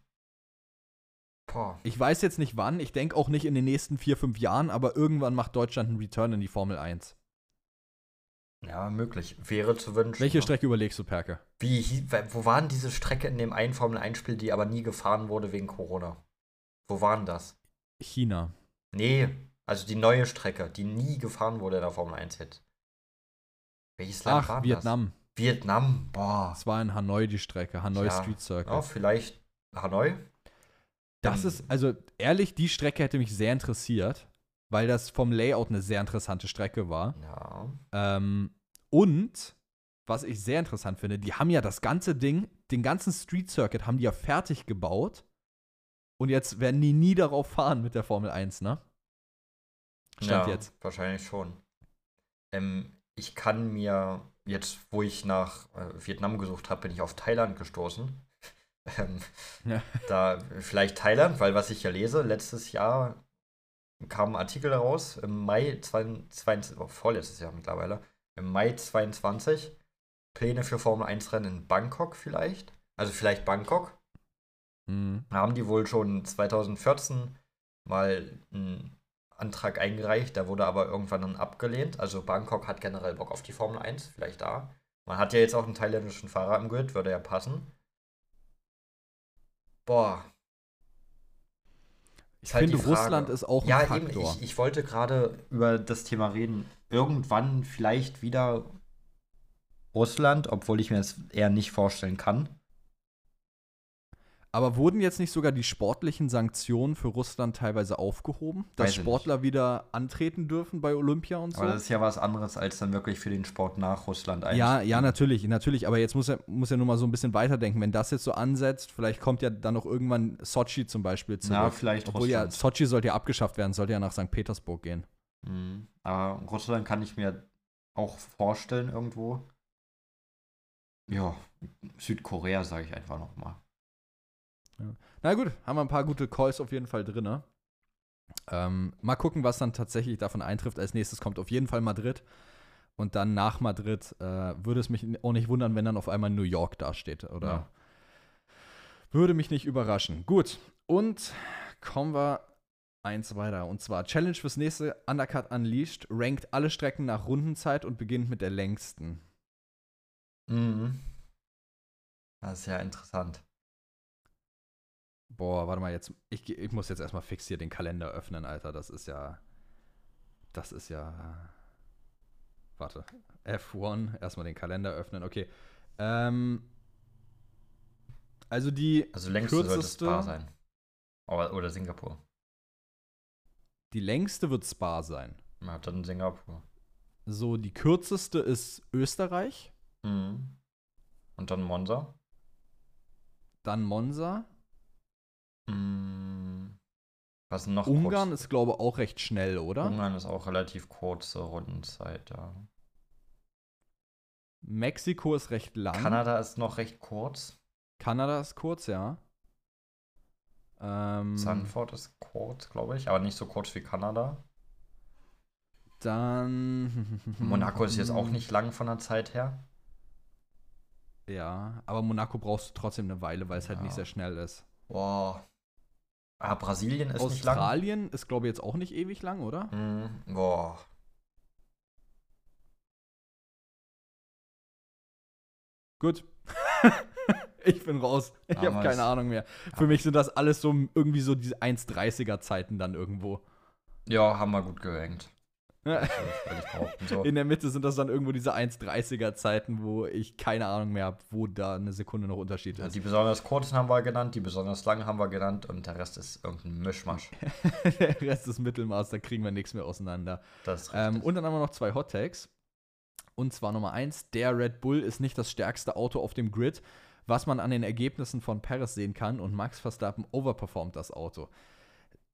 Ich weiß jetzt nicht wann, ich denke auch nicht in den nächsten vier, fünf Jahren, aber irgendwann macht Deutschland einen Return in die Formel 1. Ja, möglich. Wäre zu wünschen. Welche ne? Strecke überlegst du, Perke? Wie, wo waren diese Strecke in dem einen Formel-1-Spiel, die aber nie gefahren wurde wegen Corona? Wo waren das? China. Nee, also die neue Strecke, die nie gefahren wurde in der Formel 1 Hit. Welches Land war Ach, das? Vietnam. Vietnam, boah. Das war in Hanoi die Strecke, Hanoi Ja. Street Circuit. Ja, vielleicht Hanoi? Das ist, also ehrlich, die Strecke hätte mich sehr interessiert, weil das vom Layout eine sehr interessante Strecke war. Ja. Ähm, und, was ich sehr interessant finde, die haben ja das ganze Ding, den ganzen Street Circuit haben die ja fertig gebaut. Und jetzt werden die nie darauf fahren mit der Formel 1, ne? Stand ja, jetzt. Wahrscheinlich schon. Ähm, ich kann mir, jetzt wo ich nach äh, Vietnam gesucht habe, bin ich auf Thailand gestoßen. ähm, Ja. Da vielleicht Thailand, weil was ich ja lese, letztes Jahr kam ein Artikel raus, im Mai 22, oh, vorletztes Jahr mittlerweile, im Mai 22, Pläne für Formel 1 Rennen in Bangkok vielleicht. Also vielleicht Bangkok. Mhm. Da haben die wohl schon 2014 mal einen Antrag eingereicht, der wurde aber irgendwann dann abgelehnt. Also Bangkok hat generell Bock auf die Formel 1, vielleicht da. Man hat ja jetzt auch einen thailändischen Fahrer im Grid, würde ja passen. Boah. Ich Ist halt finde. Russland ist auch ein Ja, Faktor. eben, ich, ich wollte gerade über das Thema reden. Irgendwann vielleicht wieder Russland, obwohl ich mir das eher nicht vorstellen kann. Aber wurden jetzt nicht sogar die sportlichen Sanktionen für Russland teilweise aufgehoben? Dass Weiß Sportler wieder antreten dürfen bei Olympia und so? Aber das ist ja was anderes, als dann wirklich für den Sport nach Russland Ja, ja, einzutreten. natürlich, natürlich. Aber jetzt muss er, muss er nur mal so ein bisschen weiterdenken. Wenn das jetzt so ansetzt, vielleicht kommt ja dann noch irgendwann Sochi zum Beispiel zurück. Ja, vielleicht Obwohl ja, Russland. Sochi sollte ja abgeschafft werden, sollte ja nach St. Petersburg gehen. Mhm. Aber Russland kann ich mir auch vorstellen irgendwo. Ja, Südkorea sage ich einfach noch mal. Na gut, haben wir ein paar gute Calls auf jeden Fall drin. Ähm, mal gucken, was dann tatsächlich davon eintrifft. Als nächstes kommt auf jeden Fall Madrid. Und dann nach Madrid äh, würde es mich auch nicht wundern, wenn dann auf einmal New York dasteht. Oder Ja. würde mich nicht überraschen. Gut, und kommen wir eins weiter. Und zwar Challenge fürs nächste Undercut Unleashed rankt alle Strecken nach Rundenzeit und beginnt mit der längsten. Mhm. Das ist ja interessant. Boah, warte mal jetzt. Ich, ich muss jetzt erstmal fix hier den Kalender öffnen, Alter. Das ist ja. Das ist ja. Warte. F1. Erstmal den Kalender öffnen. Okay. Ähm. Also die. Also längste sollte Kürzeste- Spa sein. Oder, oder Singapur. Die längste wird Spa sein. Ja, dann Singapur. So, die kürzeste ist Österreich. Mhm. Und dann Monza. Dann Monza. Mhm. Was noch Ungarn kurz? ist, glaube ich, auch recht schnell, oder? Ungarn ist auch relativ kurze Rundenzeit, ja. Mexiko ist recht lang. Kanada ist noch recht kurz. Kanada ist kurz, ja. Ähm, Sanford ist kurz, glaube ich, aber nicht so kurz wie Kanada. Dann. Monaco ist jetzt auch nicht lang von der Zeit her. Ja, aber Monaco brauchst du trotzdem eine Weile, weil es halt Ja. nicht sehr schnell ist. Boah. Ah, Brasilien ist nicht lang. Australien ist, glaube ich, jetzt auch nicht ewig lang, oder? Mhm. Boah. Gut. Ich bin raus. Ich habe keine Ahnung mehr. Für mich sind das alles so irgendwie so diese 1,30er Zeiten dann irgendwo. Ja, haben wir gut gerankt. Ja. So. In der Mitte sind das dann irgendwo diese 1,30er Zeiten, wo ich keine Ahnung mehr habe, wo da eine Sekunde noch Unterschied ist. die besonders kurzen haben wir genannt, die besonders langen haben wir genannt und der Rest ist irgendein Mischmasch. der Rest ist Mittelmaß, da kriegen wir nichts mehr auseinander. Ähm, und dann haben wir noch zwei Hot Takes. Und zwar Nummer eins: Der Red Bull ist nicht das stärkste Auto auf dem Grid, was man an den Ergebnissen von Perez sehen kann. Und Max Verstappen overperformt das Auto.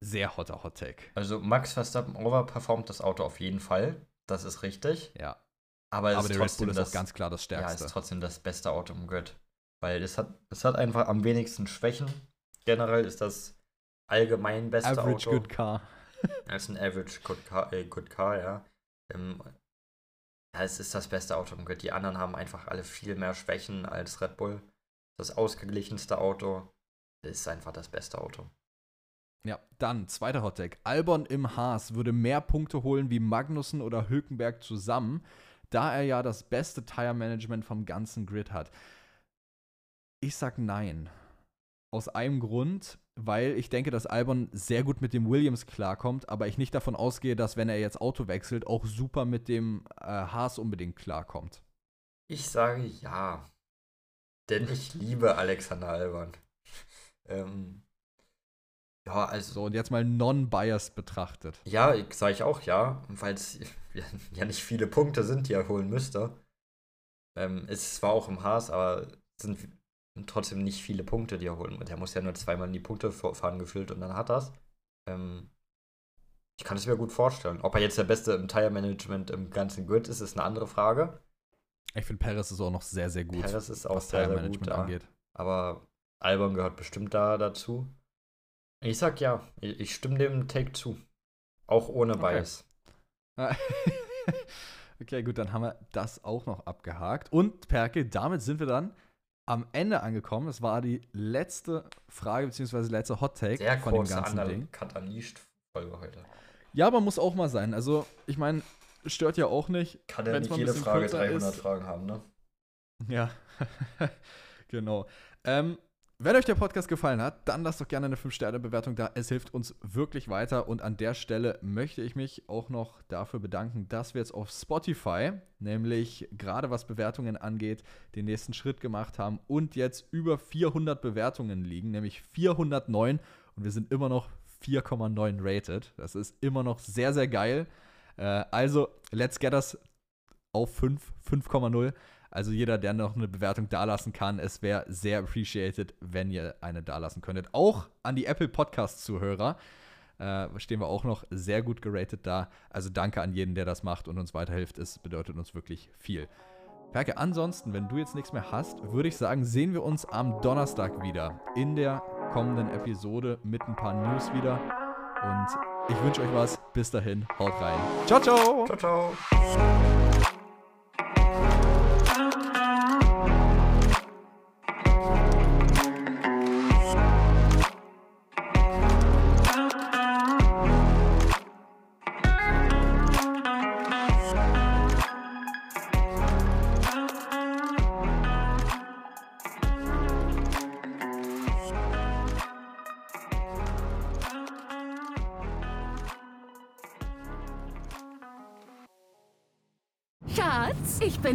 Sehr hotter Hot Take. also Max Verstappen overperformt das Auto auf jeden Fall. Das ist richtig. Ja. Aber es Aber ist der Red trotzdem Bull ist das, ganz klar das ja, stärkste. ist trotzdem das beste Auto im Grid. Weil es hat, es hat einfach am wenigsten Schwächen. Generell ist das allgemein beste Average Auto. Good Car. Es ist ein Average Good Car, äh, good car ja. Ähm, ja, es ist das beste Auto im Grid. Die anderen haben einfach alle viel mehr Schwächen als Red Bull. Das ausgeglichenste Auto ist einfach das beste Auto. Ja, dann zweiter Hot Take. Albon im Haas würde mehr Punkte holen wie Magnussen oder Hülkenberg zusammen, da er ja das beste Tire Management vom ganzen Grid hat. Ich sag nein. Aus einem Grund, weil ich denke, dass Albon sehr gut mit dem Williams klarkommt, aber ich nicht davon ausgehe, dass wenn er jetzt Auto wechselt, auch super mit dem äh, Haas unbedingt klarkommt. Ich sage ja. Denn ich liebe Alexander Albon. ähm, ja, also. So, und jetzt mal non-biased betrachtet. Ja, sage ich auch ja, weil es ja nicht viele Punkte sind, die er holen müsste. Ähm, es zwar auch im Haas, aber es sind trotzdem nicht viele Punkte, die er holen muss. Der muss ja nur zweimal in die Punkte fahren gefühlt und dann hat das. Ähm, ich kann es mir gut vorstellen. Ob er jetzt der Beste im Tire-Management im ganzen Grid ist, ist eine andere Frage. Ich finde, Perez ist auch noch sehr, sehr gut, Perez ist auch was sehr, sehr gut da. angeht. Aber Albon gehört bestimmt da dazu. Ich sag ja, ich, ich stimme dem Take zu. Auch ohne Okay. Bias. okay, gut, dann haben wir das auch noch abgehakt. Und Perke, damit sind wir dann am Ende angekommen. Das war die letzte Frage, beziehungsweise letzte Hot Take Sehr von dem ganzen Ding. Unleashed Folge heute. Ja, aber muss auch mal sein. Also, ich meine, stört ja auch nicht. Kann ja nicht jede Frage kürzer 300 ist. Fragen haben, ne? Ja, genau. Ähm, wenn euch der Podcast gefallen hat, dann lasst doch gerne eine 5-Sterne-Bewertung da. Es hilft uns wirklich weiter. Und an der Stelle möchte ich mich auch noch dafür bedanken, dass wir jetzt auf Spotify, nämlich gerade was Bewertungen angeht, den nächsten Schritt gemacht haben und jetzt über 400 Bewertungen liegen, nämlich 409. Und wir sind immer noch 4,9 rated. Das ist immer noch sehr, sehr geil. Äh, also, let's get us auf 5, 5,0. Also jeder, der noch eine Bewertung dalassen kann, es wäre sehr appreciated, wenn ihr eine dalassen könntet. Auch an die Apple Podcast-Zuhörer äh, stehen wir auch noch sehr gut geratet da. Also danke an jeden, der das macht und uns weiterhilft. Es bedeutet uns wirklich viel. Perke, ansonsten, wenn du jetzt nichts mehr hast, würde ich sagen, sehen wir uns am Donnerstag wieder in der kommenden Episode mit ein paar News wieder. Und ich wünsche euch was. Bis dahin, haut rein. Ciao, ciao! Ciao, ciao.